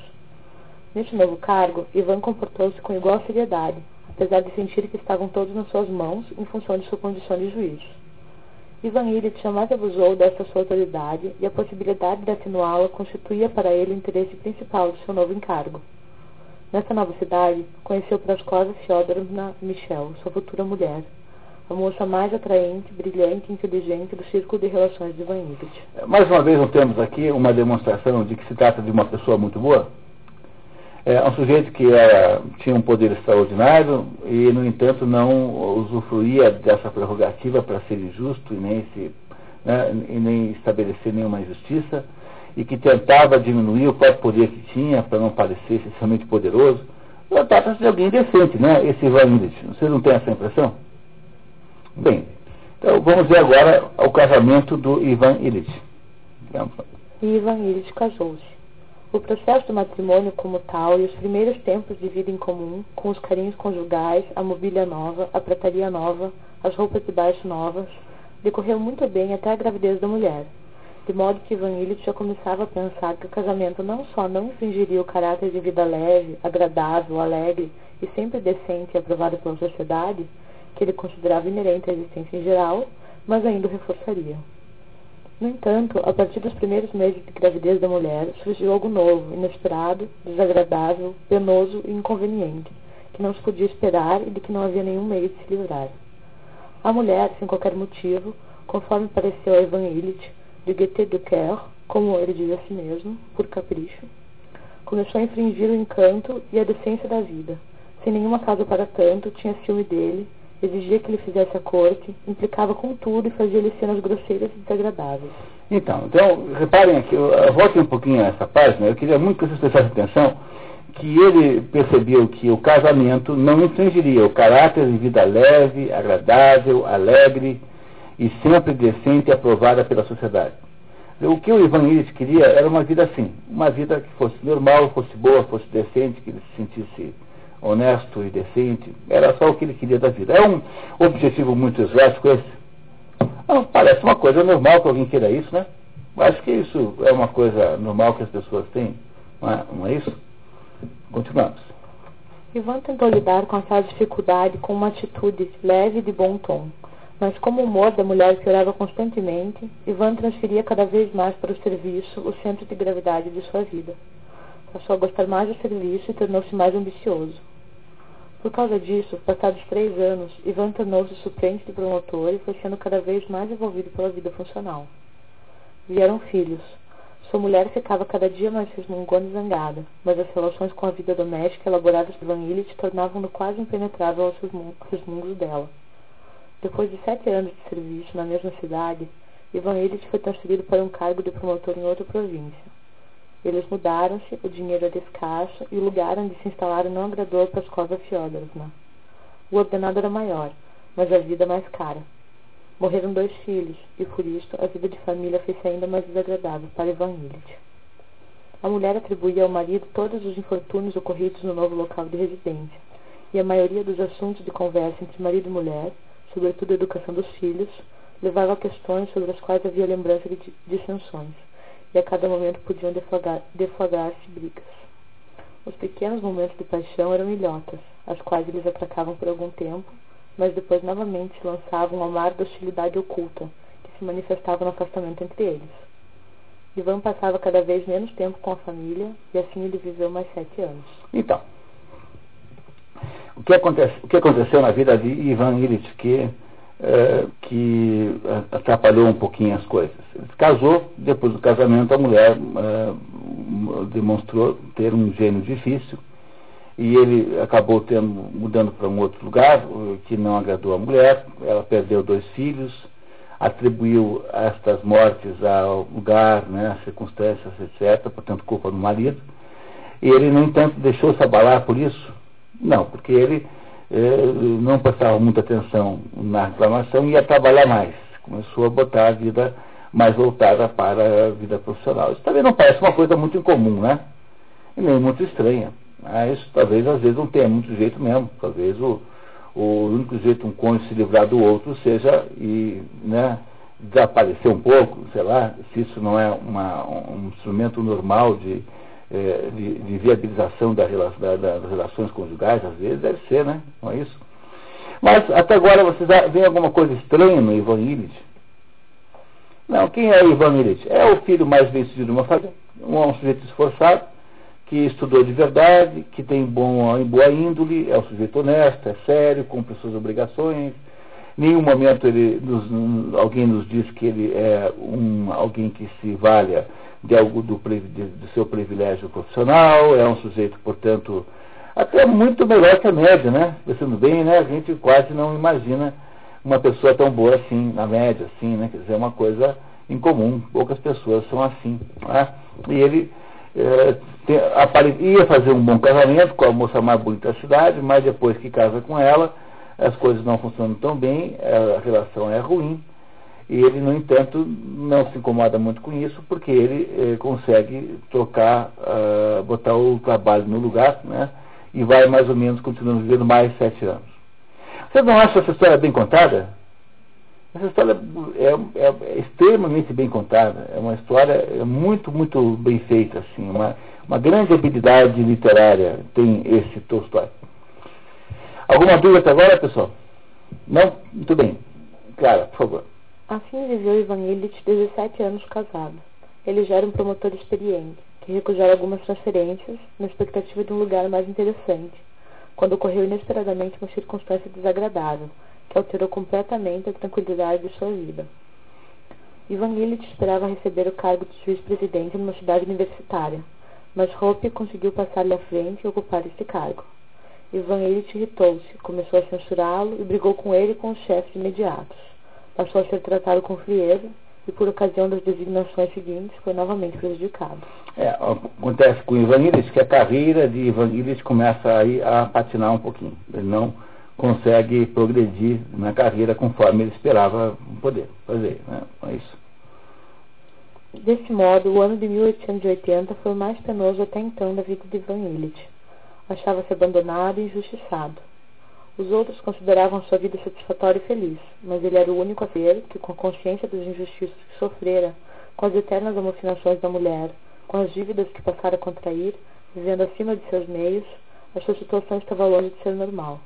B: Neste novo cargo, Ivan comportou-se com igual seriedade, apesar de sentir que estavam todos nas suas mãos em função de sua condição de juiz. Ivan Illich jamais abusou dessa sua autoridade e a possibilidade de atenuá-la constituía para ele o interesse principal do seu novo encargo. Nessa nova cidade, conheceu Prascova Fyodorovna Michel, sua futura mulher. a moça mais atraente, brilhante e inteligente do círculo de relações de Van.
A: Mais uma vez, não temos aqui uma demonstração de que se trata de uma pessoa muito boa? É um sujeito que era, tinha um poder extraordinário e, no entanto, não usufruía dessa prerrogativa para ser injusto e nem, se, né, e nem estabelecer nenhuma injustiça e que tentava diminuir o próprio poder que tinha para não parecer excessivamente poderoso. Trata-se de alguém decente, né? Esse Ivan Illich. Vocês não têm essa impressão? Bem, então vamos ver agora o casamento do Ivan Illich.
B: Ivan Illich casou-se. O processo do matrimônio como tal e os primeiros tempos de vida em comum, com os carinhos conjugais, a mobília nova, a prataria nova, as roupas de baixo novas, decorreu muito bem até a gravidez da mulher, de modo que Ivan Illich já começava a pensar que o casamento não só não infringiria o caráter de vida leve, agradável, alegre e sempre decente e aprovado pela sociedade, que ele considerava inerente à existência em geral, mas ainda o reforçaria. No entanto, a partir dos primeiros meses de gravidez da mulher, surgiu algo novo, inesperado, desagradável, penoso e inconveniente, que não se podia esperar e de que não havia nenhum meio de se livrar. A mulher, sem qualquer motivo, conforme pareceu a Ivan Illich, de Goethe de Coeur, como ele diz a si mesmo, por capricho, começou a infringir o encanto e a decência da vida. Sem nenhuma causa para tanto, tinha ciúme dele, exigia que ele fizesse a corte, implicava com tudo e fazia-lhe cenas grosseiras e desagradáveis.
A: Então, então reparem aqui, voltem um pouquinho a essa página, eu queria muito que vocês prestassem atenção que ele percebeu que o casamento não infringiria o caráter de vida leve, agradável, alegre e sempre decente e aprovada pela sociedade. O que o Ivan Illich queria era uma vida assim, uma vida que fosse normal, fosse boa, fosse decente, que ele se sentisse honesto e decente. Era só o que ele queria da vida. É um objetivo muito exótico esse? Não, parece uma coisa normal que alguém queira isso, né? Acho que isso é uma coisa normal que as pessoas têm, não é, não é isso? Continuamos.
B: Ivan tentou lidar com essa dificuldade com uma atitude leve e de bom tom. Mas como o humor da mulher piorava constantemente, Ivan transferia cada vez mais para o serviço o centro de gravidade de sua vida. Passou a gostar mais do serviço e tornou-se mais ambicioso. Por causa disso, passados três anos, Ivan tornou-se suplente de promotor e foi sendo cada vez mais envolvido pela vida funcional. Vieram filhos. Sua mulher ficava cada dia mais resmungona e zangada, mas as relações com a vida doméstica elaboradas por Van Illich tornavam-no quase impenetrável aos resmungos dela. Depois de sete anos de serviço na mesma cidade, Ivan Illich foi transferido para um cargo de promotor em outra província. Eles mudaram-se, o dinheiro era escasso e o lugar onde se instalaram não agradou para Praskova Fyodorovna. O ordenado era maior, mas a vida mais cara. Morreram dois filhos, e por isto a vida de família fez-se ainda mais desagradável para Ivan Illich. A mulher atribuía ao marido todos os infortúnios ocorridos no novo local de residência, e a maioria dos assuntos de conversa entre marido e mulher, sobretudo a educação dos filhos, levava a questões sobre as quais havia lembrança de dissensões e a cada momento podiam deflagrar-se brigas. Os pequenos momentos de paixão eram ilhotas, as quais eles atracavam por algum tempo, mas depois novamente se lançavam ao mar da hostilidade oculta, que se manifestava no afastamento entre eles. Ivan passava cada vez menos tempo com a família e assim ele viveu mais sete anos.
A: Então, o que, acontece, o que aconteceu na vida de Ivan Illich que é, que atrapalhou um pouquinho as coisas. Ele casou, depois do casamento a mulher é, demonstrou ter um gênio difícil e ele acabou tendo, mudando para um outro lugar que não agradou a mulher, ela perdeu dois filhos, atribuiu estas mortes ao lugar, né, às circunstâncias, etc., portanto culpa do marido, e ele, no entanto, deixou-se abalar por isso? Não, porque ele eh, não prestava muita atenção na reclamação e ia trabalhar mais. Começou a botar a vida mais voltada para a vida profissional. Isso também não parece uma coisa muito incomum, né? E nem muito estranha. Mas talvez às vezes não tenha muito jeito mesmo. Talvez o, o único jeito um cônjuge se livrar do outro seja e, né, desaparecer um pouco, sei lá, se isso não é uma, um instrumento normal de é, de, de, viabilização da, da, das relações conjugais, às vezes, deve ser, né? Não é isso? Mas até agora vocês veem alguma coisa estranha no Ivan Illich? Não, quem é Ivan Illich? É o filho mais sucedido de uma família, um, sujeito esforçado, que estudou de verdade, que tem bom, boa índole, é um sujeito honesto, é sério, cumpre suas obrigações, nenhum momento ele nos, alguém nos diz que ele é um, alguém que se valha de algo do, do seu privilégio profissional, é um sujeito, portanto, até muito melhor que a média, né? Pensando bem, né? A gente quase não imagina uma pessoa tão boa assim, na média, assim, né? Quer dizer, é uma coisa incomum, poucas pessoas são assim. Né? E ele é, tem, ia fazer um bom casamento com a moça mais bonita da cidade, mas depois que casa com ela, as coisas não funcionam tão bem, a relação é ruim, e ele, no entanto, não se incomoda muito com isso, porque ele eh, consegue trocar, uh, botar o trabalho no lugar, né? E vai mais ou menos continuando vivendo mais sete anos. Você não acha essa história bem contada? Essa história é, é, é extremamente bem contada. É uma história muito, muito bem feita, assim. Uma, uma grande habilidade literária tem esse Tolstói. Alguma dúvida até agora, pessoal? Não? Muito bem. Clara, por favor.
B: Assim viveu Ivan Illich 17 anos casado. Ele já era um promotor experiente, que recusara algumas transferências na expectativa de um lugar mais interessante, quando ocorreu inesperadamente uma circunstância desagradável, que alterou completamente a tranquilidade de sua vida. Ivan Illich esperava receber o cargo de juiz-presidente numa cidade universitária, mas Hope conseguiu passar-lhe à frente e ocupar este cargo. Ivan Illich irritou-se, começou a censurá-lo e brigou com ele e com os chefes imediatos passou a ser tratado com frieza e, por ocasião das designações seguintes, foi novamente prejudicado.
A: É, acontece com o Ivan Illich que a carreira de Ivan Illich começa aí a patinar um pouquinho. Ele não consegue progredir na carreira conforme ele esperava poder fazer. Né? É isso.
B: Desse modo, o ano de 1880 foi o mais penoso até então da vida de Ivan Illich. Achava-se abandonado e injustiçado. Os outros consideravam sua vida satisfatória e feliz, mas ele era o único a ser que, com a consciência das injustiças que sofrera, com as eternas amofinações da mulher, com as dívidas que passara a contrair, vivendo acima de seus meios, a sua situação estava longe de ser normal.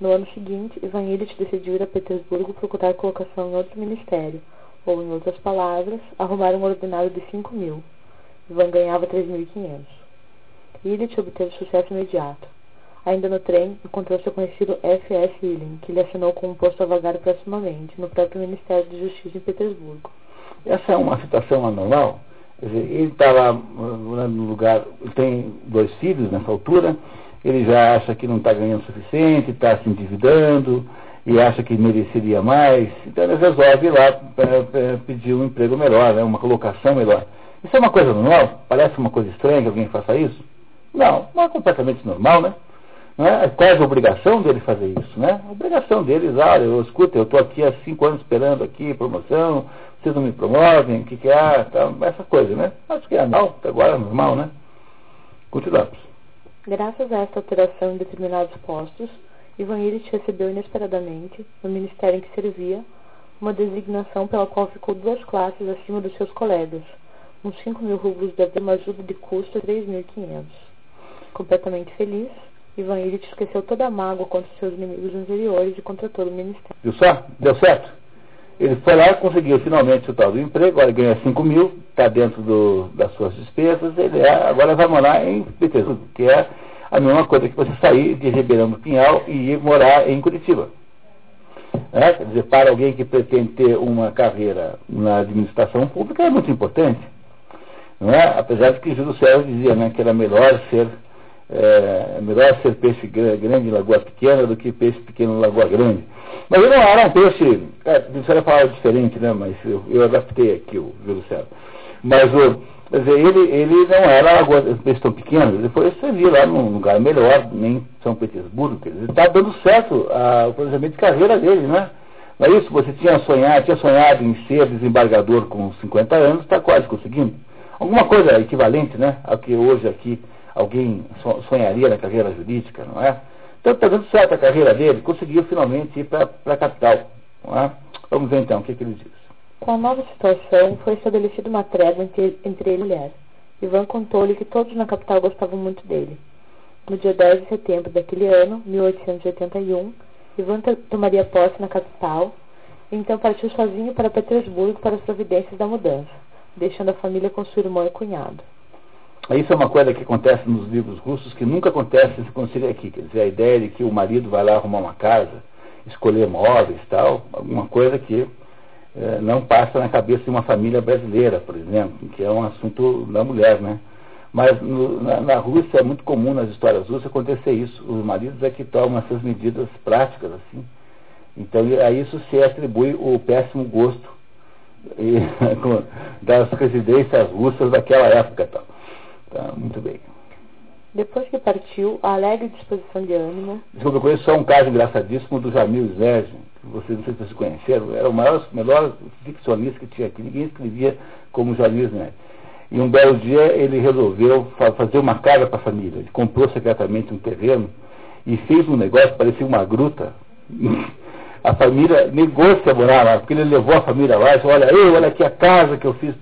B: No ano seguinte, Ivan Illich decidiu ir a Petersburgo procurar colocação em outro ministério, ou, em outras palavras, arrumar um ordenado de 5 mil. Ivan ganhava 3.500. Illich obteve sucesso imediato. Ainda no trem, encontrou seu conhecido F.S. Illing, que lhe assinou com um posto a vagar proximamente, no próprio Ministério de Justiça em Petersburgo.
A: Essa é uma situação anormal. Quer dizer, ele está lá no lugar, tem dois filhos nessa altura, ele já acha que não está ganhando o suficiente, está se endividando, e acha que mereceria mais, então ele resolve ir lá pedir um emprego melhor, né, uma colocação melhor. Isso é uma coisa normal? Parece uma coisa estranha que alguém faça isso? Não, não é completamente normal, né? Não é? é quase a obrigação dele fazer isso, né? A obrigação deles, ah, eu escuta, eu estou aqui há cinco anos esperando aqui promoção, vocês não me promovem, o que, que é, tá, essa coisa, né? Acho que é normal, agora é normal, né? Continuamos.
B: Graças a esta alteração em determinados postos, Ivan recebeu inesperadamente, no ministério em que servia, uma designação pela qual ficou duas classes acima dos seus colegas, uns 5 mil rublos de uma ajuda de custo de 3.500. Completamente feliz, Ivan Illich esqueceu toda a mágoa contra seus inimigos anteriores e contra todo o ministério.
A: Viu só? Deu certo? Ele foi lá, conseguiu finalmente o tal do emprego, agora ganha 5 mil, está dentro do, das suas despesas, ele é, agora vai morar em Petersburgo, que é a mesma coisa que você sair de Ribeirão do Pinhal e ir morar em Curitiba. É, quer dizer, para alguém que pretende ter uma carreira na administração pública é muito importante. Não é? Apesar de que Júlio César dizia né, que era melhor ser é, é melhor ser peixe grande em lagoa pequena do que peixe pequeno em lagoa grande. Mas ele não era um peixe, é, você falar diferente, né? Mas eu, eu adaptei aqui o Lucero. Mas o, quer dizer, ele, ele não era lagoa, peixe tão pequeno, depois você viu lá num lugar melhor, nem São Petersburgo, quer dizer, está dando certo a, o planejamento de carreira dele, né? Não é isso? Você tinha sonhado, tinha sonhado em ser desembargador com 50 anos, está quase conseguindo. Alguma coisa equivalente, né? Ao que hoje aqui alguém sonharia na carreira jurídica, não é? Então está dando certo a carreira dele, conseguiu finalmente ir para a capital. Não é? Vamos ver então o que, que ele diz.
B: Com a nova situação, foi estabelecida uma trégua entre, entre ele e a mulher. Ivan contou-lhe que todos na capital gostavam muito dele. No dia 10 de setembro daquele ano, 1881, Ivan tomaria posse na capital e então partiu sozinho para Petersburgo para as providências da mudança, deixando a família com sua irmã e cunhado.
A: Isso é uma coisa que acontece nos livros russos que nunca acontece quando chega aqui. Quer dizer, a ideia de que o marido vai lá arrumar uma casa, escolher móveis e tal, alguma coisa que é, não passa na cabeça de uma família brasileira, por exemplo, que é um assunto da mulher, né? Mas no, na, na, Rússia é muito comum nas histórias russas acontecer isso. Os maridos é que tomam essas medidas práticas, assim. Então a isso se atribui o péssimo gosto (laughs) e, das residências russas daquela época. Tá, tá muito bem.
B: Depois que partiu, a alegre disposição de ânimo.
A: Desculpa, eu conheço só um caso engraçadíssimo do Jamil Zerge, que vocês não sei se vocês conheceram, era o maior, melhor ficcionista que tinha aqui, ninguém escrevia como Jamil Zerge. E um belo dia ele resolveu fazer uma casa para a família. Ele comprou secretamente um terreno e fez um negócio, parecia uma gruta. (laughs) A família negou-se a morar lá, porque ele levou a família lá e falou, olha, eu, olha aqui a casa que eu fiz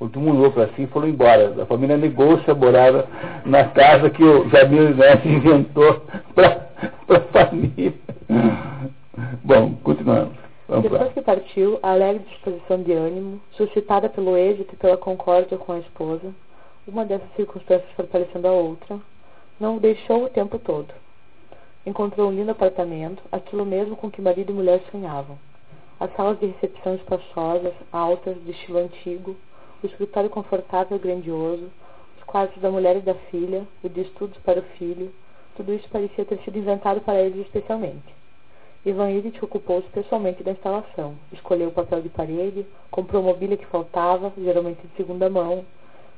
A: mundo olhou para assim e falou embora. A família negou-se a morar na casa que o Jamil Neto (laughs) inventou para a família. Bom, continuamos.
B: Vamos Depois lá. que partiu, a alegre disposição de ânimo, suscitada pelo êxito e pela concórdia com a esposa, uma dessas circunstâncias fortalecendo a outra, não o deixou o tempo todo. Encontrou um lindo apartamento, aquilo mesmo com que marido e mulher sonhavam. As salas de recepção espaçosas, altas, de estilo antigo, o escritório confortável e grandioso, os quartos da mulher e da filha, o de estudos para o filho, tudo isso parecia ter sido inventado para eles especialmente. Ivan Illich ocupou-se pessoalmente da instalação, escolheu o papel de parede, comprou mobília que faltava, geralmente de segunda mão,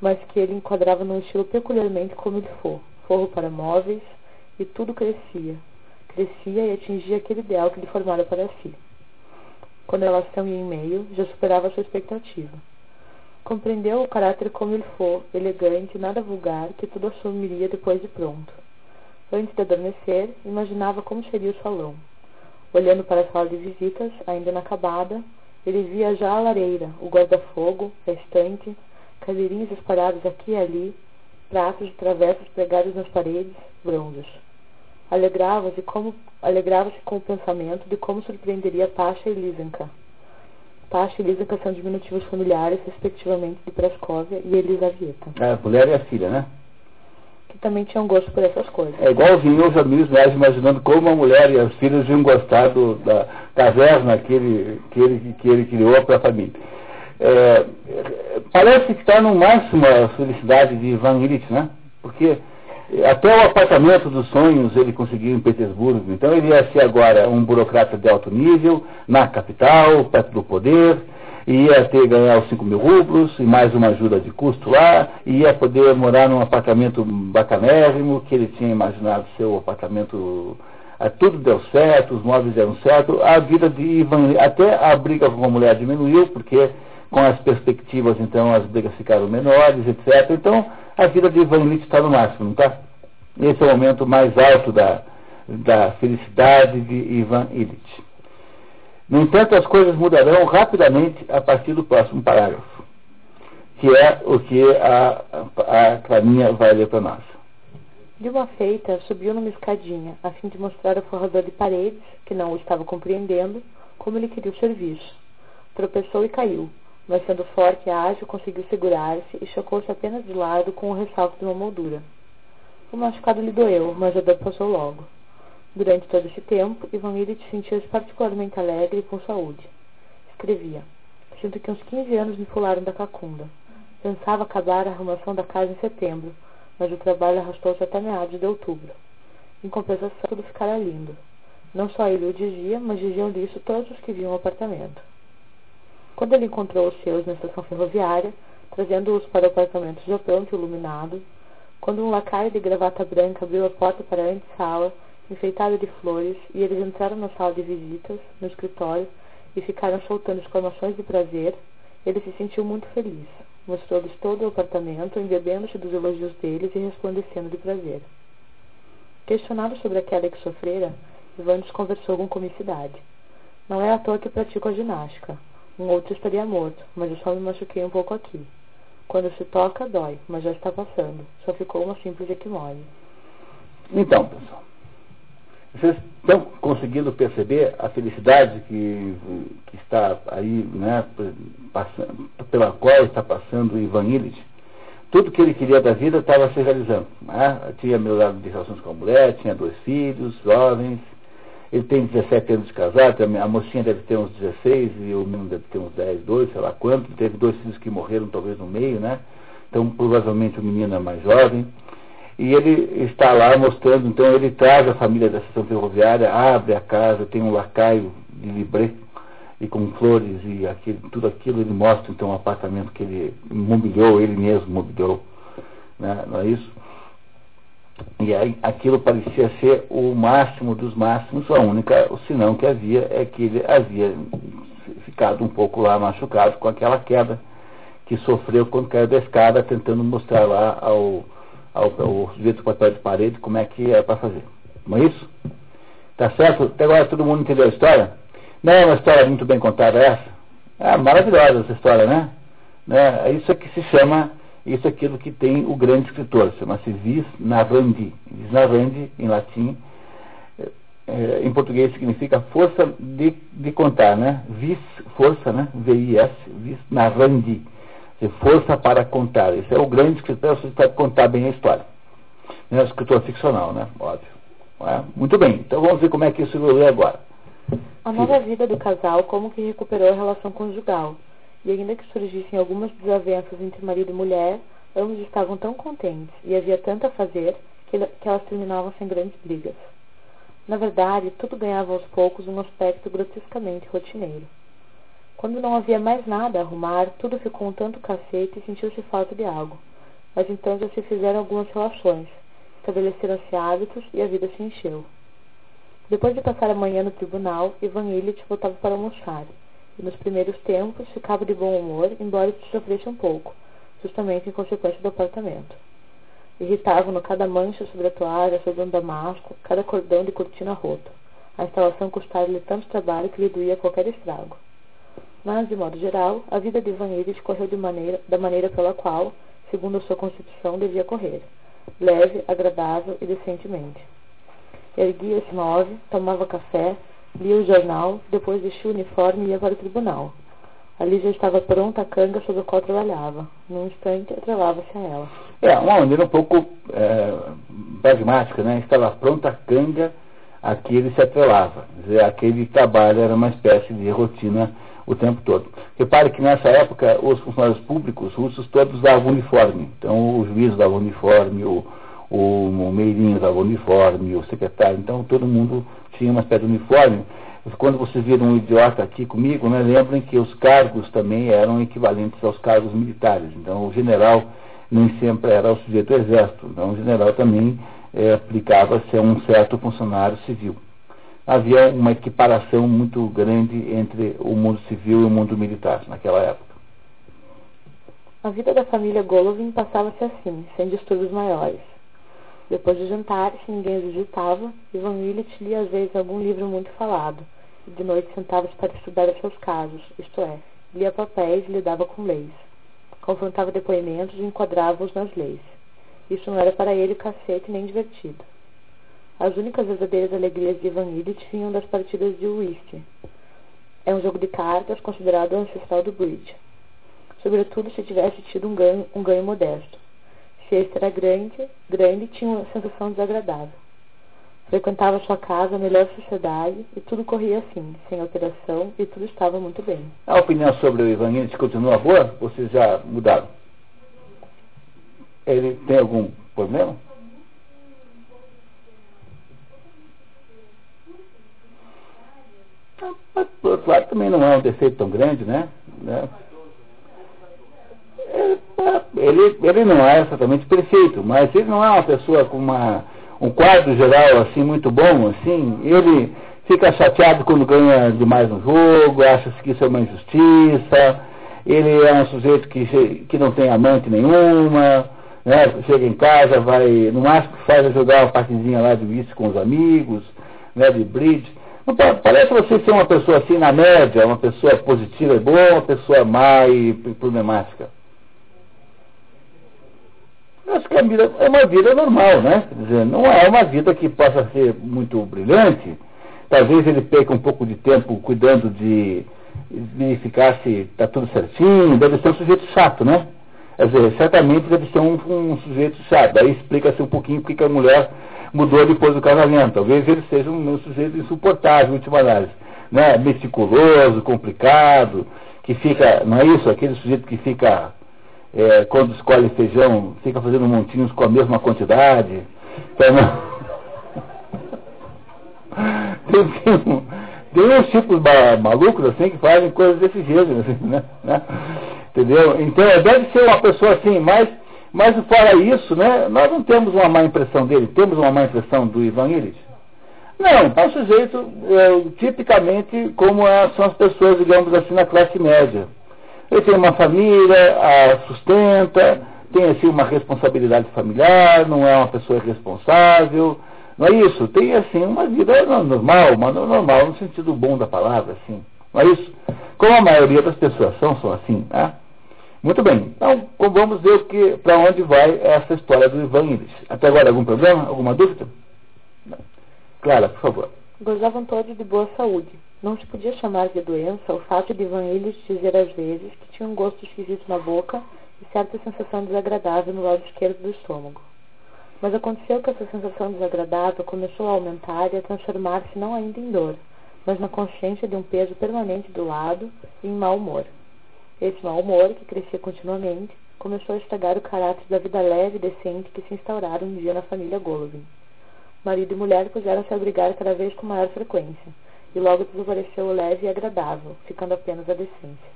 B: mas que ele enquadrava num estilo peculiarmente como ele for, forro para móveis, e tudo crescia, crescia e atingia aquele ideal que ele formara para si. Quando a relação ia em meio, já superava sua expectativa. Compreendeu o caráter como ele for, elegante, nada vulgar, que tudo assumiria depois de pronto. Antes de adormecer, imaginava como seria o salão. Olhando para a sala de visitas, ainda inacabada, ele via já a lareira, o guarda-fogo, a estante, cadeirinhas espalhadas aqui e ali, pratos de travessas pregados nas paredes, bronzes. Alegrava-se alegrava com o pensamento de como surpreenderia Pasha e Lisenka Pasha e Lisenka são diminutivos familiares, respectivamente, de Praskovia e Elisavieta.
A: É, a mulher e a filha, né?
B: Que também tinham gosto por essas coisas.
A: É igualzinho os amigos né, imaginando como a mulher e as filhas iam gostar do, da caverna que ele, que ele, que ele criou para a família. É, parece que está no máximo a felicidade de Ivan Illich, né? Porque até o apartamento dos sonhos ele conseguiu em Petersburgo. Então ele ia ser agora um burocrata de alto nível, na capital, perto do poder, ia ter ganhar os 5 mil rublos e mais uma ajuda de custo lá, e ia poder morar num apartamento bacanérrimo, que ele tinha imaginado ser o apartamento. Eh, tudo deu certo, os móveis deram certo, a vida de Ivan, até a briga com a mulher diminuiu, porque com as perspectivas, então, as brigas ficaram menores, etc. Então, a vida de Ivan Illich está no máximo, está? Esse é o momento mais alto da, da felicidade de Ivan Illich. No entanto, as coisas mudarão rapidamente a partir do próximo parágrafo, que é o que a, a, a Clarinha vai ler para nós.
B: De uma feita, subiu numa escadinha, a fim de mostrar ao forrador de paredes, que não o estava compreendendo, como ele queria o serviço. Tropeçou e caiu, mas sendo forte e ágil, conseguiu segurar-se e chocou-se apenas de lado com o ressalto de uma moldura. O machucado lhe doeu, mas a dor passou logo. Durante todo esse tempo, Ivan Illich sentia-se particularmente alegre e com saúde. Escrevia. Sinto que uns 15 anos me pularam da cacunda. Pensava acabar a arrumação da casa em setembro, mas o trabalho arrastou-se até meados de outubro. Em compensação, tudo ficara lindo. Não só ele o dizia, mas diziam disso todos os que viam o apartamento. Quando ele encontrou os seus na estação ferroviária, trazendo-os para o apartamento já pronto e iluminado, quando um lacaio de gravata branca abriu a porta para a antessala, enfeitada de flores, e eles entraram na sala de visitas, no escritório, e ficaram soltando exclamações de prazer, ele se sentiu muito feliz. Mostrou-lhes todo o apartamento, embebendo-se dos elogios deles e resplandecendo de prazer. Questionado sobre a queda que sofrera, Ivan conversou com comicidade. Não é à toa que pratico a ginástica. Um outro estaria morto, mas eu só me machuquei um pouco aqui. Quando se toca, dói, mas já está passando. Só ficou uma simples equimose.
A: Então, pessoal, vocês estão conseguindo perceber a felicidade que, que está aí, né, passando, pela qual está passando o Ivan Illich? Tudo que ele queria da vida estava se realizando. Né? Tinha melhorado de relações com a mulher, tinha dois filhos, jovens, ele tem 17 anos de casado, a mocinha deve ter uns 16 e o menino deve ter uns 10, 12, sei lá quanto. Teve dois filhos que morreram talvez no meio, né? Então provavelmente o menino é mais jovem. E ele está lá mostrando, então ele traz a família da estação ferroviária, abre a casa, tem um lacaio de libré e com flores e tudo aquilo, ele mostra então um apartamento que ele mobiliou, ele mesmo mobiliou, né? não é isso? E aí aquilo parecia ser o máximo dos máximos, a única, o sinão que havia é que ele havia ficado um pouco lá machucado com aquela queda que sofreu quando caiu da escada, tentando mostrar lá ao, ao, ao sujeito papel de parede como é que era para fazer. Não é isso? Tá certo? Até agora todo mundo entendeu a história? Não é uma história muito bem contada essa? É maravilhosa essa história, né? né? Isso é que se chama, isso é aquilo que tem o grande escritor, chama-se Vis Narrandi. Vis Narrandi, em latim, é, em português significa força de, de contar, né? Vis, força, né? V-I-S, vis narrandi, força para contar. Esse é o grande escritor, você pode contar bem a história. É um escritor ficcional, né? Óbvio. É? Muito bem, então vamos ver como é que isso evolui agora.
B: A nova vida do casal como que recuperou a relação conjugal. E ainda que surgissem algumas desavenças entre marido e mulher, ambos estavam tão contentes e havia tanto a fazer que, que elas terminavam sem grandes brigas. Na verdade, tudo ganhava aos poucos um aspecto grotescamente rotineiro. Quando não havia mais nada a arrumar, tudo ficou um tanto cacete e sentiu-se falta de algo. Mas então já se fizeram algumas relações, estabeleceram-se hábitos e a vida se encheu. Depois de passar a manhã no tribunal, Ivan Illich voltava para almoçar, e nos primeiros tempos ficava de bom humor, embora sofresse um pouco, justamente em consequência do apartamento. Irritavam-no cada mancha sobre a toalha, sobre um damasco, cada cordão de cortina rota. A instalação custara-lhe tanto trabalho que lhe doía qualquer estrago. Mas, de modo geral, a vida de Ivan Illich correu de maneira, da maneira pela qual, segundo a sua constituição, devia correr, leve, agradável e decentemente. Erguia-se nove, tomava café, lia o jornal, depois vestia o uniforme e ia para o tribunal. Ali já estava pronta a canga sobre a qual trabalhava. Num instante, atrelava-se a ela.
A: É, uma maneira um pouco é, pragmática, né? Estava pronta a canga a que ele se atrelava. Quer dizer, aquele trabalho era uma espécie de rotina o tempo todo. Repare que nessa época os funcionários públicos russos todos davam uniforme. Então o juiz dava uniforme, o o, o Meirinho usava uniforme, o secretário, então todo mundo tinha uma espécie de uniforme. Quando vocês viram um idiota aqui comigo, né, lembrem que os cargos também eram equivalentes aos cargos militares. Então o general nem sempre era o sujeito do exército, então o general também é, aplicava-se a um certo funcionário civil. Havia uma equiparação muito grande entre o mundo civil e o mundo militar naquela época.
B: A vida da família Golovin passava-se assim, sem distúrbios maiores. Depois do jantar, se ninguém os visitava, Ivan Illich lia às vezes algum livro muito falado, e de noite sentava-se para estudar os seus casos, isto é, lia papéis e lidava com leis. Confrontava depoimentos e enquadrava-os nas leis. Isso não era para ele cacete nem divertido. As únicas verdadeiras alegrias de Ivan Illich vinham das partidas de whisky. É um jogo de cartas considerado o ancestral do bridge. Sobretudo se tivesse tido um ganho, um ganho modesto cesta era grande, grande e tinha uma sensação desagradável. Frequentava sua casa, a melhor sociedade, e tudo corria assim, sem alteração, e tudo estava muito bem.
A: A opinião sobre o Ivanildes continua boa? Vocês já mudaram? Ele tem algum problema? Mas, por outro lado, também não é um defeito tão grande, né? né? Ele, ele não é exatamente perfeito, mas ele não é uma pessoa com uma, um quadro geral assim muito bom, assim, ele fica chateado quando ganha demais no jogo, acha que isso é uma injustiça, ele é um sujeito que, que não tem amante nenhuma, né, chega em casa, vai, no máximo faz é jogar uma partidinha lá de vice com os amigos, né, de bridge. Parece você ser uma pessoa assim na média, uma pessoa positiva e boa, uma pessoa má e problemática. Acho que a vida é uma vida normal, né? Quer dizer, não é uma vida que possa ser muito brilhante. Talvez ele perca um pouco de tempo cuidando de verificar se está tudo certinho. Deve ser um sujeito chato, né? Quer dizer, certamente deve ser um, um sujeito chato. Aí explica-se um pouquinho porque que a mulher mudou depois do casamento. Talvez ele seja um, um sujeito insuportável, última análise. Né? Meticuloso, complicado, que fica, não é isso? Aquele sujeito que fica, é, quando escolhe feijão, fica fazendo montinhos com a mesma quantidade. Então, (laughs) tem, uns tipos malucos assim que fazem coisas desse jeito, assim, (laughs) né? né? Entendeu? Então deve ser uma pessoa assim, mas, mas fora isso, né, nós não temos uma má impressão dele, temos uma má impressão do Ivan Illich? Não, é um sujeito é, tipicamente como é, são as pessoas, digamos assim, na classe média. Ele tem uma família, a sustenta, tem assim uma responsabilidade familiar, não é uma pessoa irresponsável, não é isso? Tem assim uma vida normal, uma normal no sentido bom da palavra, assim. Não é isso? Como a maioria das pessoas são, são assim, né? Muito bem, então vamos ver para onde vai essa história do Ivan Illich. Até agora, algum problema? Alguma dúvida? Não. Clara, por favor.
B: Gozavam todos de boa saúde. Não se podia chamar de doença o fato de Ivan Illich dizer às vezes que tinha um gosto esquisito na boca e certa sensação desagradável no lado esquerdo do estômago. Mas aconteceu que essa sensação desagradável começou a aumentar e a transformar-se não ainda em dor, mas na consciência de um peso permanente do lado e em mau humor. Esse mau humor, que crescia continuamente, começou a estragar o caráter da vida leve e decente que se instauraram um dia na família Golovin. Marido e mulher puseram-se a brigar cada vez com maior frequência, e logo desapareceu o leve e agradável, ficando apenas a decência.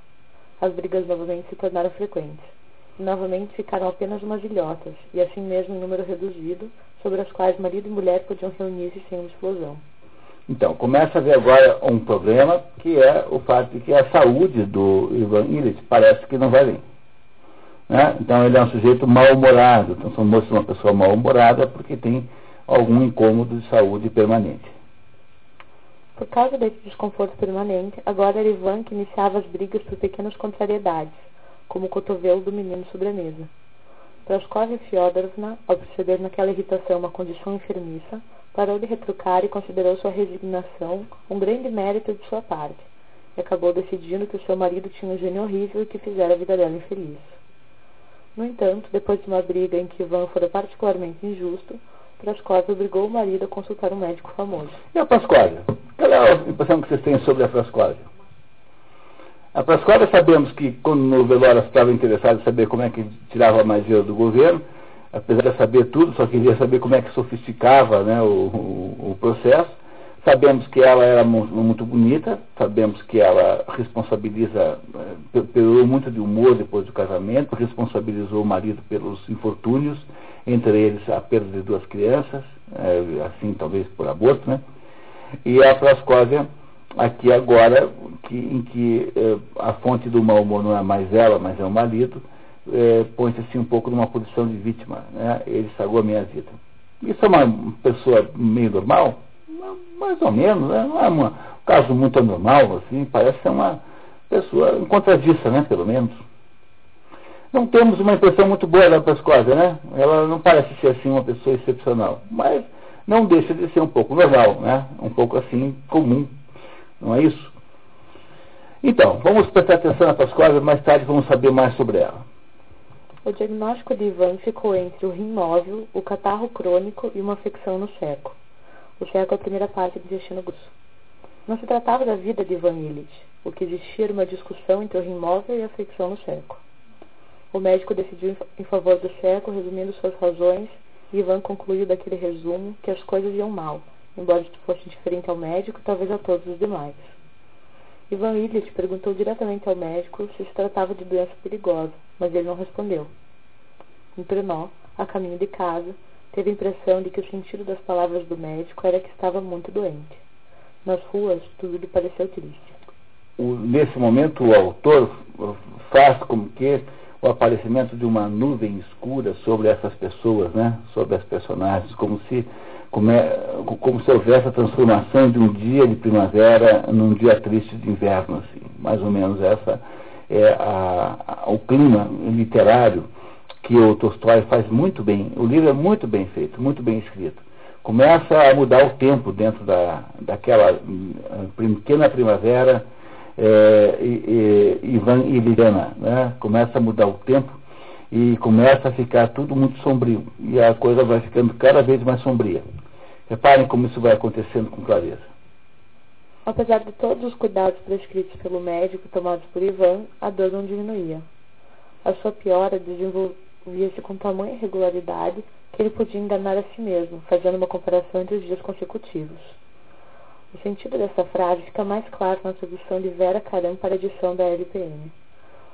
B: As brigas novamente se tornaram frequentes novamente ficaram apenas umas ilhotas, e assim mesmo em número reduzido, sobre as quais marido e mulher podiam reunir-se sem uma explosão.
A: Então, começa a ver agora um problema, que é o fato de que a saúde do Ivan Illich parece que não vai bem. Né? Então, ele é um sujeito mal-humorado. Então, somos uma pessoa mal-humorada porque tem algum incômodo de saúde permanente.
B: Por causa desse desconforto permanente, agora era Ivan que iniciava as brigas por pequenas contrariedades como o cotovelo do menino sobre a mesa. Praskovia Fyodorovna, ao perceber naquela irritação uma condição enfermiça, parou de retrucar e considerou sua resignação um grande mérito de sua parte, e acabou decidindo que seu marido tinha um gênio horrível e que fizera a vida dela infeliz. No entanto, depois de uma briga em que Ivan fora particularmente injusto, Praskovia obrigou o marido a consultar um médico famoso.
A: E a Praskovia? Qual é a impressão que vocês têm sobre a Praskovia? A Prascova sabemos que, quando no velório estava interessado em saber como é que tirava mais dinheiro do governo, apesar de saber tudo, só queria saber como é que sofisticava né, o, o, o processo. Sabemos que ela era muito bonita, sabemos que ela responsabiliza, eh, pegou muito de humor depois do casamento, responsabilizou o marido pelos infortúnios, entre eles a perda de duas crianças, é, assim talvez por aborto, né? E a Prascóvia aqui agora, que, em que eh, a fonte do mau humor não é mais ela, mas é o marido, eh, põe-se assim um pouco numa posição de vítima. Né? Ele estragou a minha vida. Isso é uma pessoa meio normal? Mais ou menos, né? não é uma, um caso muito anormal, assim, parece ser uma pessoa encontradiça, né, pelo menos. Não temos uma impressão muito boa da Pascosa, né? Ela não parece ser assim uma pessoa excepcional, mas não deixa de ser um pouco normal, né? Um pouco assim comum não é isso? Então, vamos prestar atenção nessas coisas, mais tarde vamos saber mais sobre ela.
B: O diagnóstico de Ivan ficou entre o rim móvel, o catarro crônico e uma afecção no seco. O seco é a primeira parte do intestino grosso. Não se tratava da vida de Ivan Illich. O que existia era uma discussão entre o rim móvel e a afecção no seco. O médico decidiu em favor do seco, resumindo suas razões, e Ivan concluiu daquele resumo que as coisas iam mal, embora isto fosse diferente ao médico e talvez a todos os demais. Ivan Illich perguntou diretamente ao médico se se tratava de doença perigosa, mas ele não respondeu. Em Trenó, a caminho de casa, teve a impressão de que o sentido das palavras do médico era que estava muito doente. Nas ruas, tudo lhe pareceu triste.
A: Nesse momento, o autor faz como que o aparecimento de uma nuvem escura sobre essas pessoas, né? sobre as personagens, como se como, é, como se houvesse a transformação de um dia de primavera num dia triste de inverno, assim. mais ou menos essa é a, a, o clima literário que o Tolstói faz muito bem. O livro é muito bem feito, muito bem escrito. Começa a mudar o tempo dentro da, daquela hum, pequena primavera é, Ivan e Liliana. Né? Começa a mudar o tempo e começa a ficar tudo muito sombrio e a coisa vai ficando cada vez mais sombria. Reparem como isso vai acontecendo com clareza.
B: Apesar de todos os cuidados prescritos pelo médico tomados por Ivan, a dor não diminuía. A sua piora desenvolvia-se com tamanha regularidade que ele podia enganar a si mesmo, fazendo uma comparação entre os dias consecutivos. O sentido dessa frase fica mais claro na tradução de Vera Caram para a edição da LPM.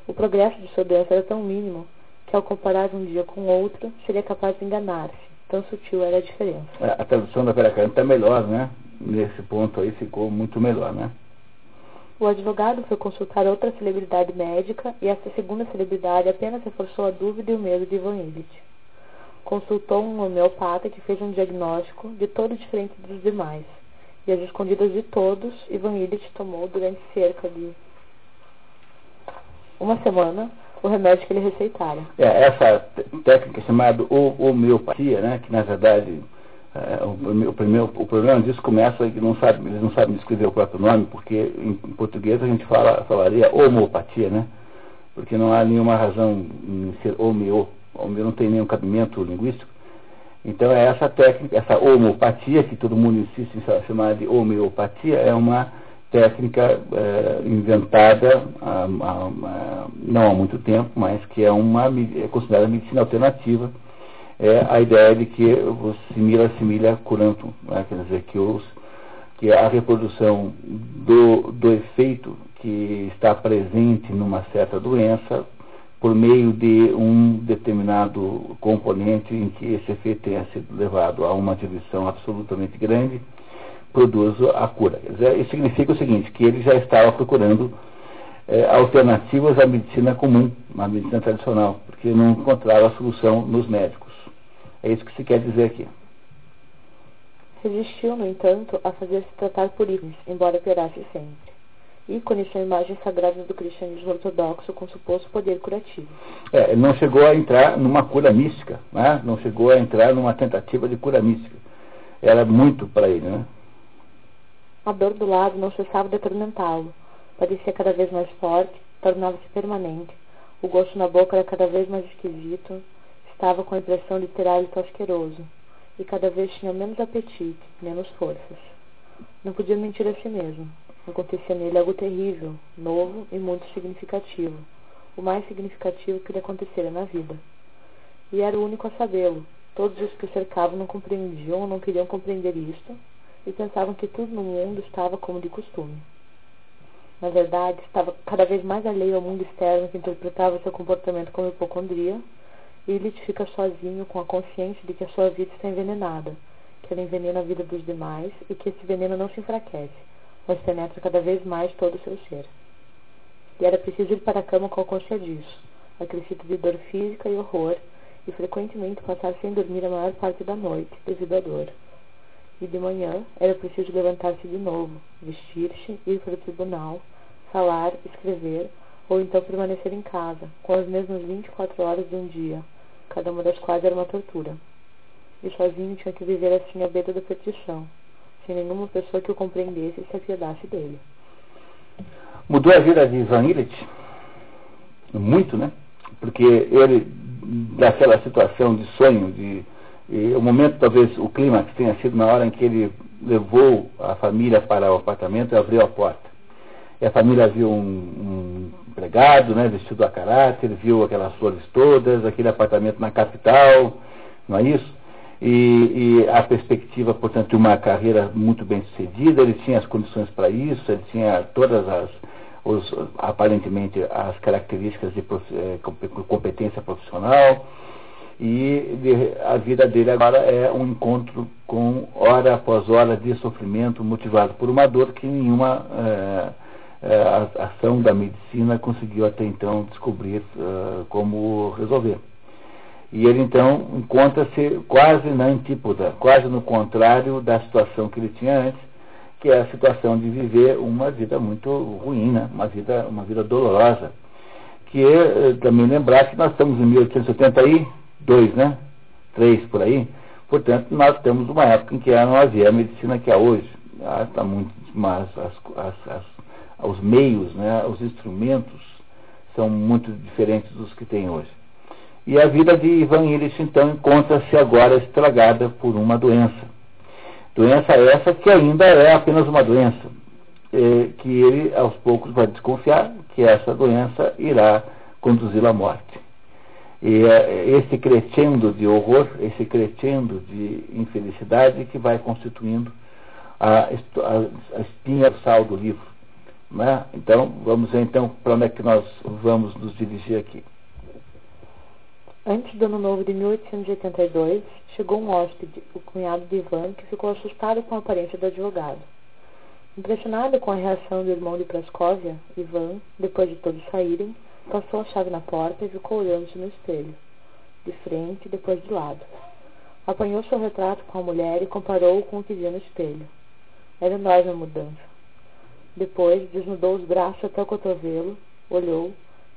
B: O progresso de sua doença era tão mínimo que, ao comparar um dia com outro, seria capaz de enganar-se. Tão sutil era a diferença.
A: É, a tradução da Vera Caram está melhor, né? Nesse ponto aí ficou muito melhor, né?
B: O advogado foi consultar outra celebridade médica e essa segunda celebridade apenas reforçou a dúvida e o medo de Ivan Illich. Consultou um homeopata que fez um diagnóstico de todo diferente dos demais e as escondidas de todos, Ivan Illich tomou durante cerca de uma semana o remédio que ele receitara.
A: É, essa técnica chamada homeopatia, né, que na verdade é, o, o, primeiro, o problema disso começa que não sabe, eles não sabem escrever o próprio nome, porque em, em português a gente fala, falaria homeopatia, né? Porque não há nenhuma razão em ser homeo, homeo não tem nenhum cabimento linguístico. Então é essa técnica, essa homeopatia, que todo mundo insiste em chamar de homeopatia, é uma técnica é, inventada há, há, não há muito tempo, mas que é, uma, é considerada medicina alternativa. É a ideia de que o simila assimila curantum, né? quer dizer que, os, que a reprodução do, do efeito que está presente numa certa doença por meio de um determinado componente em que esse efeito tenha sido levado a uma diluição absolutamente grande, produz a cura. Isso significa o seguinte, que ele já estava procurando é, alternativas à medicina comum, à medicina tradicional, porque não encontrava a solução nos médicos. É isso que se quer dizer aqui.
B: Resistiu, no entanto, a fazer-se tratar por ícones, embora piorasse sempre. Ícones são imagens sagradas do cristianismo ortodoxo com suposto poder curativo.
A: É, não chegou a entrar numa cura mística, né? não chegou a entrar numa tentativa de cura mística. Era muito para ele. Né?
B: A dor do lado não cessava de atormentá-lo. Parecia cada vez mais forte, tornava-se permanente. O gosto na boca era cada vez mais esquisito. Estava com a impressão de ter hálito asqueroso. E cada vez tinha menos apetite, menos forças. Não podia mentir a si mesmo. Acontecia nele algo terrível, novo e muito significativo. O mais significativo que lhe acontecera na vida. E era o único a sabê-lo. Todos os que o cercavam não compreendiam ou não queriam compreender isto, e pensavam que tudo no mundo estava como de costume. Na verdade, estava cada vez mais alheio ao mundo externo que interpretava seu comportamento como hipocondria, e ele fica sozinho com a consciência de que a sua vida está envenenada, que ela envenena a vida dos demais e que esse veneno não se enfraquece, mas penetra cada vez mais todo o seu ser. E era preciso ir para a cama com a consciência disso, acrescido de dor física e horror, e frequentemente passar sem dormir a maior parte da noite, devido à dor. E de manhã era preciso levantar-se de novo, vestir-se, ir para o tribunal, falar, escrever, ou então permanecer em casa, com as mesmas 24 horas de um dia, cada uma das quais era uma tortura. E sozinho tinha que viver assim à beira da perdição, sem nenhuma pessoa que o compreendesse e se apiedasse dele.
A: Mudou a vida de Ivan Illich? Muito, né? Porque ele, daquela situação de sonho, de e o momento, talvez, o clima que tenha sido na hora em que ele levou a família para o apartamento e abriu a porta. E a família viu um, um empregado, né, vestido a caráter, viu aquelas flores todas, aquele apartamento na capital, não é isso? E, e, a perspectiva, portanto, de uma carreira muito bem sucedida, ele tinha as condições para isso, ele tinha todas as, os, aparentemente, as características de eh, competência profissional, e a vida dele agora é um encontro com hora após hora de sofrimento motivado por uma dor que nenhuma é, é, ação da medicina conseguiu até então descobrir como resolver. E ele então encontra-se quase na antípoda, quase no contrário da situação que ele tinha antes, que é a situação de viver uma vida muito ruim, né? uma, vida, uma vida dolorosa. Que é também lembrar que nós estamos em 1870 aí, dois, né? Três por aí. Portanto, nós temos uma época em que não havia a medicina que há hoje. Ah, tá muito, mas as, as, as, os meios, né, os instrumentos são muito diferentes dos que tem hoje. E a vida de Ivan Illich, então, encontra-se agora estragada por uma doença. Doença essa que ainda é apenas uma doença, eh, que ele aos poucos vai desconfiar que essa doença irá conduzi-lo à morte. E é esse crescendo de horror, esse crescendo de infelicidade que vai constituindo a, a, a espinha dorsal do livro. Né? Então, vamos ver então para onde é que nós vamos nos dirigir aqui.
B: Antes do ano novo de 1882, chegou um hóspede, o cunhado de Ivan, que ficou assustado com a aparência do advogado. Impressionado com a reação do irmão de Praskovia, Ivan, depois de todos saírem, passou a chave na porta e ficou olhando-se no espelho, de frente e depois de lado. Apanhou seu retrato com a mulher e comparou-o com o que via no espelho. Era enorme a mudança. Depois, desnudou os braços até o cotovelo, olhou,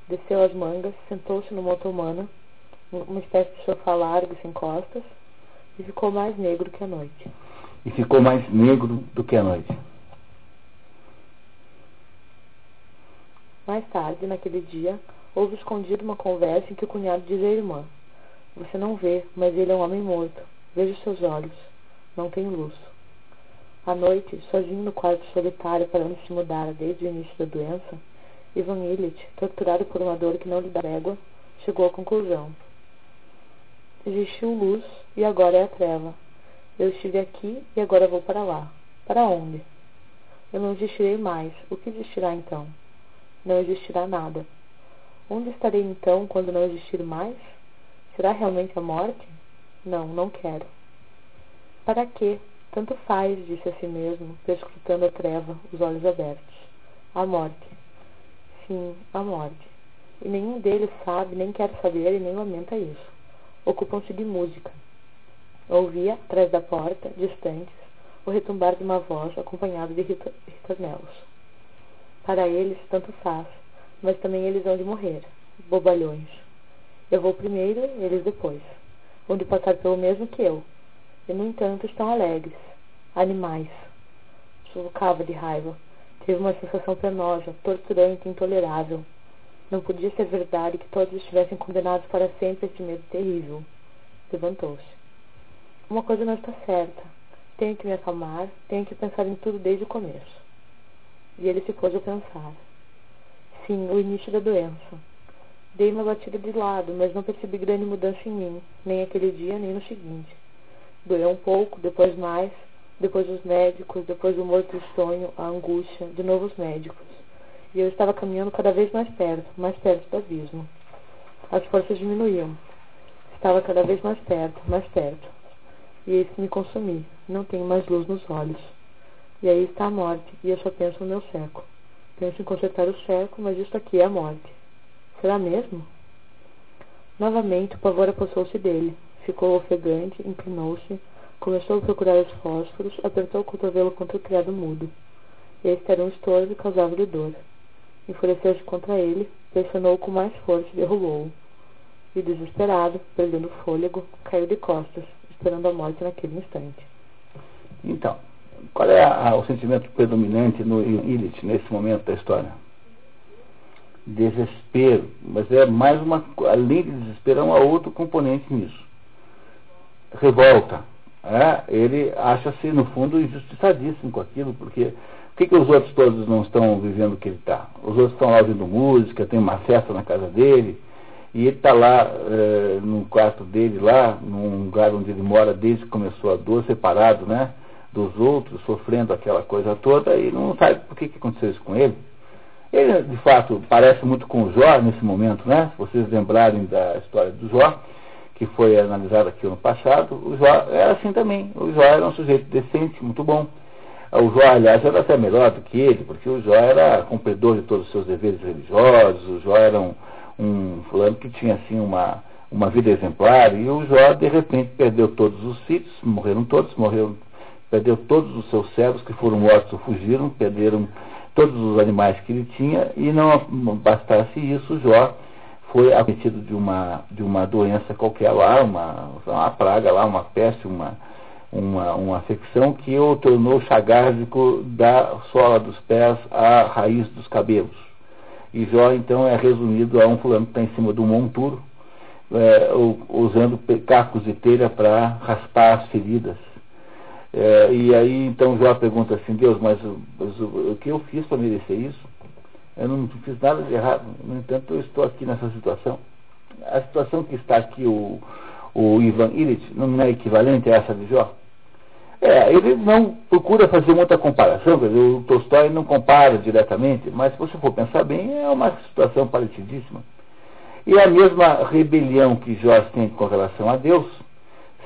B: desceu as mangas, sentou-se numa otomana uma espécie de sofá largo sem costas, e ficou mais negro que a noite.
A: E ficou mais negro do que a noite.
B: Mais tarde, naquele dia, houve escondido uma conversa em que o cunhado diz à irmã: Você não vê, mas ele é um homem morto. Veja os seus olhos. Não tem luz. À noite, sozinho no quarto solitário para onde se mudara desde o início da doença, Ivan Illich, torturado por uma dor que não lhe dá régua, chegou à conclusão Existiu luz e agora é a treva. Eu estive aqui e agora vou para lá. Para onde? Eu não existirei mais. O que existirá então? Não existirá nada. Onde estarei então quando não existir mais? Será realmente a morte? Não, não quero. Para quê? Tanto faz, disse a si mesmo, perscrutando a treva, os olhos abertos. A morte. Sim, a morte. E nenhum deles sabe, nem quer saber e nem lamenta isso ocupam-se de música. Ouvia, atrás da porta, distantes, o retumbar de uma voz acompanhado de ritornelos. Para eles, tanto faz, mas também eles hão de morrer, bobalhões. Eu vou primeiro, eles depois. Vão de passar pelo mesmo que eu. E, no entanto, estão alegres. Animais. Sufocava de raiva. Teve uma sensação penosa, torturante, intolerável. Não podia ser verdade que todos estivessem condenados para sempre a esse medo terrível. Levantou-se. Uma coisa não está certa. Tenho que me acalmar, tenho que pensar em tudo desde o começo. E ele se pôs a pensar. Sim, o início da doença. Dei uma batida de lado, mas não percebi grande mudança em mim, nem aquele dia, nem no seguinte. Doeu um pouco, depois mais, depois os médicos, depois o morto sonho, a angústia, de novo os médicos e eu estava caminhando cada vez mais perto, mais perto do abismo. As forças diminuíam. Estava cada vez mais perto, mais perto. E eis que me consumi. Não tenho mais luz nos olhos. E aí está a morte, e eu só penso no meu seco. Penso em consertar o seco, mas isto aqui é a morte. Será mesmo? Novamente o pavor apossou-se dele. Ficou ofegante, inclinou-se, começou a procurar os fósforos, apertou o cotovelo contra o criado mudo. Este era um estorvo e causava-lhe dor. Enfureceu-se contra ele, pressionou-o com mais força e derrubou-o. E, desesperado, perdendo fôlego, caiu de costas, esperando a morte naquele instante.
A: Então, qual é a, o sentimento predominante no Illich nesse momento da história? Desespero. Mas é mais uma. Além de desespero, há um outro componente nisso. Revolta. É? Ele acha-se, no fundo, injustiçadíssimo com aquilo, porque por que, que os outros todos não estão vivendo o que ele está? Os outros estão lá ouvindo música, tem uma festa na casa dele, e ele está lá é, no quarto dele, lá, num lugar onde ele mora desde que começou a dor, separado né, dos outros, sofrendo aquela coisa toda, e não sabe por que, que aconteceu isso com ele. Ele, de fato, parece muito com o Jó nesse momento, né? Se vocês lembrarem da história do Jó, que foi analisada aqui no passado, o Jó era assim também. O Jó era um sujeito decente, muito bom o Jó, aliás, era até melhor do que ele, porque o Jó era cumpridor de todos os seus deveres religiosos, o Jó era um, um fulano que tinha assim uma, uma vida exemplar, e o Jó, de repente, perdeu todos os sítios, morreram todos, morreu, perdeu todos os seus servos que foram mortos ou fugiram, perderam todos os animais que ele tinha, e não bastasse isso, o Jó foi acometido de uma, de uma doença qualquer lá, uma, uma praga lá, uma peste, uma uma, uma afecção que o tornou chagásico da sola dos pés à raiz dos cabelos. E Jó, então, é resumido a um fulano que está em cima de um monturo, é, usando cacos de telha para raspar as feridas. É, e aí então Jó pergunta assim, Deus, mas, mas o, o, que eu fiz para merecer isso? Eu não fiz nada de errado, no entanto eu estou aqui nessa situação. A situação que está aqui o, o Ivan Illich não é equivalente a essa de Jó? É, ele não procura fazer muita comparação, quer dizer, o Tolstói não compara diretamente, mas se você for pensar bem, é uma situação parecidíssima. E a mesma rebelião que Jó sente com relação a Deus,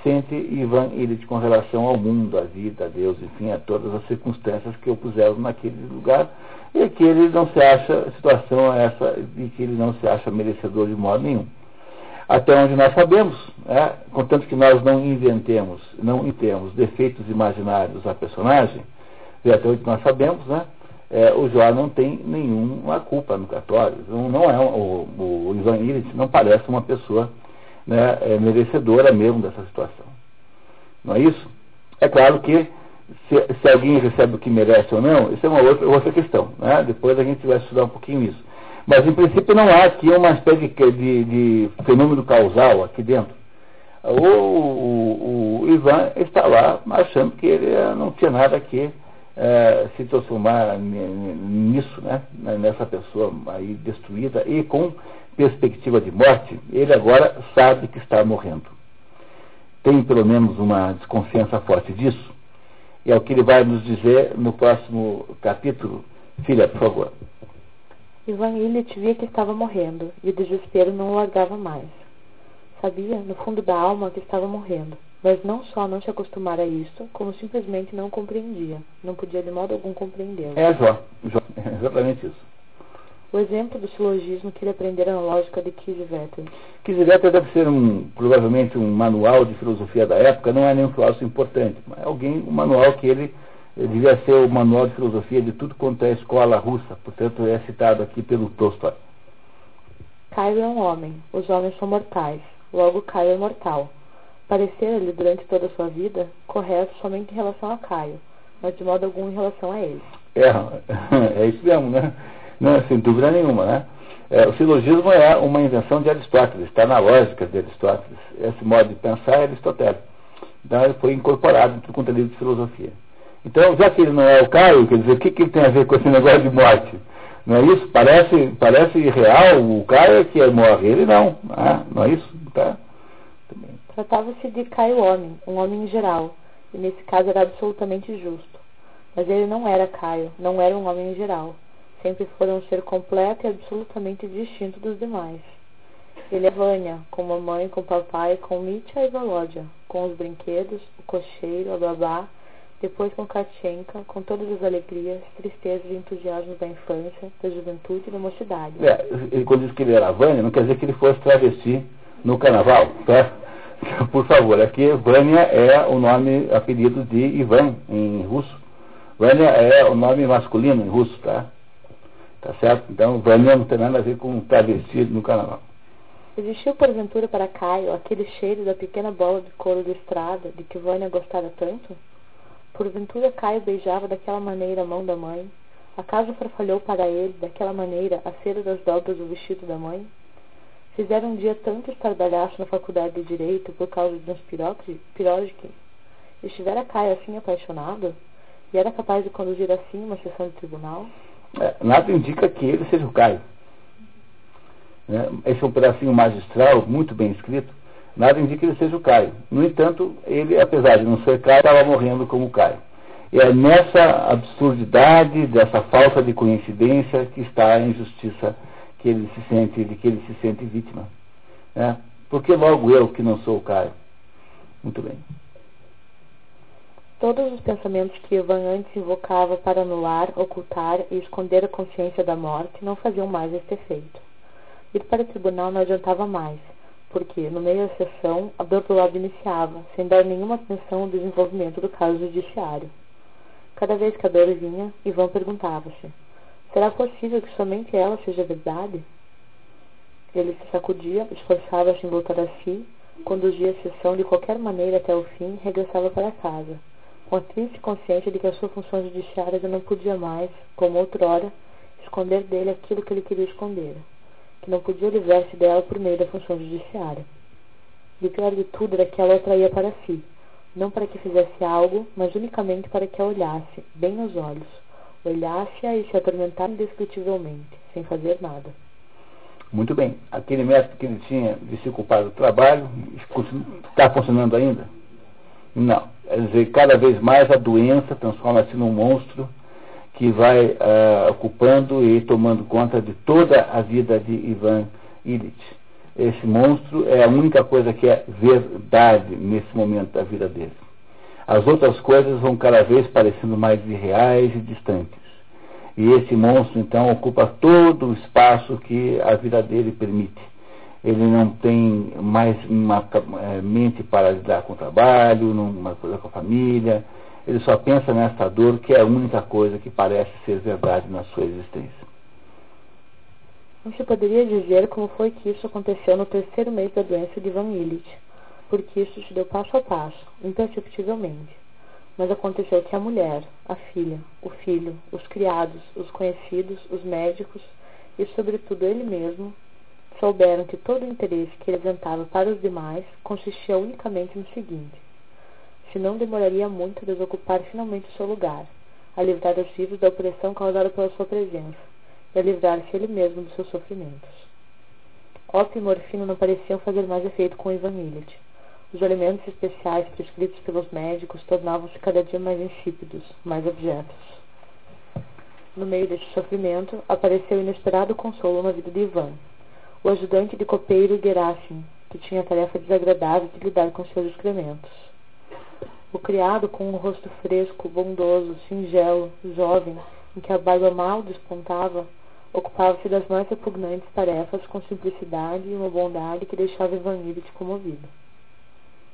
A: sente Ivan Illich com relação ao mundo, à vida, a Deus, enfim, a todas as circunstâncias que o puseram naquele lugar, e que ele não se acha, situação é essa, de que ele não se acha merecedor de modo nenhum até onde nós sabemos, né, contanto que nós não inventemos, não temos defeitos imaginários à personagem, e até onde nós sabemos, né, é, o Jó não tem nenhuma culpa no cartório. Não, não é o, o Ivan Illich não parece uma pessoa né, é, merecedora mesmo dessa situação. Não é isso? É claro que se, se, alguém recebe o que merece ou não, isso é uma outra, outra questão. Né? Depois a gente vai estudar um pouquinho isso. Mas, em princípio, não há aqui uma espécie de, de, de fenômeno causal aqui dentro. O, o, o, Ivan está lá achando que ele eh, não tinha nada que é, se transformar nisso, né? nessa pessoa aí destruída e com perspectiva de morte, ele agora sabe que está morrendo. Tem pelo menos uma desconfiança forte disso. E é o que ele vai nos dizer no próximo capítulo. Filha, por favor.
B: Ivan Illich via que estava morrendo, e o desespero não o largava mais. Sabia, no fundo da alma, que estava morrendo, mas não só não se acostumara a isso, como simplesmente não compreendia. Não podia de modo algum compreendê-lo.
A: É, Jó. Jó. (laughs) É exatamente isso.
B: O exemplo do silogismo que ele aprendera na lógica de Kiesewetter.
A: Kiesewetter deve ser um, provavelmente um manual de filosofia da época, não é nenhum filósofo importante, mas é alguém, um manual que ele devia ser o manual de filosofia de tudo quanto é escola russa, portanto é citado aqui pelo Tolstói.
B: Caio é um homem, os homens são mortais, logo Caio é mortal. Parecer-lhe durante toda a sua vida correto somente em relação a Caio, mas de modo algum em relação a ele.
A: É, (laughs) é isso mesmo, né? Não, sem dúvida nenhuma, né? É, o silogismo é uma invenção de Aristóteles, está na lógica de Aristóteles. Esse modo de pensar é aristotélico. Então ele foi incorporado no conteúdo de filosofia. Então, já que ele não é o Caio, quer dizer, o que, que tem a ver com esse negócio de morte? Não é isso? Parece, parece real, o Caio é que morre, ele não. Ah, não é isso? Tá?
B: Tratava-se de Caio homem, um homem em geral, e nesse caso era absolutamente justo. Mas ele não era Caio, não era um homem em geral. Sempre foi um ser completo e absolutamente distinto dos demais. Ele é Vânia, com mamãe, com papai, com Mitya e Volodya, com os brinquedos, o cocheiro, a babá, depois com Katchenka, com todas as alegrias, tristezas e entusiasmos da infância, da juventude e da mocidade.
A: É, ele, quando diz que ele era Vânia, não quer dizer que ele fosse travesti no carnaval, tá? (laughs) Por favor, aqui Vânia é o nome, apelido de Ivan em russo. Vânia é o nome masculino em russo, tá? Tá certo? Então, Vânia não tem nada a ver com travesti no carnaval.
B: Existiu, porventura, para Caio aquele cheiro da pequena bola de couro de estrada de que Vânia gostara tanto? Porventura Caio beijava daquela maneira a mão da mãe? Acaso farfalhou para ele, daquela maneira, a cera das dobras do vestido da mãe? Fizeram um dia tanto estardalhaço na faculdade de Direito por causa de uns pirógiques? Estivera Caio assim apaixonado? E era capaz de conduzir assim uma sessão de tribunal?
A: É, nada indica que ele seja o Caio. Né? Esse é um pedacinho magistral, muito bem escrito, Nada indica que ele seja o Caio. No entanto, ele, apesar de não ser Caio, estava morrendo como Caio. E é nessa absurdidade, dessa falta de coincidência, que está a injustiça que ele se sente, de que ele se sente vítima. Né? Porque logo eu que não sou o Caio. Muito bem.
B: Todos os pensamentos que Ivan antes invocava para anular, ocultar e esconder a consciência da morte não faziam mais este efeito. Ir para o tribunal não adiantava mais porque, no meio da sessão, a dor do lado iniciava, sem dar nenhuma atenção ao desenvolvimento do caso judiciário. Cada vez que a dor vinha, Ivan perguntava-se: será possível que somente ela seja verdade? Ele se sacudia, esforçava-se em voltar a si, conduzia a sessão de qualquer maneira até o fim e regressava para casa, com a triste consciência de que a sua função judiciária já não podia mais, como outrora, esconder dele aquilo que ele queria esconder. Que não podia livrar-se dela por meio da função judiciária. E o pior de tudo era que ela o atraía para si, não para que fizesse algo, mas unicamente para que a olhasse, bem nos olhos, olhasse-a e se atormentasse indescritivelmente, sem fazer nada.
A: Muito bem. Aquele método que ele tinha de se ocupar do trabalho está funcionando ainda? Não. Quer dizer, cada vez mais a doença transforma-se num monstro que vai uh, ocupando e tomando conta de toda a vida de Ivan Illich. Esse monstro é a única coisa que é verdade nesse momento da vida dele. As outras coisas vão cada vez parecendo mais irreais e distantes. E esse monstro, então, ocupa todo o espaço que a vida dele permite. Ele não tem mais uma é, mente para lidar com o trabalho, uma coisa com a família. Ele só pensa nessa dor que é a única coisa que parece ser verdade na sua existência.
B: Você poderia dizer como foi que isso aconteceu no terceiro mês da doença de Van Illich, porque isso se deu passo a passo, imperceptivelmente. Mas aconteceu que a mulher, a filha, o filho, os criados, os conhecidos, os médicos e, sobretudo, ele mesmo souberam que todo o interesse que ele apresentava para os demais consistia unicamente no seguinte: se não demoraria muito a desocupar finalmente o seu lugar, a livrar os vivos da opressão causada pela sua presença e a livrar-se ele mesmo dos seus sofrimentos. Ópio e morfina não pareciam fazer mais efeito com Ivan Illich. Os alimentos especiais prescritos pelos médicos tornavam-se cada dia mais insípidos, mais objetos. No meio deste sofrimento, apareceu inesperado consolo na vida de Ivan, o ajudante de copeiro Gerasim, que tinha a tarefa desagradável de lidar com seus excrementos. O criado, com um rosto fresco, bondoso, singelo, jovem, em que a barba mal despontava, ocupava-se das mais repugnantes tarefas com simplicidade e uma bondade que deixava Ivan Illich comovido.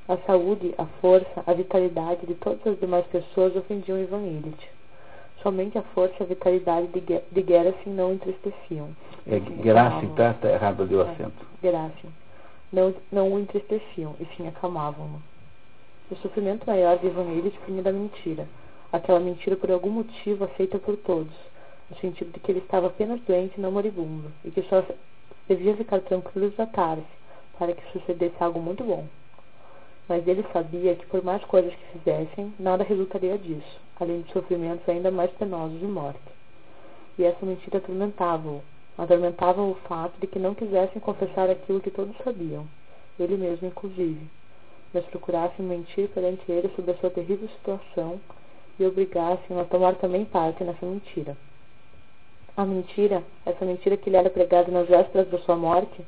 B: A saúde, a força, a vitalidade de todas as demais pessoas ofendiam Ivan Illich. Somente a força e a vitalidade de, de Gerasim não entristeciam.
A: É, Gerasim, tá, tá errado ali o é, acento.
B: Gerasim. Não, não o entristeciam, e sim acalmavam-no. O sofrimento maior de Ivan Illich vinha da mentira. Aquela mentira por algum motivo aceita por todos, no sentido de que ele estava apenas doente e não moribundo, e que só devia ficar tranquilo e tratar-se, para que sucedesse algo muito bom mas ele sabia que por mais coisas que fizessem, nada resultaria disso, além de sofrimentos ainda mais penosos de morte. E essa mentira atormentava-o, atormentava o fato de que não quisessem confessar aquilo que todos sabiam, ele mesmo inclusive, mas procurassem mentir perante ele sobre a sua terrível situação e obrigassem-o a tomar também parte nessa mentira. A mentira, essa mentira que lhe era pregada nas vésperas da sua morte,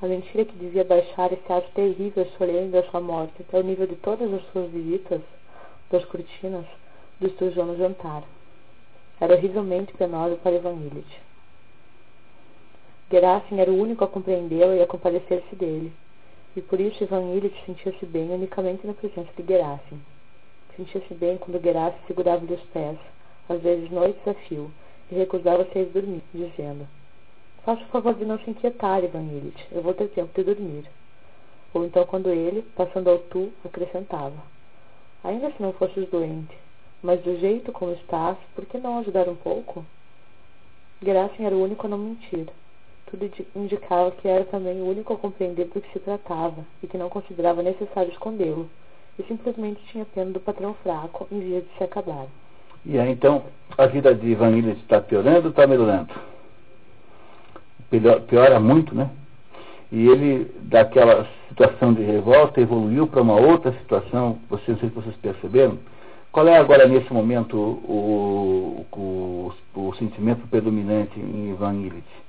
B: a mentira que devia baixar esse ato terrível e solene da sua morte até o nível de todas as suas visitas, das cortinas, do estujão no jantar. Era horrivelmente penosa para Ivan Illich. Gerasim era o único a compreendê-lo e a compadecer-se dele, e por isso Ivan Illich sentia-se bem unicamente na presença de Gerasim. Sentia-se bem quando Gerasim segurava-lhe os pés, às vezes noites a fio, e recusava-se a ir dormir, dizendo Faça o favor de não se inquietar, Ivan Illich. Eu vou ter tempo de dormir. Ou então quando ele, passando ao tu, acrescentava. Ainda se não fosses doente, mas do jeito como estás, por que não ajudar um pouco? Gerasim era o único a não mentir. Tudo indicava que era também o único a compreender do que se tratava e que não considerava necessário escondê-lo. E simplesmente tinha pena do patrão fraco em vez de se acabar.
A: E aí então, a vida de Ivan Illich está piorando ou está melhorando? piora muito, né? E ele, daquela situação de revolta, evoluiu para uma outra situação, vocês, não sei se vocês perceberam. Qual é agora, nesse momento, o, o, o sentimento predominante em Ivan Illich?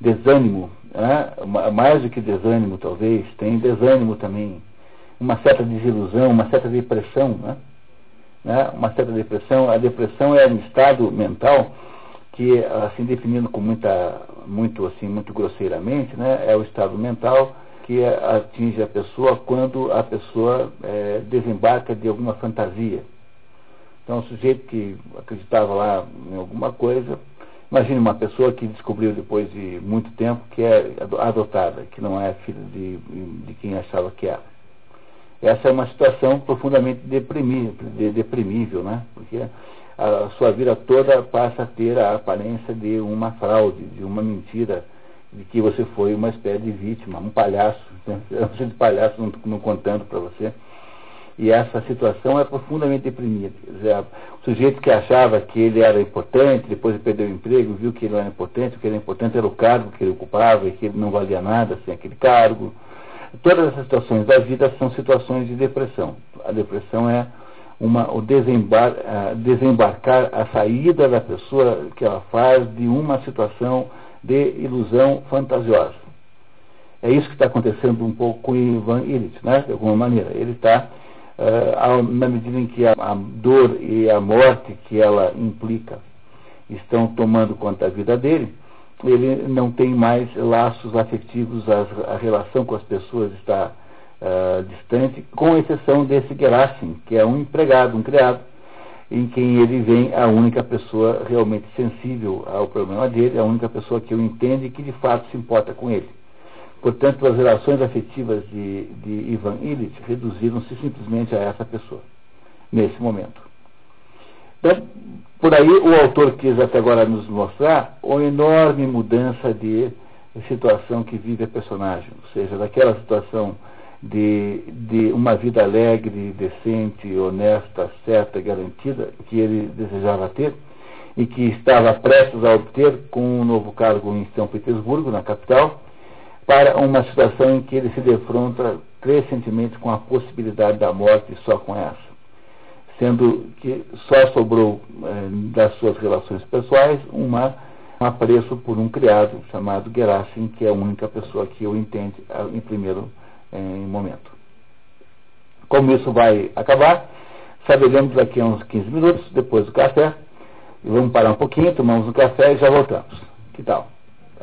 A: Desânimo, né? mais do que desânimo, talvez, tem desânimo também, uma certa desilusão, uma certa depressão, né? né? uma certa depressão. A depressão é um estado mental que, assim, definindo com muita, muito, assim, muito grosseiramente, né, é o estado mental que atinge a pessoa quando a pessoa é, desembarca de alguma fantasia. Então, o sujeito que acreditava lá em alguma coisa, imagine uma pessoa que descobriu depois de muito tempo que é adotada, que não é filha de, de quem achava que era. Essa é uma situação profundamente deprimível, deprimível né? Porque a sua vida toda passa a ter a aparência de uma fraude, de uma mentira de que você foi uma espécie de vítima, um palhaço, né? (laughs) de palhaço não, não contando para você. E essa situação é profundamente deprimida. Dizer, o sujeito que achava que ele era importante, depois perdeu o emprego, viu que ele não era importante, o que era importante era o cargo que ele ocupava e que ele não valia nada sem aquele cargo. Todas essas situações da vida são situações de depressão. A depressão é uma, o desembar, desembarcar, a saída da pessoa que ela faz de uma situação de ilusão fantasiosa. É isso que está acontecendo um pouco com Ivan Illich, né? de alguma maneira. Ele está, uh, na medida em que a, dor e a morte que ela implica estão tomando conta da vida dele, ele não tem mais laços afetivos, a, relação com as pessoas está uh, distante, com exceção desse Gerasim, que é um empregado, um criado, em quem ele vem a única pessoa realmente sensível ao problema dele, a única pessoa que o entende e que de fato se importa com ele. Portanto, as relações afetivas de, de Ivan Illich reduziram-se simplesmente a essa pessoa, nesse momento. Então, por aí o autor quis até agora nos mostrar a enorme mudança de situação que vive a personagem, ou seja, daquela situação de, de uma vida alegre, decente, honesta, certa, garantida, que ele desejava ter e que estava prestes a obter com um novo cargo em São Petersburgo, na capital, para uma situação em que ele se defronta crescentemente com a possibilidade da morte só com essa. Sendo que só sobrou eh, das suas relações pessoais uma, um apreço por um criado chamado Gerasim, que é a única pessoa que o entende em primeiro em momento. Como isso vai acabar, saberemos daqui a uns 15 minutos, depois do café. E vamos parar um pouquinho, tomamos um café e já voltamos. Que tal?